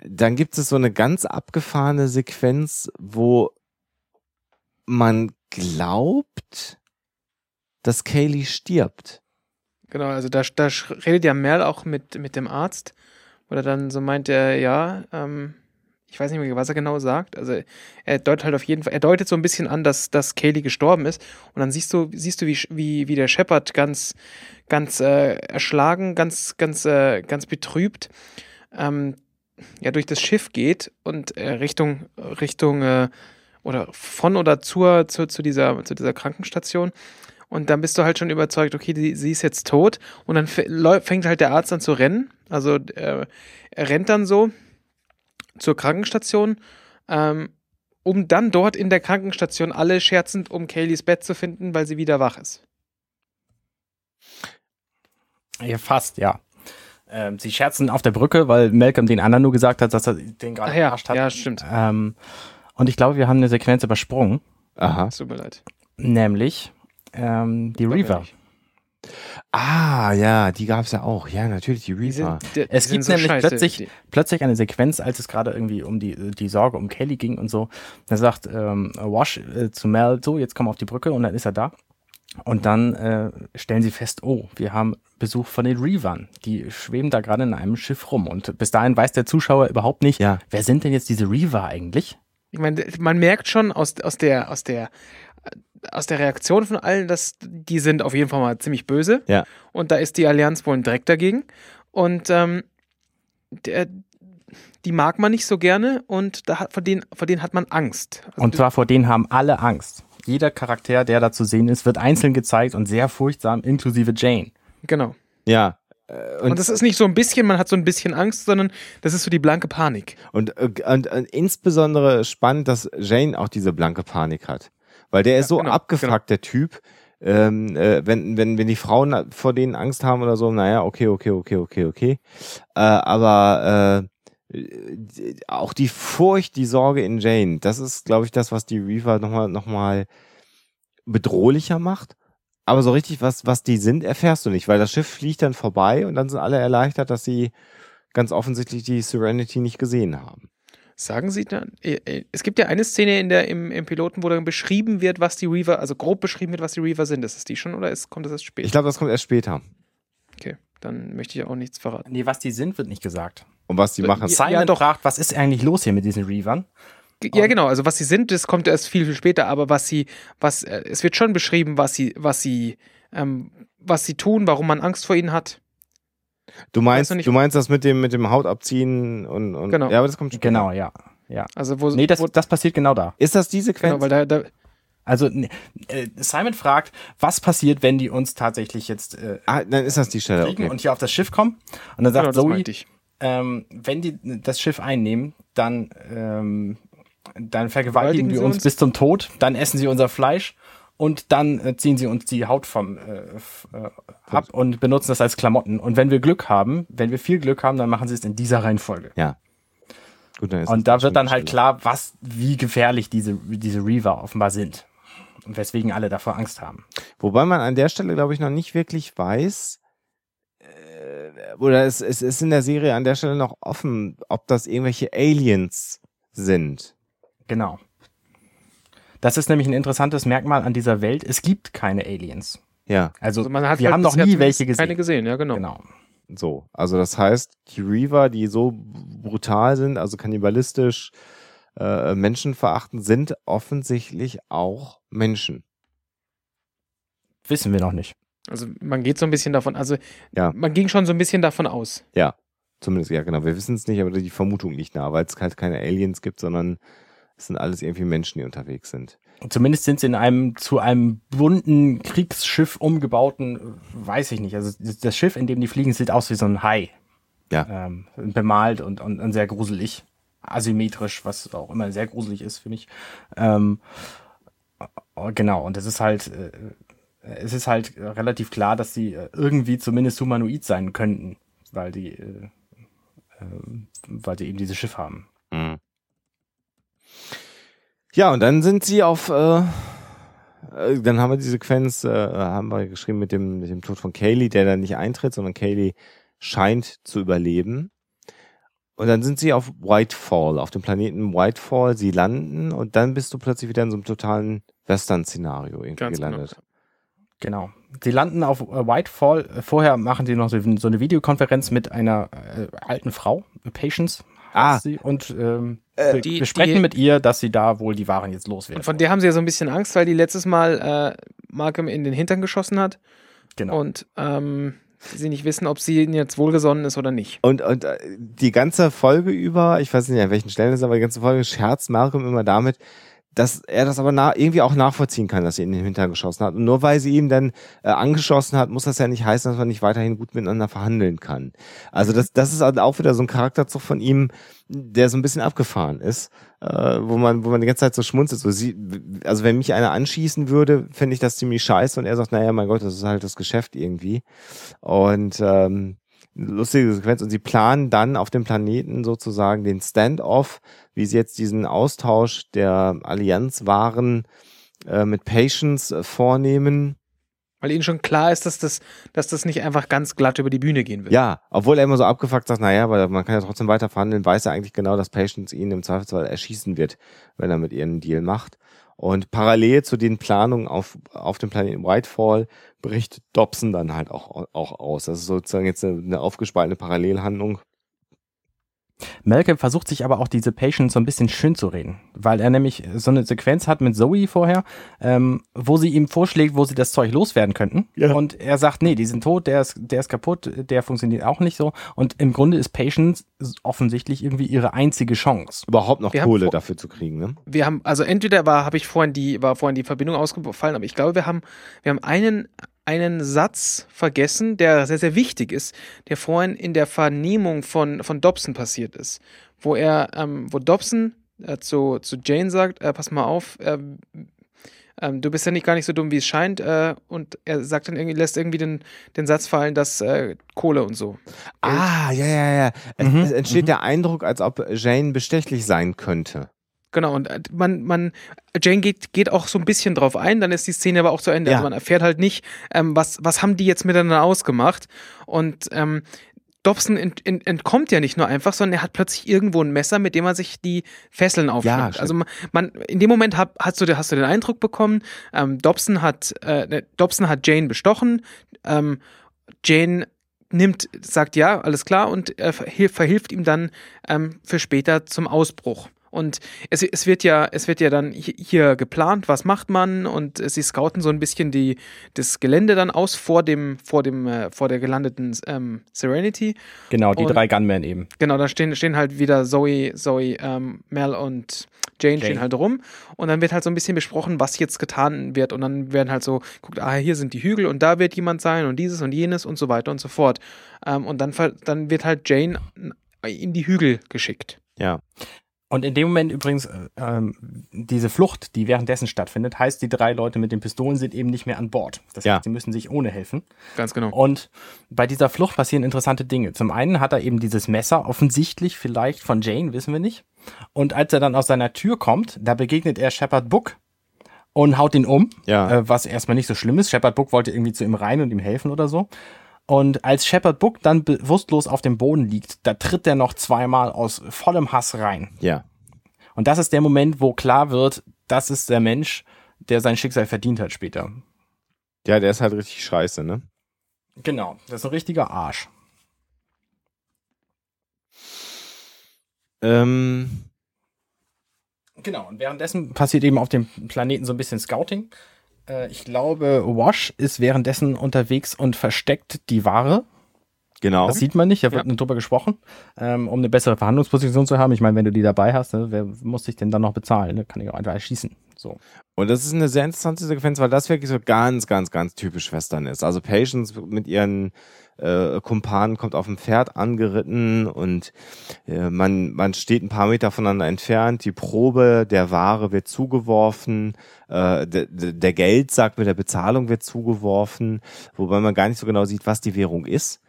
dann gibt es so eine ganz abgefahrene Sequenz, wo man glaubt, dass Kaylee stirbt. Genau, also da, da redet ja Merl auch mit, mit dem Arzt, oder dann so meint er, ja, ähm, ich weiß nicht mehr, was er genau sagt. Also er deutet halt auf jeden Fall, er deutet so ein bisschen an, dass, dass Kaylee gestorben ist. Und dann siehst du, siehst du, wie, wie, wie der Shepard ganz, ganz äh, erschlagen, ganz, ganz, äh, ganz betrübt ähm, ja, durch das Schiff geht und äh, Richtung, Richtung äh, oder von oder zur, zu, zu, dieser, zu dieser Krankenstation. Und dann bist du halt schon überzeugt, okay, die, sie ist jetzt tot. Und dann fängt halt der Arzt an zu rennen. Also äh, er rennt dann so zur Krankenstation, ähm, um dann dort in der Krankenstation alle scherzend um Kayleys Bett zu finden, weil sie wieder wach ist. Ja, fast, ja. Ähm, sie scherzen auf der Brücke, weil Malcolm den anderen nur gesagt hat, dass er den gerade ja, hat. Ja, stimmt. Ähm, und ich glaube, wir haben eine Sequenz übersprungen. Aha. Tut mir leid. Nämlich ähm, die Reaver. Ah, ja, die gab es ja auch. Ja, natürlich, die Reaver. Die es gibt so nämlich plötzlich, plötzlich eine Sequenz, als es gerade irgendwie um die, die Sorge um Kelly ging und so. Da sagt ähm, Wash äh, zu Mel, so, jetzt komm auf die Brücke und dann ist er da. Und dann äh, stellen sie fest, oh, wir haben Besuch von den Reavern. Die schweben da gerade in einem Schiff rum. Und bis dahin weiß der Zuschauer überhaupt nicht, ja. wer sind denn jetzt diese Reaver eigentlich? Ich meine, man merkt schon aus, aus der, aus der aus der Reaktion von allen, dass die sind auf jeden Fall mal ziemlich böse. Ja. Und da ist die Allianz wohl direkt dagegen. Und ähm, der, die mag man nicht so gerne und da hat, vor, denen, vor denen hat man Angst. Also und zwar vor denen haben alle Angst. Jeder Charakter, der da zu sehen ist, wird einzeln gezeigt und sehr furchtsam, inklusive Jane. Genau. Ja, und, äh, und, das ist nicht so ein bisschen, man hat so ein bisschen Angst, sondern das ist so die blanke Panik. Und, äh, und, und insbesondere spannend, dass Jane auch diese blanke Panik hat. Weil der ist so genau, abgefuckt, genau. der Typ. Ähm, äh, wenn, wenn, wenn die Frauen vor denen Angst haben oder so, naja, okay, okay, okay, okay, okay. Äh, aber äh, auch die Furcht, die Sorge in Jane, das ist, glaube ich, das, was die Reaver nochmal noch mal bedrohlicher macht. Aber so richtig, was, was die sind, erfährst du nicht, weil das Schiff fliegt dann vorbei und dann sind alle erleichtert, dass sie ganz offensichtlich die Serenity nicht gesehen haben. Sagen Sie dann, äh, äh, es gibt ja eine Szene in der, im, im Piloten, wo dann beschrieben wird, was die Reaver, also grob beschrieben wird, was die Reaver sind. Ist es die schon oder ist, kommt das erst später? Ich glaube, das kommt erst später. Okay, dann möchte ich auch nichts verraten. Nee, was die sind, wird nicht gesagt. Und was die machen. Simon ja, doch. fragt, was ist eigentlich los hier mit diesen Reavern? Ja, genau, also was sie sind, das kommt erst viel, viel später, aber was sie, was, äh, es wird schon beschrieben, was sie, was sie, ähm, was sie tun, warum man Angst vor ihnen hat. Du meinst, du meinst das mit dem, mit dem Hautabziehen und, und genau. ja, aber das kommt später. Genau, ja. Ja. Also wo, nee, das, wo, das passiert genau da. Ist das die Sequenz? Genau, weil da, da also äh, Simon fragt, was passiert, wenn die uns tatsächlich jetzt äh, ah, dann ist das die Stelle okay. und hier auf das Schiff kommen und dann sagt genau, Zoe, ähm, wenn die das Schiff einnehmen, dann ähm, dann vergewaltigen die uns, uns bis zum Tod, dann essen sie unser Fleisch und dann äh, ziehen sie uns die Haut vom äh, äh, ab und benutzen das als Klamotten. Und wenn wir Glück haben, wenn wir viel Glück haben, dann machen sie es in dieser Reihenfolge. Ja. Gut, und da wird dann halt klar, was, wie gefährlich diese, diese Reaver offenbar sind. Und weswegen alle davor Angst haben. Wobei man an der Stelle, glaube ich, noch nicht wirklich weiß, äh, oder es, es ist in der Serie an der Stelle noch offen, ob das irgendwelche Aliens sind. Genau. Das ist nämlich ein interessantes Merkmal an dieser Welt. Es gibt keine Aliens. Ja. Also, also wir halt haben noch nie welche gesehen. Keine gesehen, ja, genau. Genau. So, also das heißt, die Reaver, die so brutal sind, also kannibalistisch, äh, menschenverachtend, sind offensichtlich auch Menschen. Wissen wir noch nicht. Also man geht so ein bisschen davon, also Ja. man ging schon so ein bisschen davon aus. Ja, zumindest, ja genau. Wir wissen es nicht, aber die Vermutung liegt nah, weil es halt keine Aliens gibt, sondern es sind alles irgendwie Menschen, die unterwegs sind. Zumindest sind sie in einem zu einem bunten Kriegsschiff umgebauten, weiß ich nicht. Also das das Schiff, in dem die fliegen, sieht aus wie so ein Hai. Ja. Ähm, bemalt und, und, und sehr gruselig. Asymmetrisch, was auch immer sehr gruselig ist für mich. Ähm, äh, genau, und es ist halt, äh, es ist halt relativ klar, dass sie äh, irgendwie zumindest humanoid sein könnten, weil die, äh, äh, weil sie eben dieses Schiff haben. Mhm. Ja, und dann sind sie auf, äh, äh, dann haben wir die Sequenz, äh, haben wir geschrieben mit dem, mit dem Tod von Kaylee, der dann nicht eintritt, sondern Kaylee scheint zu überleben. Und dann sind sie auf Whitefall, auf dem Planeten Whitefall. Sie landen und dann bist du plötzlich wieder in so einem totalen Western-Szenario irgendwie Ganz genau. gelandet. Genau. Sie landen auf äh, Whitefall. Vorher machen sie noch so so eine Videokonferenz mit einer äh, alten Frau, Patience. Ah. Sie, und ähm, Äh, wir die- besprechen die- mit ihr, dass sie da wohl die Waren jetzt loswerden. Und von der haben sie ja so ein bisschen Angst, weil die letztes Mal äh, Malcolm in den Hintern geschossen hat genau. und ähm, sie nicht wissen, ob sie ihnen jetzt wohlgesonnen ist oder nicht. Und, und äh, die ganze Folge über, ich weiß nicht an welchen Stellen es ist, aber die ganze Folge scherzt Malcolm immer damit, dass er das aber na, irgendwie auch nachvollziehen kann, dass sie ihn in den Hintern geschossen hat. Und nur weil sie ihn dann äh, angeschossen hat, muss das ja nicht heißen, dass man nicht weiterhin gut miteinander verhandeln kann. Also das, das ist halt auch wieder so ein Charakterzug von ihm, der so ein bisschen abgefahren ist, äh, wo man, wo man die ganze Zeit so schmunzelt. So sie, also wenn mich einer anschießen würde, fände ich das ziemlich scheiße. Und er sagt, naja, mein Gott, das ist halt das Geschäft irgendwie. Und ähm, lustige Sequenz. Und sie planen dann auf dem Planeten sozusagen den Standoff, wie sie jetzt diesen Austausch der Allianzwaren äh, mit Patience äh, vornehmen. Weil ihnen schon klar ist, dass das, dass das nicht einfach ganz glatt über die Bühne gehen wird. Ja, obwohl er immer so abgefuckt sagt, naja, aber man kann ja trotzdem weiter verhandeln, weiß er eigentlich genau, dass Patience ihn im Zweifelsfall erschießen wird, wenn er mit ihr einen Deal macht. Und parallel zu den Planungen auf, auf dem Planeten Whitefall bricht Dobson dann halt auch, auch aus. Das ist sozusagen jetzt eine, eine aufgespaltene Parallelhandlung. Malcolm versucht sich aber auch diese Patience so ein bisschen schön zu reden, weil er nämlich so eine Sequenz hat mit Zoe vorher, ähm, wo sie ihm vorschlägt, wo sie das Zeug loswerden könnten. Ja. Und er sagt, nee, die sind tot, der ist, der ist kaputt, der funktioniert auch nicht so. Und im Grunde ist Patience offensichtlich irgendwie ihre einzige Chance. Überhaupt noch Wir Kohle vor- dafür zu kriegen, ne? Wir haben, also entweder war, habe ich vorhin die, war vorhin die Verbindung ausgefallen, aber ich glaube, wir haben, wir haben einen, einen Satz vergessen, der sehr, sehr wichtig ist, der vorhin in der Vernehmung von, von Dobson passiert ist. Wo er, ähm, wo Dobson äh, zu, zu Jane sagt, äh, pass mal auf, ähm, du bist ja nicht gar nicht so dumm, wie es scheint, äh, und er sagt dann irgendwie, lässt irgendwie den, den Satz fallen, dass äh, Kohle und so. Ah, ja, ja, ja. Es, Mhm, es entsteht mhm. der Eindruck, als ob Jane bestechlich sein könnte. Genau, und äh, man, man, Jane geht, geht auch so ein bisschen drauf ein, dann ist die Szene aber auch zu Ende. Ja. Also man erfährt halt nicht, ähm, was, was haben die jetzt miteinander ausgemacht. Und ähm, Dobson ent, ent, entkommt ja nicht nur einfach, sondern er hat plötzlich irgendwo ein Messer, mit dem er sich die Fesseln aufschneidet. stimmt. also man, man, in dem Moment hab, hast, du, hast du den Eindruck bekommen, ähm, Dobson, hat, äh, ne, Dobson hat Jane bestochen, ähm, Jane nimmt, sagt ja, alles klar und äh, verhilft, verhilft ihm dann ähm, für später zum Ausbruch. Und es, es wird ja, es wird ja dann hi- hier geplant, was macht man und sie scouten so ein bisschen die, das Gelände dann aus vor dem, vor dem, äh, vor der gelandeten ähm, Serenity. Genau, die Und- drei Gunmen eben. Genau, da stehen, stehen halt wieder Zoe, Zoe, ähm, Mel und Jane, Jane. stehen halt rum. Und dann wird halt so ein bisschen besprochen, was jetzt getan wird. Und dann werden halt so, guckt, ah, hier sind die Hügel und da wird jemand sein und dieses und jenes und so weiter und so fort. Ähm, und dann, dann wird halt Jane in die Hügel geschickt. Ja. Und in dem Moment übrigens, äh, ähm, diese Flucht, die währenddessen stattfindet, heißt, die drei Leute mit den Pistolen sind eben nicht mehr an Bord. Das Ja. heißt, sie müssen sich ohne helfen. Ganz genau. Und bei dieser Flucht passieren interessante Dinge. Zum einen hat er eben dieses Messer, offensichtlich vielleicht von Jane, wissen wir nicht. Und als er dann aus seiner Tür kommt, da begegnet er Shepard Book und haut ihn um, Ja. äh, was erstmal nicht so schlimm ist. Shepard Book wollte irgendwie zu ihm rein und ihm helfen oder so. Und als Shepard Book dann bewusstlos auf dem Boden liegt, da tritt er noch zweimal aus vollem Hass rein. Ja. Und das ist der Moment, wo klar wird, das ist der Mensch, der sein Schicksal verdient hat später. Ja, der ist halt richtig scheiße, ne? Genau, das ist ein richtiger Arsch. Ähm, Genau, und währenddessen passiert eben auf dem Planeten so ein bisschen Scouting. Äh, ich glaube, Wash ist währenddessen unterwegs und versteckt die Ware. Genau. Das sieht man nicht, da wird ja. drüber gesprochen, ähm, um eine bessere Verhandlungsposition zu haben. Ich meine, wenn du die dabei hast, ne, wer muss dich denn dann noch bezahlen? Ne? Kann ich auch einfach erschießen. So. Und das ist eine sehr interessante Sequenz, weil das wirklich so ganz, ganz, ganz typisch Western ist. Also Patience mit ihren äh, Kumpanen kommt auf dem Pferd angeritten und äh, man, man steht ein paar Meter voneinander entfernt. Die Probe der Ware wird zugeworfen, äh, der, der Geldsack mit der Bezahlung wird zugeworfen, wobei man gar nicht so genau sieht, was die Währung ist.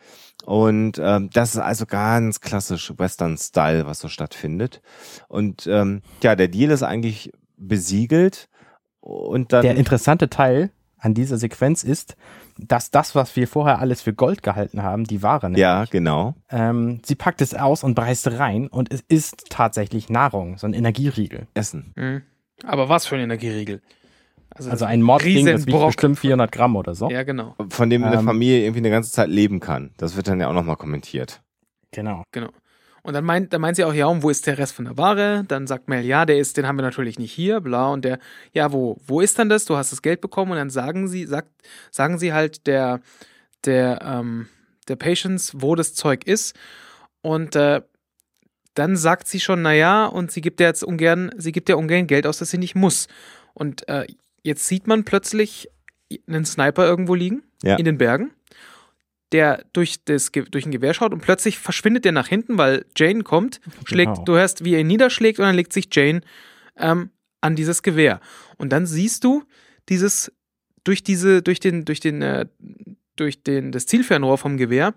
Und ähm, das ist also ganz klassisch Western-Style, was so stattfindet. Und ähm, ja, der Deal ist eigentlich besiegelt. Und dann der interessante Teil an dieser Sequenz ist, dass das, was wir vorher alles für Gold gehalten haben, die Ware nämlich, Ja, genau. Ähm, sie packt es aus und breißt rein und es ist tatsächlich Nahrung, so ein Energieriegel. Essen. Mhm. Aber was für ein Energieriegel? Also, also ein Mordding, das wiegt bestimmt 400 Gramm oder so. Ja, genau. Von dem eine ähm, Familie irgendwie eine ganze Zeit leben kann. Das wird dann ja auch nochmal kommentiert. Genau. Genau. Und dann meint, dann meint sie auch, ja, und wo ist der Rest von der Ware? Dann sagt Mel, ja, der ist, den haben wir natürlich nicht hier, bla. Und der, ja, wo, wo ist dann das? Du hast das Geld bekommen und dann sagen sie, sagt, sagen sie halt der, der, ähm, der Patience, wo das Zeug ist. Und äh, dann sagt sie schon, naja, und sie gibt ja jetzt ungern, sie gibt ja ungern Geld aus, das sie nicht muss. Und äh, Jetzt sieht man plötzlich einen Sniper irgendwo liegen ja. in den Bergen, der durch, das, durch ein Gewehr schaut und plötzlich verschwindet der nach hinten, weil Jane kommt, schlägt, genau. du hörst, wie er ihn niederschlägt und dann legt sich Jane ähm, an dieses Gewehr. Und dann siehst du dieses, durch diese, durch den, durch den, äh, durch den, das Zielfernrohr vom Gewehr,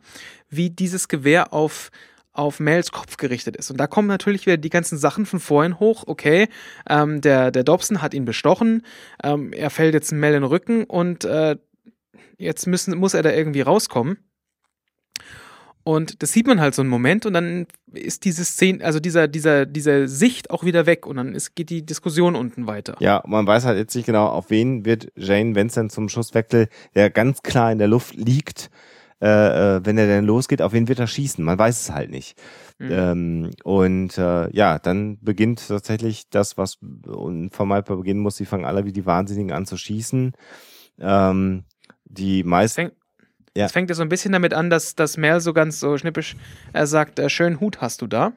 wie dieses Gewehr auf auf Mels Kopf gerichtet ist. Und da kommen natürlich wieder die ganzen Sachen von vorhin hoch. Okay, ähm, der, der Dobson hat ihn bestochen, ähm, er fällt jetzt Mel in den Rücken und äh, jetzt müssen, muss er da irgendwie rauskommen. Und das sieht man halt so einen Moment und dann ist diese Szene, also dieser, dieser, dieser Sicht auch wieder weg und dann ist, geht die Diskussion unten weiter. Ja, man weiß halt jetzt nicht genau, auf wen wird Jane, wenn es dann zum Schusswechsel, der ganz klar in der Luft liegt, äh, äh, wenn er denn losgeht, auf wen wird er schießen? Man weiß es halt nicht. Mhm. Ähm, und äh, ja, dann beginnt tatsächlich das, was unvermeidbar beginnen muss. Sie fangen alle wie die Wahnsinnigen an zu schießen. Ähm, die meisten. Ja. Es fängt ja so ein bisschen damit an, dass, dass Mel so ganz so schnippisch, er sagt, äh, schönen Hut hast du da.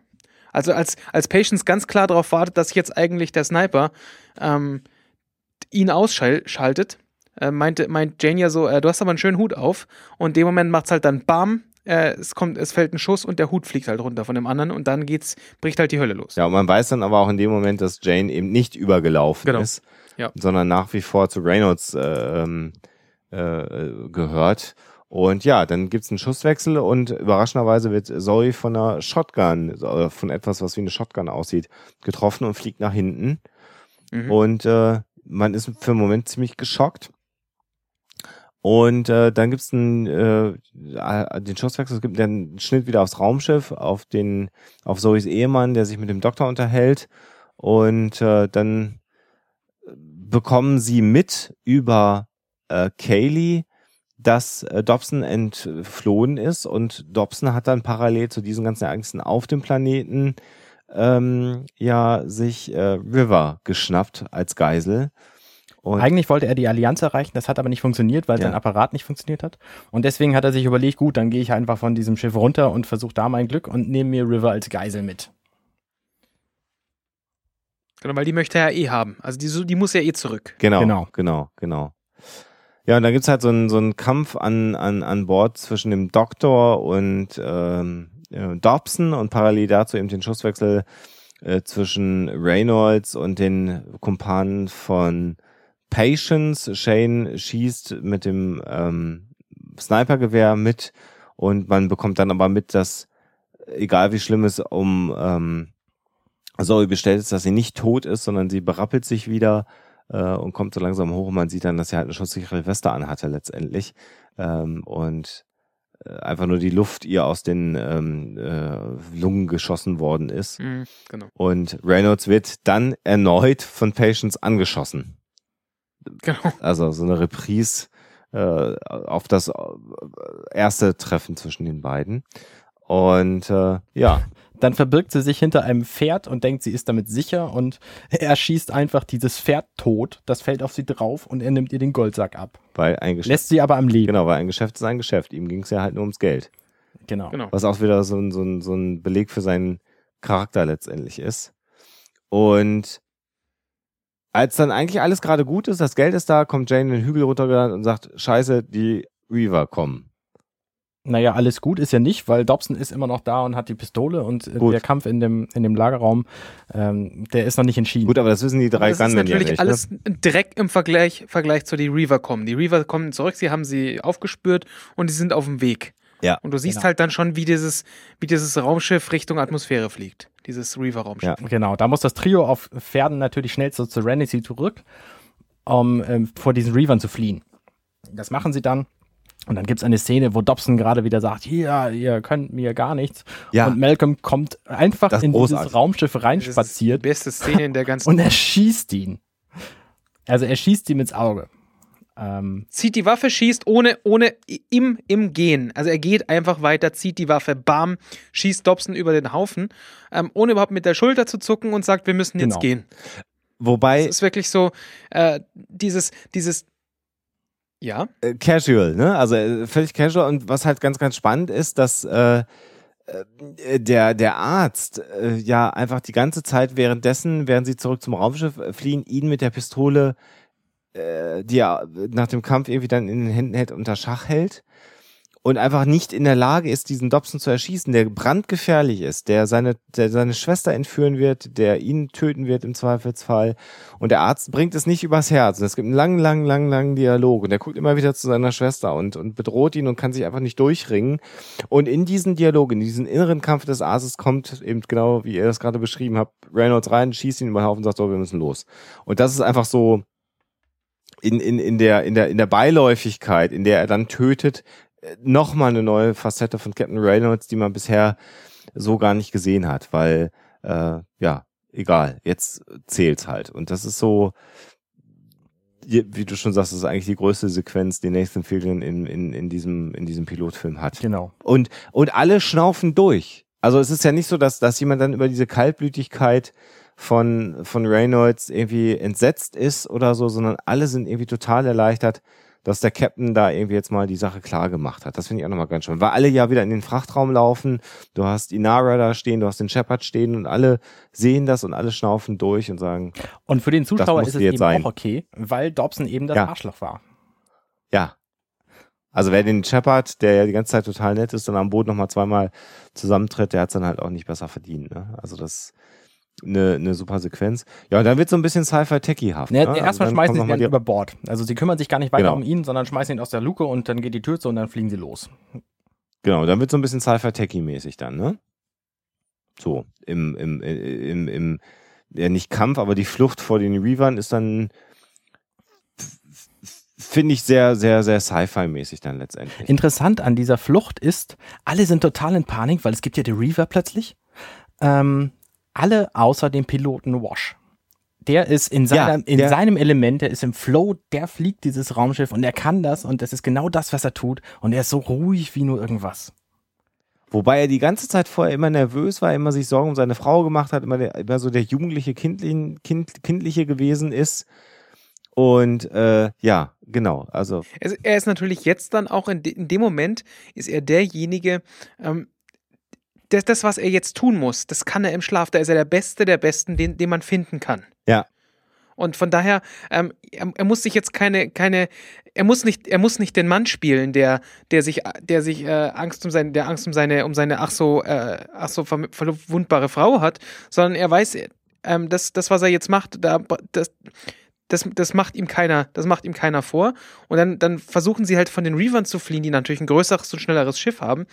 Also als, als Patience ganz klar darauf wartet, dass jetzt eigentlich der Sniper ähm, ihn ausschaltet äh, meinte, meint Jane ja so, äh, du hast aber einen schönen Hut auf. Und in dem Moment macht es halt dann BAM, äh, es kommt, es fällt ein Schuss und der Hut fliegt halt runter von dem anderen und dann geht's, bricht halt die Hölle los. Ja, und man weiß dann aber auch in dem Moment, dass Jane eben nicht übergelaufen genau. ist, ja. sondern nach wie vor zu Reynolds äh, ähm, äh, gehört. Und ja, dann gibt's einen Schusswechsel und überraschenderweise wird Zoe von einer Shotgun, äh, von etwas, was wie eine Shotgun aussieht, getroffen und fliegt nach hinten. Mhm. Und äh, man ist für einen Moment ziemlich geschockt. Und äh, dann gibt's einen, äh, den Schusswechsel, es gibt einen Schnitt wieder aufs Raumschiff, auf den, auf Zoes Ehemann, der sich mit dem Doktor unterhält. Und äh, dann bekommen sie mit über äh, Kaylee, dass äh, Dobson entflohen ist und Dobson hat dann parallel zu diesen ganzen Ereignissen auf dem Planeten ähm, ja sich äh, River geschnappt als Geisel und Eigentlich wollte er die Allianz erreichen, das hat aber nicht funktioniert, weil ja. sein Apparat nicht funktioniert hat. Und deswegen hat er sich überlegt, gut, dann gehe ich einfach von diesem Schiff runter und versuche da mein Glück und nehme mir River als Geisel mit. Genau, weil die möchte er ja eh haben. Also die, die muss ja eh zurück. Genau, genau, genau, genau. Ja, und dann gibt's halt so einen, so Kampf an, an, an Bord zwischen dem Doktor und ähm, Dobson und parallel dazu eben den Schusswechsel äh, zwischen Reynolds und den Kumpanen von Patience. Shane schießt mit dem ähm, Snipergewehr mit und man bekommt dann aber mit, dass egal wie schlimm es um ähm, Zoe bestellt ist, dass sie nicht tot ist, sondern sie berappelt sich wieder äh, und kommt so langsam hoch und man sieht dann, dass sie halt eine schusssichere Weste anhatte letztendlich ähm, und äh, einfach nur die Luft ihr aus den ähm, äh, Lungen geschossen worden ist. Mhm, genau. Und Reynolds wird dann erneut von Patience angeschossen. Genau. Also so eine Reprise äh, auf das äh, erste Treffen zwischen den beiden. Und äh, ja. Dann verbirgt sie sich hinter einem Pferd und denkt, sie ist damit sicher und [LAUGHS] er schießt einfach dieses Pferd tot. Das fällt auf sie drauf und er nimmt ihr den Goldsack ab. Weil ein Geschäft, Lässt sie aber am Leben. Genau, weil ein Geschäft ist ein Geschäft. Ihm ging es ja halt nur ums Geld. Genau. Genau. Was auch wieder so ein, so ein, so ein Beleg für seinen Charakter letztendlich ist. Und als dann eigentlich alles gerade gut ist, das Geld ist da, kommt Jane den Hügel runtergerannt und sagt, scheiße, die Reaver kommen. Naja, alles gut ist ja nicht, weil Dobson ist immer noch da und hat die Pistole und äh, Gut. der Kampf in dem, in dem Lagerraum, ähm, der ist noch nicht entschieden. Gut, aber das wissen die drei das ist Gunmen ja natürlich nicht. alles ne? direkt im Vergleich, Vergleich zu die Reaver kommen. Die Reaver kommen zurück, sie haben sie aufgespürt und die sind auf dem Weg. Ja. Und du siehst Genau. halt dann schon, wie dieses, wie dieses Raumschiff Richtung Atmosphäre fliegt. Dieses Reaver-Raumschiff. Ja. Genau, da muss das Trio auf Pferden natürlich schnell zur Serenity zurück, um ähm, vor diesen Reavern zu fliehen. Das machen sie dann. Und dann gibt es eine Szene, wo Dobson gerade wieder sagt, ja, ihr könnt mir gar nichts. Ja. Und Malcolm kommt einfach in großartig. dieses Raumschiff Das ist reinspaziert die beste Szene in der ganzen. und er schießt ihn. Also er schießt ihm ins Auge. Ähm, zieht die Waffe, schießt ohne, ohne im, im Gehen. Also er geht einfach weiter, zieht die Waffe, bam, schießt Dobson über den Haufen, ähm, ohne überhaupt mit der Schulter zu zucken und sagt, wir müssen jetzt Genau. gehen. Wobei Es ist wirklich so, äh, dieses, dieses, ja, äh, casual, ne? Also äh, völlig casual. Und was halt ganz, ganz spannend ist, dass äh, äh, der, der Arzt ja einfach die ganze Zeit währenddessen, während sie zurück zum Raumschiff fliehen, ihn mit der Pistole, die er nach dem Kampf irgendwie dann in den Händen hält, unter Schach hält. Und einfach nicht in der Lage ist, diesen Dobson zu erschießen, der brandgefährlich ist, der seine, der seine Schwester entführen wird, der ihn töten wird im Zweifelsfall. Und der Arzt bringt es nicht übers Herz. Und es gibt einen langen, langen, langen, langen Dialog. Und er guckt immer wieder zu seiner Schwester und, und bedroht ihn und kann sich einfach nicht durchringen. Und in diesen Dialog, in diesen inneren Kampf des Arztes kommt eben genau, wie ihr das gerade beschrieben habt, Reynolds rein, schießt ihn über den Haufen und sagt, so, wir müssen los. Und das ist einfach so in, in, in, der, in, der, in der Beiläufigkeit, in der er dann tötet, nochmal eine neue Facette von Captain Reynolds, die man bisher so gar nicht gesehen hat, weil, äh, ja, egal, jetzt zählt's halt. Und das ist so, wie wie du schon sagst, das ist eigentlich die größte Sequenz, die Nathan Fillion in, in, in, diesem, in diesem Pilotfilm hat. genau. Und, und alle schnaufen durch. Also es ist ja nicht so, dass, dass jemand dann über diese Kaltblütigkeit von, von Reynolds irgendwie entsetzt ist oder so, sondern alle sind irgendwie total erleichtert, dass der Captain da irgendwie jetzt mal die Sache klar gemacht hat. Das finde ich auch nochmal ganz schön. Weil alle ja wieder in den Frachtraum laufen. Du hast Inara da stehen, du hast den Shepard stehen und alle sehen das und alle schnaufen durch und sagen, Und für den Zuschauer ist es jetzt eben sein. auch okay, weil Dobson eben das Ja. Arschloch war. ja. Also wer den Shepard, der ja die ganze Zeit total nett ist, dann am Boot nochmal zweimal zusammentritt, der hat es dann halt auch nicht besser verdient. Ne? Also das eine, eine super Sequenz. Ja, und dann wird so ein bisschen Sci-Fi-Techie-haft. Ne, ne? Also erstmal schmeißen sie ihn über Bord. Also sie kümmern sich gar nicht weiter Genau. um ihn, sondern schmeißen ihn aus der Luke und dann geht die Tür zu und dann fliegen sie los. Genau, dann wird so ein bisschen Sci-Fi-Techie-mäßig dann, ne? So, im, im, im, im, ja nicht Kampf, aber die Flucht vor den Reavern ist dann, finde ich, sehr, sehr, sehr Sci-Fi-mäßig dann letztendlich. Interessant an dieser Flucht ist, alle sind total in Panik, weil es gibt ja die Reaver plötzlich. Ähm, alle außer dem Piloten Wash. Der ist in, Ja, seiner, in der- seinem Element, der ist im Flow, der fliegt dieses Raumschiff und er kann das und das ist genau das, was er tut. Und er ist so ruhig wie nur irgendwas. Wobei er die ganze Zeit vorher immer nervös war, immer sich Sorgen um seine Frau gemacht hat, immer, der, immer so der jugendliche, kindlichen, kind, kindliche gewesen ist. Und äh, ja, genau. Also Er ist- er ist natürlich jetzt dann auch in, de, in dem Moment, ist er derjenige, ähm, das, das, was er jetzt tun muss, das kann er im Schlaf. Da ist er der Beste der Besten, den, den man finden kann. Ja. Und von daher, ähm, er, er muss sich jetzt keine, keine, er muss nicht, er muss nicht den Mann spielen, der, der sich, der sich äh, Angst um seine, der Angst um seine, um seine ach so, äh, ach so verwundbare Frau hat, sondern er weiß, ähm, das, das, was er jetzt macht, da, das, das, das macht ihm keiner, das macht ihm keiner vor. Und dann, dann versuchen sie halt von den Reavern zu fliehen, die natürlich ein größeres und schnelleres Schiff haben.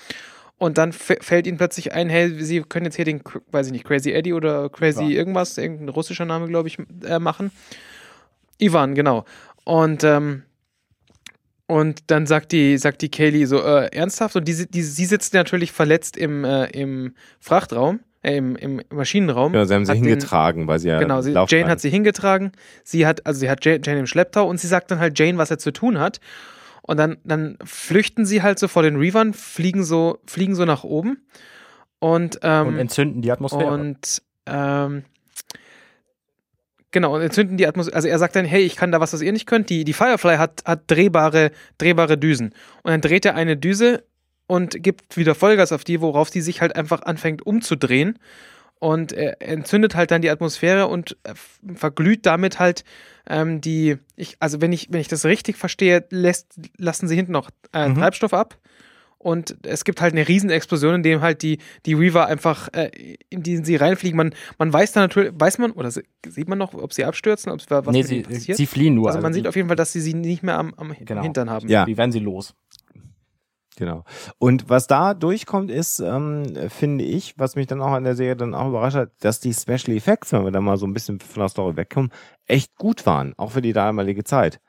Und dann fällt ihnen plötzlich ein, hey, sie können jetzt hier den, weiß ich nicht, Crazy Eddie oder Crazy Ja. irgendwas, irgendein russischer Name, glaube ich, äh, machen. Ivan, genau. Und, ähm, und dann sagt die, sagt die Kaylee so, äh, ernsthaft? Und die, die, sie sitzt natürlich verletzt im, äh, im Frachtraum, äh, im, im Maschinenraum. ja, sie haben sie Hat den- hingetragen, weil sie ja Genau, sie, Jane hat sie hingetragen. Sie hat, also sie hat Jane, Jane im Schlepptau und sie sagt dann halt Jane, was er zu tun hat. Und dann, dann flüchten sie halt so vor den Reavern, fliegen so, fliegen so nach oben und, ähm, Und entzünden die Atmosphäre. und ähm, genau, und entzünden die Atmosphäre. Also er sagt dann, hey, ich kann da was, was ihr nicht könnt. Die, die Firefly hat, hat drehbare, drehbare Düsen. Und dann dreht er eine Düse und gibt wieder Vollgas auf die, worauf die sich halt einfach anfängt umzudrehen. Und er entzündet halt dann die Atmosphäre und äh, verglüht damit halt ähm, die, ich, also wenn ich, wenn ich das richtig verstehe, lässt, lassen sie hinten noch äh, Mhm. Treibstoff ab. Und es gibt halt eine Riesenexplosion, in dem halt die, die Reaver einfach, äh, in die sie reinfliegen. Man, man weiß dann natürlich, weiß man, oder sieht man noch, ob sie abstürzen, ob es was nee, sie, passiert? sie fliehen nur. also man die, sieht auf jeden Fall, dass sie sie nicht mehr am, am Genau. Hintern haben. Ja. Wie werden sie los? Genau. Und was da durchkommt, ist, ähm, finde ich, was mich dann auch an der Serie dann auch überrascht hat, dass die Special Effects, wenn wir da mal so ein bisschen von der Story wegkommen, echt gut waren, auch für die damalige Zeit.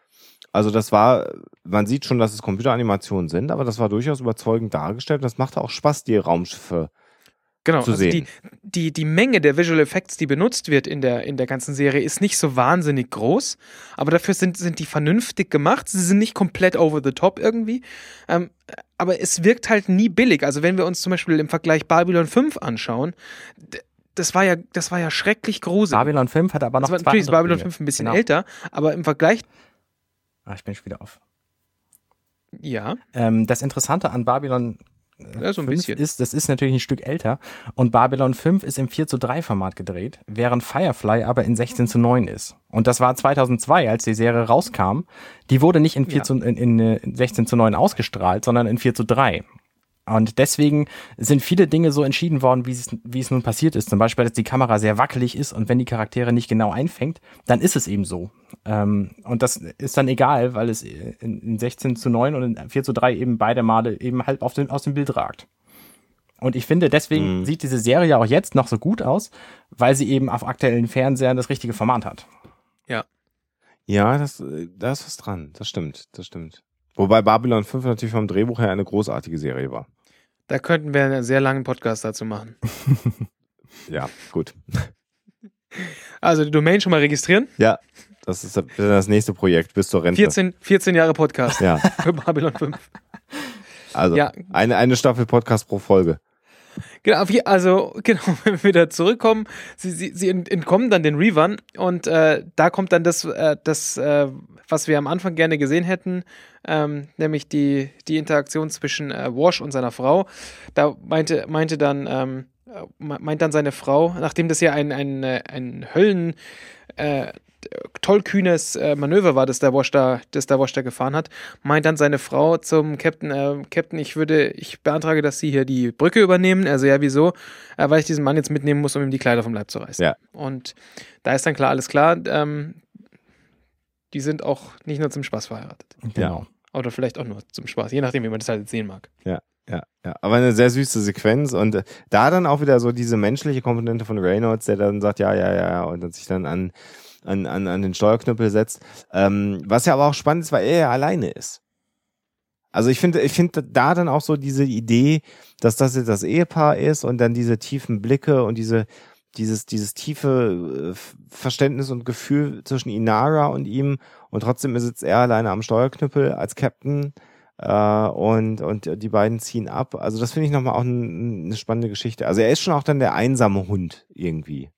Also das war, man sieht schon, dass es Computeranimationen sind, aber das war durchaus überzeugend dargestellt. Das machte auch Spaß, die Raumschiffe. Genau, zu also sehen. Die, die, die Menge der Visual Effects, die benutzt wird in der, in der ganzen Serie, ist nicht so wahnsinnig groß, aber dafür sind, sind die vernünftig gemacht. Sie sind nicht komplett over the top irgendwie, ähm, aber es wirkt halt nie billig. Also wenn wir uns zum Beispiel im Vergleich Babylon 5 anschauen, das war ja, das war ja schrecklich gruselig. Babylon 5 hat aber noch das war, natürlich ist Babylon Dinge. 5 ein bisschen Genau. älter, aber im Vergleich, Ah, ich bin schon wieder auf. ja, Ähm, das Interessante an Babylon Ja, so ein 5 bisschen. ist, das ist natürlich ein Stück älter und Babylon 5 ist im 4 zu 3 Format gedreht, während Firefly aber in 16 zu 9 ist. Und das war 2002, als die Serie rauskam. Die wurde nicht in, 4 Ja. zu, in, in äh, 16 zu 9 ausgestrahlt, sondern in 4 zu 3. Und deswegen sind viele Dinge so entschieden worden, wie es, wie es nun passiert ist. Zum Beispiel, dass die Kamera sehr wackelig ist und wenn die Charaktere nicht genau einfängt, dann ist es eben so. Ähm, und das ist dann egal, weil es in, in 16 zu 9 und in 4 zu 3 eben beide Male eben halt auf den, aus dem Bild ragt. Und ich finde, deswegen Mhm. sieht diese Serie auch jetzt noch so gut aus, weil sie eben auf aktuellen Fernsehern das richtige Format hat. Ja, das, äh, da ist was dran. Das stimmt, das stimmt. Wobei Babylon 5 natürlich vom Drehbuch her eine großartige Serie war. Da könnten wir einen sehr langen Podcast dazu machen. [LAUGHS] Ja, gut. Also die Domain schon mal registrieren. Ja, das ist das nächste Projekt bis zur Rente. 14, 14 Jahre Podcast Ja, [LAUGHS] für Babylon 5. also Ja. eine, eine Staffel Podcast pro Folge. Genau, also [LAUGHS] genau, wenn wir wieder zurückkommen, sie, sie, sie ent- entkommen dann den Reavern und äh, da kommt dann das, äh, das äh, was wir am Anfang gerne gesehen hätten, ähm, nämlich die, die Interaktion zwischen äh, Wash und seiner Frau. Da meinte, meinte dann, ähm, äh, me- meint dann seine Frau, nachdem das ja ein, ein, äh, ein Höllen tollkühnes äh, Manöver war, das der Wash da, das der Wash da gefahren hat, meint dann seine Frau zum Captain, äh, Captain, ich würde, ich beantrage, dass Sie hier die Brücke übernehmen. Also ja, wieso? Äh, weil ich diesen Mann jetzt mitnehmen muss, um ihm die Kleider vom Leib zu reißen. Ja. Und da ist dann klar, alles klar. Ähm, die sind auch nicht nur zum Spaß verheiratet. Genau. Oder vielleicht auch nur zum Spaß, je nachdem, wie man das halt sehen mag. Ja, ja. Aber eine sehr süße Sequenz und äh, da dann auch wieder so diese menschliche Komponente von Reynolds, der dann sagt, ja, ja, ja, ja, und dann sich dann an, an, an, an den Steuerknüppel setzt. Ähm, was ja aber auch spannend ist, weil er ja alleine ist. Also ich finde, ich finde da dann auch so diese Idee, dass das jetzt das Ehepaar ist und dann diese tiefen Blicke und diese, dieses, dieses tiefe äh, Verständnis und Gefühl zwischen Inara und ihm und trotzdem sitzt er alleine am Steuerknüppel als Captain äh, und, und die beiden ziehen ab. Also das finde ich nochmal auch ein, eine spannende Geschichte. Also er ist schon auch dann der einsame Hund irgendwie.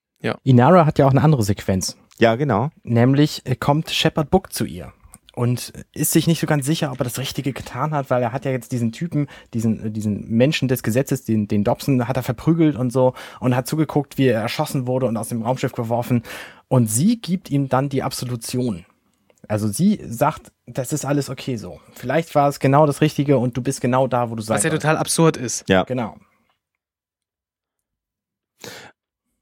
Inara hat ja auch eine andere Sequenz. Ja, genau. Nämlich äh, kommt Shepard Book zu ihr und ist sich nicht so ganz sicher, ob er das Richtige getan hat, weil er hat ja jetzt diesen Typen, diesen, äh, diesen Menschen des Gesetzes, den, den Dobson, hat er verprügelt und so und hat zugeguckt, wie er erschossen wurde und aus dem Raumschiff geworfen. Und sie gibt ihm dann die Absolution. Also sie sagt, das ist alles okay so. Vielleicht war es genau das Richtige und du bist genau da, wo du sein Was ja total absurd ist. Ja. Genau.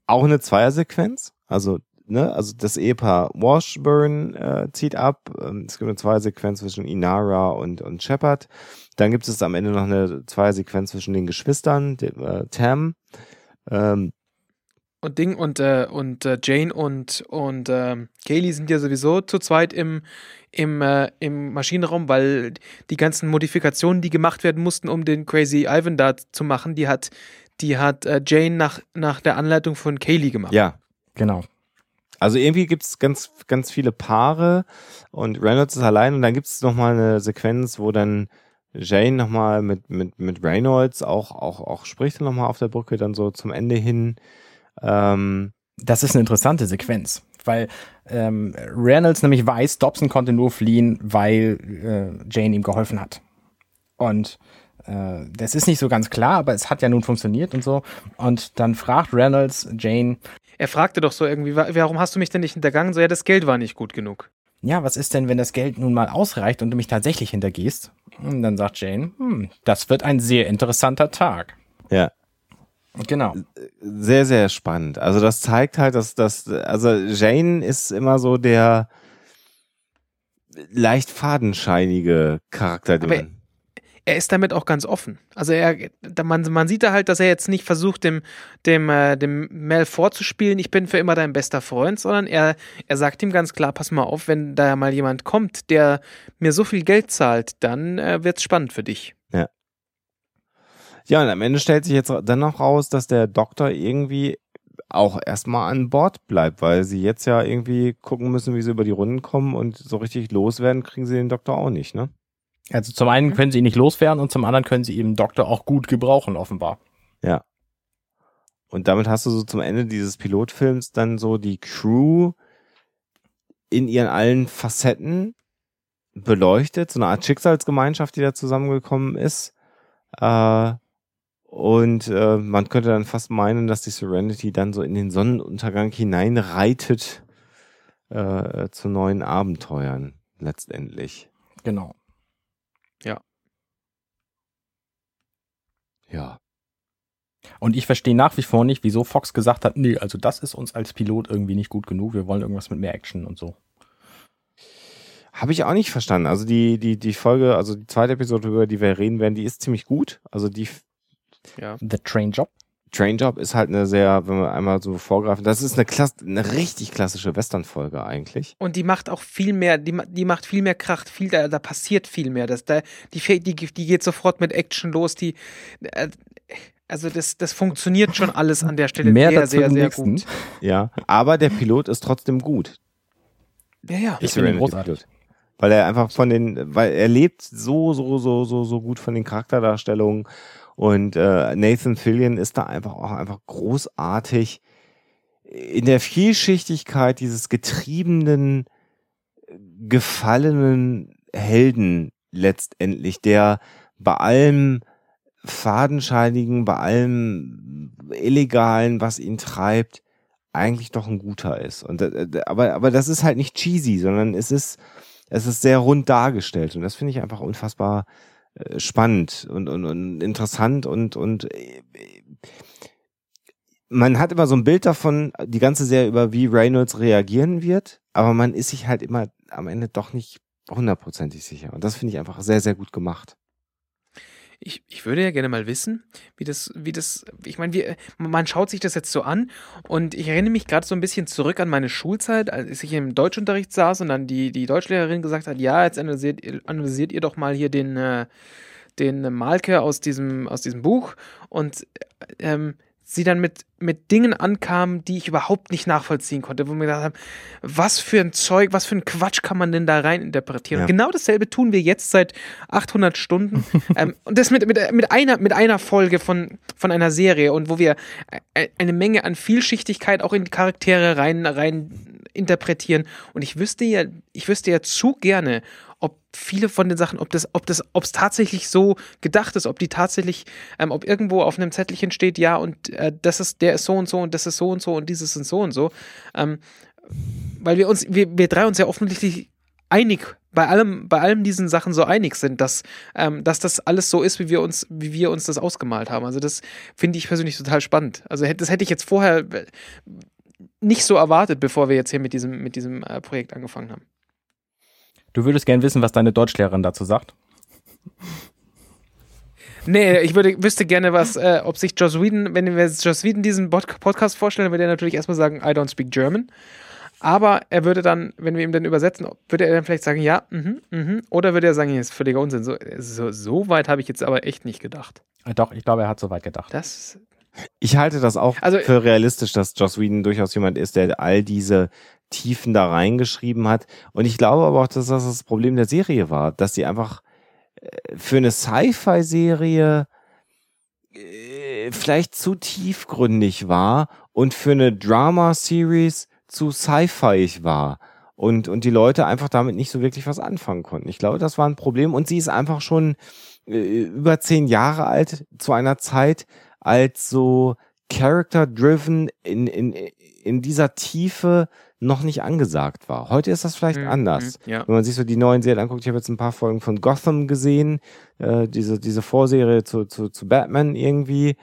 Auch eine Zweiersequenz. Also, ne, also das Ehepaar Washburn äh, zieht ab. Ähm, es gibt eine Zweiersequenz zwischen Inara und, und Shepard. Dann gibt es am Ende noch eine Zweiersequenz zwischen den Geschwistern, dem, äh, Tam. Ähm, Und Ding und, äh, und äh, Jane und, und ähm, Kaylee sind ja sowieso zu zweit im, im, äh, im Maschinenraum, weil die ganzen Modifikationen, die gemacht werden mussten, um den Crazy Ivan da zu machen, die hat, die hat äh, Jane nach, nach der Anleitung von Kaylee gemacht. ja, Genau. Also irgendwie gibt es ganz, ganz viele Paare und Reynolds ist allein und dann gibt es nochmal eine Sequenz, wo dann Jane nochmal mit, mit, mit Reynolds auch, auch, auch spricht nochmal auf der Brücke, dann so zum Ende hin. Ähm, das ist eine interessante Sequenz, weil ähm, Reynolds nämlich weiß, Dobson konnte nur fliehen, weil äh, Jane ihm geholfen hat. Und äh, das ist nicht so ganz klar, aber es hat ja nun funktioniert und so. Und dann fragt Reynolds Jane. Er fragte doch so irgendwie, warum hast du mich denn nicht hintergangen? So, ja, das Geld war nicht gut genug. Ja, was ist denn, wenn das Geld nun mal ausreicht und du mich tatsächlich hintergehst? Und dann sagt Jane, hm, das wird ein sehr interessanter Tag. Ja. Genau. Sehr, sehr spannend. Also das zeigt halt, dass das, also Jane ist immer so der leicht fadenscheinige Charakter drin er ist damit auch ganz offen. Also er, man, man sieht da halt, dass er jetzt nicht versucht, dem, dem, äh, dem Mel vorzuspielen, ich bin für immer dein bester Freund, sondern er, er sagt ihm ganz klar, pass mal auf, wenn da mal jemand kommt, der mir so viel Geld zahlt, dann äh, wird's spannend für dich. Ja. Ja, und am Ende stellt sich jetzt dann noch raus, dass der Doktor irgendwie auch erstmal an Bord bleibt, weil sie jetzt ja irgendwie gucken müssen, wie sie über die Runden kommen und so richtig loswerden, kriegen sie den Doktor auch nicht, ne? Also zum einen mhm. können sie ihn nicht loswerden und zum anderen können sie eben Doktor auch gut gebrauchen, offenbar. Ja. Und damit hast du so zum Ende dieses Pilotfilms dann so die Crew in ihren allen Facetten beleuchtet, so eine Art Schicksalsgemeinschaft, die da zusammengekommen ist. Äh, und äh, man könnte dann fast meinen, dass die Serenity dann so in den Sonnenuntergang hineinreitet äh, zu neuen Abenteuern letztendlich. Genau. Ja. Und ich verstehe nach wie vor nicht, wieso Fox gesagt hat, nee, also das ist uns als Pilot irgendwie nicht gut genug, wir wollen irgendwas mit mehr Action und so. Habe ich auch nicht verstanden. Also die, die, die Folge, also die zweite Episode, über die wir reden werden, die ist ziemlich gut. Also die. Ja. The Train Job. Train Job ist halt eine sehr, wenn wir einmal so vorgreifen, das ist eine, Klasse, eine richtig klassische Western-Folge eigentlich. Und die macht auch viel mehr, die, die macht viel mehr Kraft, viel, da, da passiert viel mehr. Das, da, die, die, die geht sofort mit Action los, die, äh, also das, das funktioniert schon alles an der Stelle mehr sehr, sehr, sehr gut. Ja, aber der Pilot ist trotzdem gut. Ja, ja. Ich finde großartig. Weil er einfach von den, weil er lebt so, so, so, so, so gut von den Charakterdarstellungen und äh, Nathan Fillion ist da einfach auch einfach großartig in der Vielschichtigkeit dieses getriebenen, gefallenen Helden letztendlich, der bei allem Fadenscheinigen, bei allem Illegalen, was ihn treibt, eigentlich doch ein guter ist. Und, äh, aber, aber das ist halt nicht cheesy, sondern es ist, es ist sehr rund dargestellt. Und das finde ich einfach unfassbar äh, spannend und, und, und interessant und, und äh, man hat immer so ein Bild davon, die ganze Serie über wie Reynolds reagieren wird, aber man ist sich halt immer am Ende doch nicht hundertprozentig sicher. Und das finde ich einfach sehr, sehr gut gemacht. Ich, ich würde ja gerne mal wissen, wie das, wie das, ich meine, man schaut sich das jetzt so an und ich erinnere mich gerade so ein bisschen zurück an meine Schulzeit, als ich im Deutschunterricht saß und dann die, die Deutschlehrerin gesagt hat, ja, jetzt analysiert, analysiert ihr doch mal hier den, äh, den Malke aus diesem, aus diesem Buch und ähm, sie dann mit, mit Dingen ankam, die ich überhaupt nicht nachvollziehen konnte, wo wir gedacht haben, was für ein Zeug, was für ein Quatsch kann man denn da rein interpretieren? Ja. Genau dasselbe tun wir jetzt seit 800 Stunden [LAUGHS] ähm, und das mit, mit, mit, einer, mit einer Folge von, von einer Serie und wo wir eine Menge an Vielschichtigkeit auch in die Charaktere rein, rein interpretieren und ich wüsste ja, ich wüsste ja zu gerne, ob viele von den Sachen, ob das, ob das, ob es tatsächlich so gedacht ist, ob die tatsächlich, ähm, ob irgendwo auf einem Zettelchen steht, ja, und äh, das ist, der ist so und so und das ist so und so und dieses ist so und so. Ähm, weil wir uns, wir, wir drei uns ja offensichtlich einig bei allem, bei allem diesen Sachen so einig sind, dass, ähm, dass das alles so ist, wie wir uns, wie wir uns das ausgemalt haben. Also das finde ich persönlich total spannend. Also das hätte ich jetzt vorher äh, nicht so erwartet, bevor wir jetzt hier mit diesem, mit diesem äh, Projekt angefangen haben. Du würdest gern wissen, was deine Deutschlehrerin dazu sagt? Nee, ich würde, wüsste gerne, was, äh, ob sich Joss Whedon, wenn wir Joss Whedon diesen Podcast vorstellen, würde er natürlich erstmal sagen, I don't speak German. Aber er würde dann, wenn wir ihm dann übersetzen, würde er dann vielleicht sagen, ja, mhm, mhm. Oder würde er sagen, hier ist völliger Unsinn. So, so, so weit habe ich jetzt aber echt nicht gedacht. Doch, ich glaube, er hat so weit gedacht. Das Ich halte das auch Also- für realistisch, dass Joss Whedon durchaus jemand ist, der all diese Tiefen da reingeschrieben hat. Und ich glaube aber auch, dass das das Problem der Serie war, dass sie einfach äh, für eine Sci-Fi-Serie äh, vielleicht zu tiefgründig war und für eine Drama-Series zu sci-fi war. Und, und die Leute einfach damit nicht so wirklich was anfangen konnten. Ich glaube, das war ein Problem. Und sie ist einfach schon äh, über zehn Jahre alt zu einer Zeit, als so character-driven in, in, in dieser Tiefe noch nicht angesagt war. Heute ist das vielleicht Mhm, anders. mhm, ja. Wenn man sich so die neuen Serien anguckt, ich habe jetzt ein paar Folgen von Gotham gesehen, äh, diese, diese Vorserie zu, zu, zu Batman irgendwie.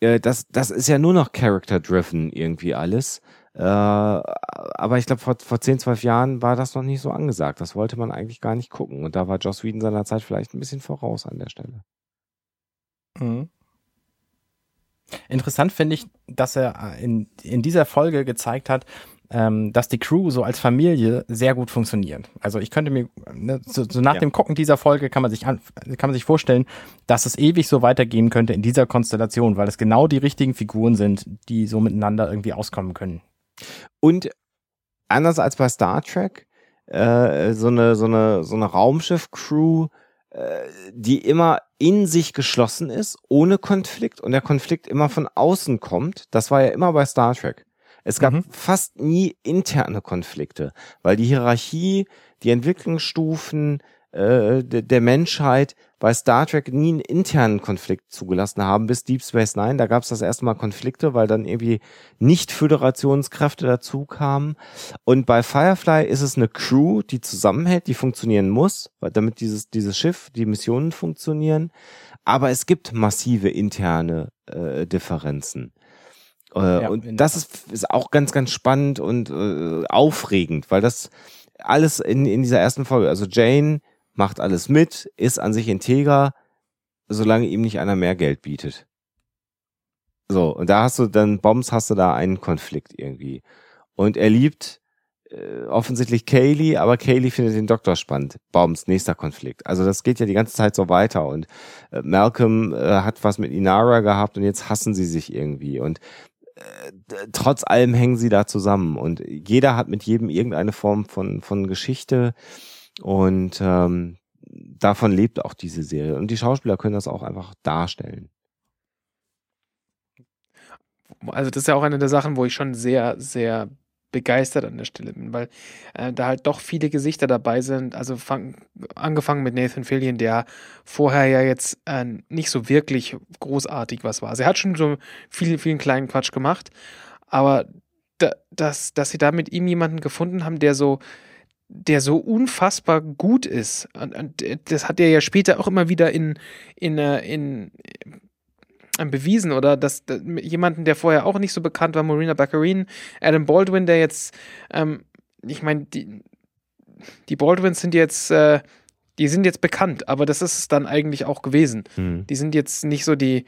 Äh, das, das ist ja nur noch character-driven irgendwie alles. Äh, aber ich glaube, vor, vor 10, 12 Jahren war das noch nicht so angesagt. Das wollte man eigentlich gar nicht gucken. Und da war Joss Whedon seiner Zeit vielleicht ein bisschen voraus an der Stelle. Mhm. Interessant finde ich, dass er in, in dieser Folge gezeigt hat, ähm, dass die Crew so als Familie sehr gut funktioniert. Also ich könnte mir, ne, so, so nach Ja. dem Gucken dieser Folge kann man sich an, kann man sich vorstellen, dass es ewig so weitergehen könnte in dieser Konstellation, weil es genau die richtigen Figuren sind, die so miteinander irgendwie auskommen können. Und anders als bei Star Trek, äh, so eine, so eine, so eine Raumschiff-Crew, äh, die immer in sich geschlossen ist, ohne Konflikt und der Konflikt immer von außen kommt. Das war ja immer bei Star Trek. Es gab Mhm. fast nie interne Konflikte, weil die Hierarchie, die Entwicklungsstufen äh, der, Menschheit bei Star Trek nie einen internen Konflikt zugelassen haben, bis Deep Space Nine. Da gab es das erste Mal Konflikte, weil dann irgendwie nicht-Föderationskräfte dazu kamen. Und bei Firefly ist es eine Crew, die zusammenhält, die funktionieren muss, weil damit dieses, dieses Schiff, die Missionen funktionieren. Aber es gibt massive interne äh, Differenzen. Äh, Ja, und das ist, ist auch ganz, ganz spannend und äh, aufregend, weil das alles in, in dieser ersten Folge, also Jane macht alles mit, ist an sich integer, solange ihm nicht einer mehr Geld bietet. So, und da hast du dann, Bombs hast du da einen Konflikt irgendwie. Und er liebt äh, offensichtlich Kaylee, aber Kaylee findet den Doktor spannend. Bombs, nächster Konflikt. Also das geht ja die ganze Zeit so weiter. Und äh, Malcolm äh, hat was mit Inara gehabt und jetzt hassen sie sich irgendwie. Und äh, trotz allem hängen sie da zusammen. Und jeder hat mit jedem irgendeine Form von, von Geschichte. Und ähm, davon lebt auch diese Serie. Und die Schauspieler können das auch einfach darstellen. Also das ist ja auch eine der Sachen, wo ich schon sehr, sehr begeistert an der Stelle bin, weil äh, da halt doch viele Gesichter dabei sind. Also fang, angefangen mit Nathan Fillion, der vorher ja jetzt äh, nicht so wirklich großartig was war. Also er hat schon so viel, vielen kleinen Quatsch gemacht, aber da, dass, dass sie da mit ihm jemanden gefunden haben, der so der so unfassbar gut ist. Und, und das hat er ja später auch immer wieder in, in, äh, in, äh, bewiesen oder dass, dass jemanden, der vorher auch nicht so bekannt war, Marina Baccarin, Adam Baldwin, der jetzt, ähm, ich meine, die, die Baldwins sind jetzt, äh, die sind jetzt bekannt, aber das ist es dann eigentlich auch gewesen. Hm. Die sind jetzt nicht so die,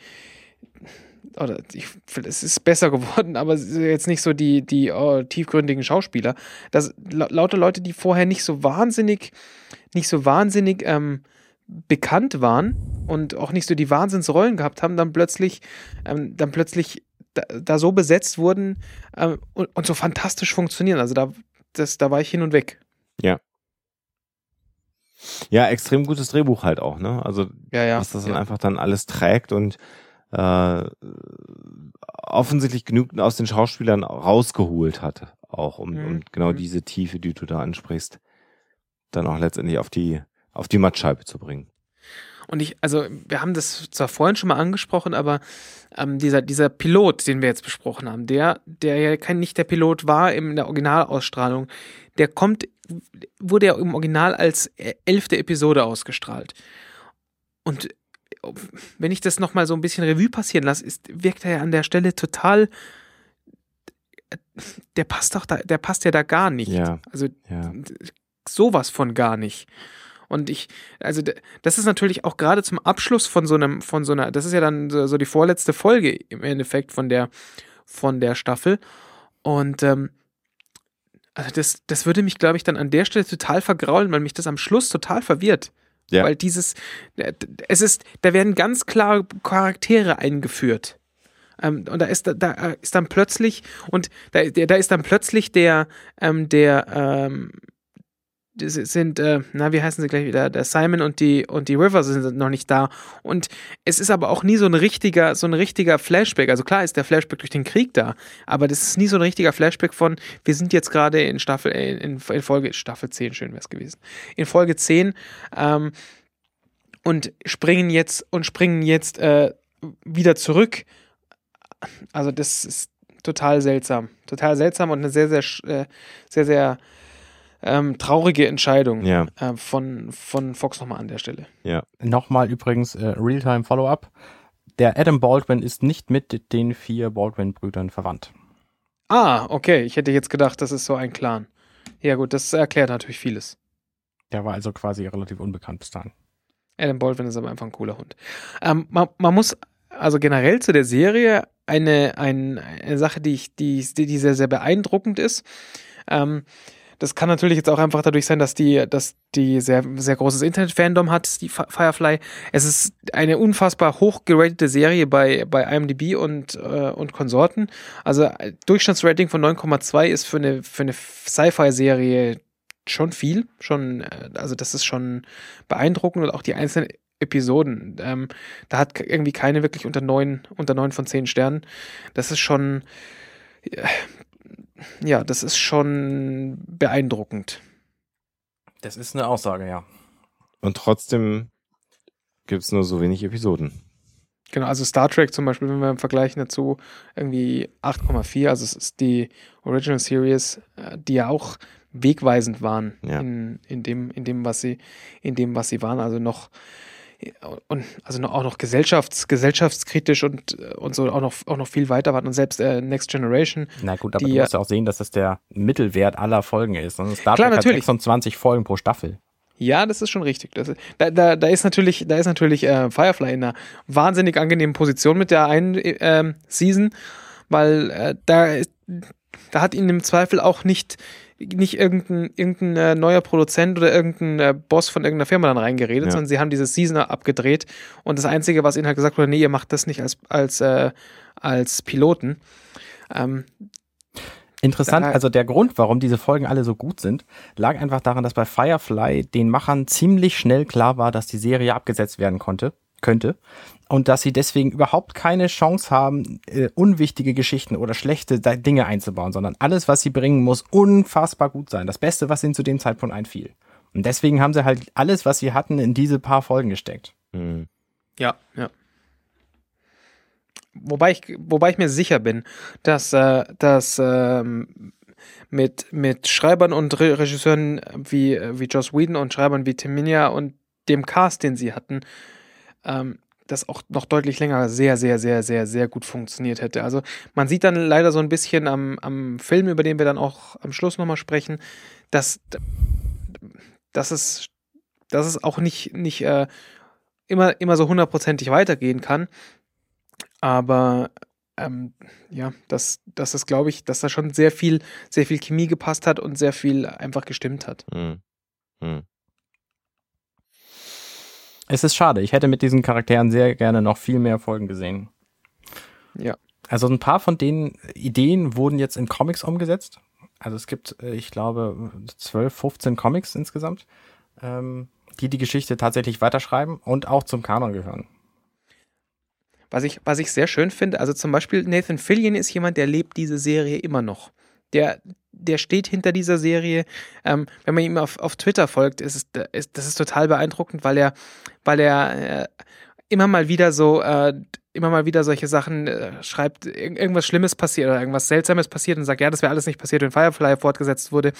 oder ich, es ist besser geworden, aber jetzt nicht so die, die oh, tiefgründigen Schauspieler. Das la- lauter Leute, die vorher nicht so wahnsinnig, nicht so wahnsinnig ähm, bekannt waren und auch nicht so die Wahnsinnsrollen gehabt haben, dann plötzlich, ähm, dann plötzlich da, da so besetzt wurden ähm, und, und so fantastisch funktionieren. Also da, das, da war ich hin und weg. Ja, extrem gutes Drehbuch halt auch, ne? Also Ja, ja. was das dann ja. einfach dann alles trägt und äh, offensichtlich genügend aus den Schauspielern rausgeholt hat, auch um, Mhm. um genau Mhm. diese Tiefe, die du da ansprichst, dann auch letztendlich auf die auf die Mattscheibe zu bringen. Und ich, also wir haben das zwar vorhin schon mal angesprochen, aber ähm, dieser, dieser Pilot, den wir jetzt besprochen haben, der, der ja kein, nicht der Pilot war in der Originalausstrahlung, der kommt, wurde ja im Original als äh, elfte Episode ausgestrahlt. Und wenn ich das nochmal so ein bisschen Revue passieren lasse, ist, wirkt er ja an der Stelle total. Der passt doch da, der passt ja da gar nicht. Ja, Also ja. sowas von gar nicht. Und ich, also das ist natürlich auch gerade zum Abschluss von so einem, von so einer, das ist ja dann so, so die vorletzte Folge im Endeffekt von der, von der Staffel. Und ähm, also das, das würde mich, glaube ich, dann an der Stelle total vergraulen, weil mich das am Schluss total verwirrt. Ja. Weil dieses, äh, es ist, da werden ganz klare Charaktere eingeführt. Ähm, und da ist, da ist dann plötzlich, und da, da ist dann plötzlich der, ähm, der, ähm, sind, äh, na, wie heißen sie gleich wieder? Der Simon und die und die Rivers sind noch nicht da. Und es ist aber auch nie so ein richtiger, so ein richtiger Flashback. Also klar ist der Flashback durch den Krieg da, aber das ist nie so ein richtiger Flashback von, wir sind jetzt gerade in Staffel, äh, in, in, Folge, Staffel 10, schön wäre es gewesen. In Folge 10, ähm, und springen jetzt und springen jetzt äh, wieder zurück. Also das ist total seltsam. Total seltsam und eine sehr, sehr, äh, sehr, sehr ähm, traurige Entscheidung ja. äh, von, von Fox nochmal an der Stelle. Ja. Nochmal übrigens äh, Realtime Follow-up. Der Adam Baldwin ist nicht mit den vier Baldwin-Brüdern verwandt. Ah, okay. Ich hätte jetzt gedacht, das ist so ein Clan. Ja, gut, das erklärt natürlich vieles. Der war also quasi relativ unbekannt bis dahin. Adam Baldwin ist aber einfach ein cooler Hund. Ähm, man, man, muss also generell zu der Serie eine, ein, eine Sache, die, ich, die, die sehr, sehr beeindruckend ist. Ähm, das kann natürlich jetzt auch einfach dadurch sein, dass die, dass die sehr, sehr großes Internet-Fandom hat, die Firefly. Es ist eine unfassbar hoch geratete Serie bei, bei IMDb und, äh, und Konsorten. Also äh, Durchschnittsrating von 9,2 ist für eine, für eine Sci-Fi-Serie schon viel. Schon, äh, also das ist schon beeindruckend und auch die einzelnen Episoden. Ähm, da hat irgendwie keine wirklich unter neun, unter neun von zehn Sternen. Das ist schon, ja, das ist schon beeindruckend. Das ist eine Aussage, ja. Und trotzdem gibt es nur so wenig Episoden. Genau, also Star Trek zum Beispiel, wenn wir im Vergleich dazu irgendwie 8,4, also es ist die Original Series, äh, die ja auch wegweisend waren ja. in, in, dem, in dem, was sie, in dem, was sie waren. Also noch und also auch noch gesellschafts-, gesellschaftskritisch und, und so auch noch, auch noch viel weiter waren und selbst äh, Next Generation. Na gut, aber die, du musst ja auch sehen, dass das der Mittelwert aller Folgen ist. Und Star Trek hat 26 Folgen pro Staffel. Ja, das ist schon richtig. Das da, da, da ist natürlich, da ist natürlich äh, Firefly in einer wahnsinnig angenehmen Position mit der einen äh, Season, weil äh, da, da hat ihn im Zweifel auch nicht nicht irgendein, irgendein äh, neuer Produzent oder irgendein äh, Boss von irgendeiner Firma dann reingeredet, ja. sondern sie haben diese Season abgedreht und das Einzige, was ihnen halt gesagt wurde, nee, ihr macht das nicht als, als, äh, als Piloten. Ähm, Interessant, also der Grund, warum diese Folgen alle so gut sind, lag einfach daran, dass bei Firefly den Machern ziemlich schnell klar war, dass die Serie abgesetzt werden konnte, könnte und dass sie deswegen überhaupt keine Chance haben, äh, unwichtige Geschichten oder schlechte Dinge einzubauen, sondern alles, was sie bringen, muss unfassbar gut sein. Das Beste, was ihnen zu dem Zeitpunkt einfiel. Und deswegen haben sie halt alles, was sie hatten, in diese paar Folgen gesteckt. Mhm. Ja, ja. Wobei ich, wobei ich mir sicher bin, dass, äh, dass ähm, mit, mit Schreibern und Re Regisseuren wie, wie Joss Whedon und Schreibern wie Tim Minia und dem Cast, den sie hatten, ähm, das auch noch deutlich länger sehr, sehr, sehr, sehr, sehr gut funktioniert hätte. Also man sieht dann leider so ein bisschen am, am Film, über den wir dann auch am Schluss nochmal sprechen, dass, dass, es, dass es auch nicht, nicht äh, immer, immer so hundertprozentig weitergehen kann. Aber ähm, ja, dass, dass das, glaube ich, dass da schon sehr viel, sehr viel Chemie gepasst hat und sehr viel einfach gestimmt hat. Hm. Hm. Es ist schade. Ich hätte mit diesen Charakteren sehr gerne noch viel mehr Folgen gesehen. Ja. Also ein paar von den Ideen wurden jetzt in Comics umgesetzt. Also es gibt, äh, ich glaube, 12, 15 Comics insgesamt, ähm, die die Geschichte tatsächlich weiterschreiben und auch zum Kanon gehören. Was ich, was ich sehr schön finde, also zum Beispiel Nathan Fillion ist jemand, der lebt diese Serie immer noch. Der, der steht hinter dieser Serie. Ähm, wenn man ihm auf, auf Twitter folgt, ist es, ist, das ist total beeindruckend, weil er, weil er äh, immer mal wieder so äh, immer mal wieder solche Sachen äh, schreibt, irgendwas Schlimmes passiert oder irgendwas Seltsames passiert und sagt, ja, das wäre alles nicht passiert, wenn Firefly fortgesetzt wurde.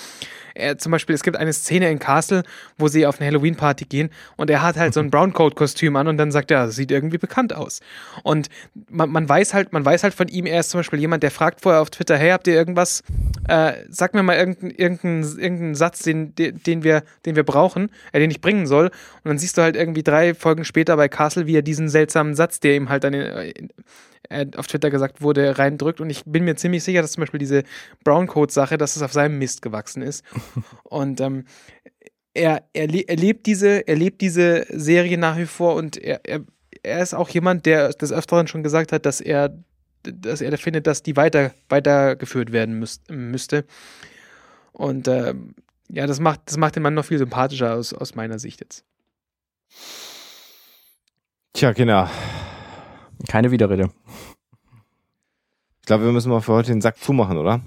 Er, zum Beispiel, es gibt eine Szene in Castle, wo sie auf eine Halloween-Party gehen und er hat halt so ein Browncoat-Kostüm an und dann sagt er, das sieht irgendwie bekannt aus. Und man, man, weiß halt, man weiß halt von ihm, er ist zum Beispiel jemand, der fragt vorher auf Twitter, hey, habt ihr irgendwas, äh, sag mir mal irgendeinen irgendein, irgendein Satz, den, den, wir, den wir brauchen, äh, den ich bringen soll. Und dann siehst du halt irgendwie drei Folgen später bei Castle, wie er diesen seltsamen Satz, der ihm halt an den äh, auf Twitter gesagt wurde, reindrückt. Und ich bin mir ziemlich sicher, dass zum Beispiel diese Browncoat-Sache, dass es auf seinem Mist gewachsen ist. [LAUGHS] und ähm, er, er, er, lebt diese, er lebt diese Serie nach wie vor und er, er, er ist auch jemand, der des Öfteren schon gesagt hat, dass er dass er findet, dass die weiter, weitergeführt werden müß, müsste. Und äh, ja, das macht, das macht den Mann noch viel sympathischer aus, aus meiner Sicht jetzt. Tja, Kinder. Keine Widerrede. Ich glaube, wir müssen mal für heute den Sack zumachen, oder?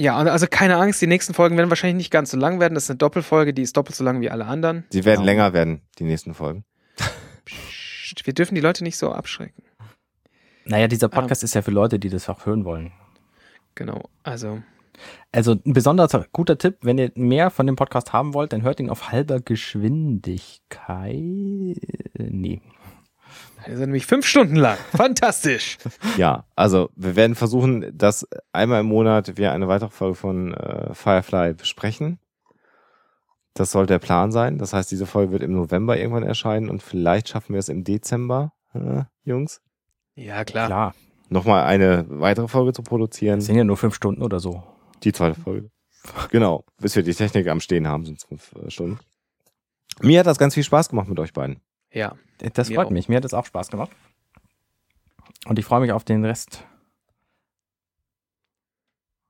Ja, also keine Angst, die nächsten Folgen werden wahrscheinlich nicht ganz so lang werden. Das ist eine Doppelfolge, die ist doppelt so lang wie alle anderen. Sie werden Genau. länger werden, die nächsten Folgen. Psst, wir dürfen die Leute nicht so abschrecken. Naja, dieser Podcast ist ja für Leute, die das auch hören wollen. Genau, also Also ein besonders guter Tipp, wenn ihr mehr von dem Podcast haben wollt, dann hört ihn auf halber Geschwindigkeit. Nee. Wir sind nämlich fünf Stunden lang. [LAUGHS] Fantastisch. Ja, also wir werden versuchen, dass einmal im Monat wir eine weitere Folge von äh, Firefly besprechen. Das soll der Plan sein. Das heißt, diese Folge wird im November irgendwann erscheinen und vielleicht schaffen wir es im Dezember, äh, Jungs, Ja, klar. Klar, nochmal eine weitere Folge zu produzieren. das sind ja nur fünf Stunden oder so. Die zweite Folge. Genau, bis wir die Technik am Stehen haben, sind es fünf äh, Stunden. Mir hat das ganz viel Spaß gemacht mit euch beiden. Ja. Das freut auch. mich. Mir hat es auch Spaß gemacht. Und ich freue mich auf den Rest.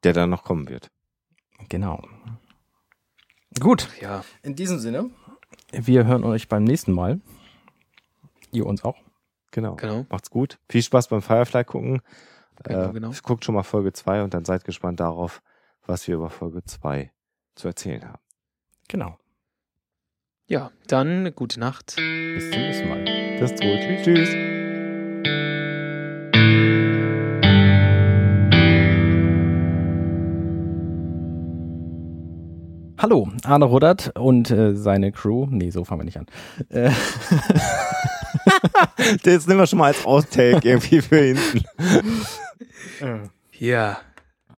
Der dann noch kommen wird. Genau. Gut. Ja. In diesem Sinne, wir hören euch beim nächsten Mal. Ihr uns auch. Genau. Genau. Macht's gut. Viel Spaß beim Firefly gucken. Genau, äh, genau. Guckt schon mal Folge 2 und dann seid gespannt darauf, was wir über Folge 2 zu erzählen haben. Genau. Ja, dann gute Nacht. Bis zum nächsten Mal. Das ist gut. Tschüss. Hallo, Arne Ruddert und äh, seine Crew. Nee, so fangen wir nicht an. Äh, [LAUGHS] [LAUGHS] Das nehmen wir schon mal als Outtake irgendwie für hinten. Ja.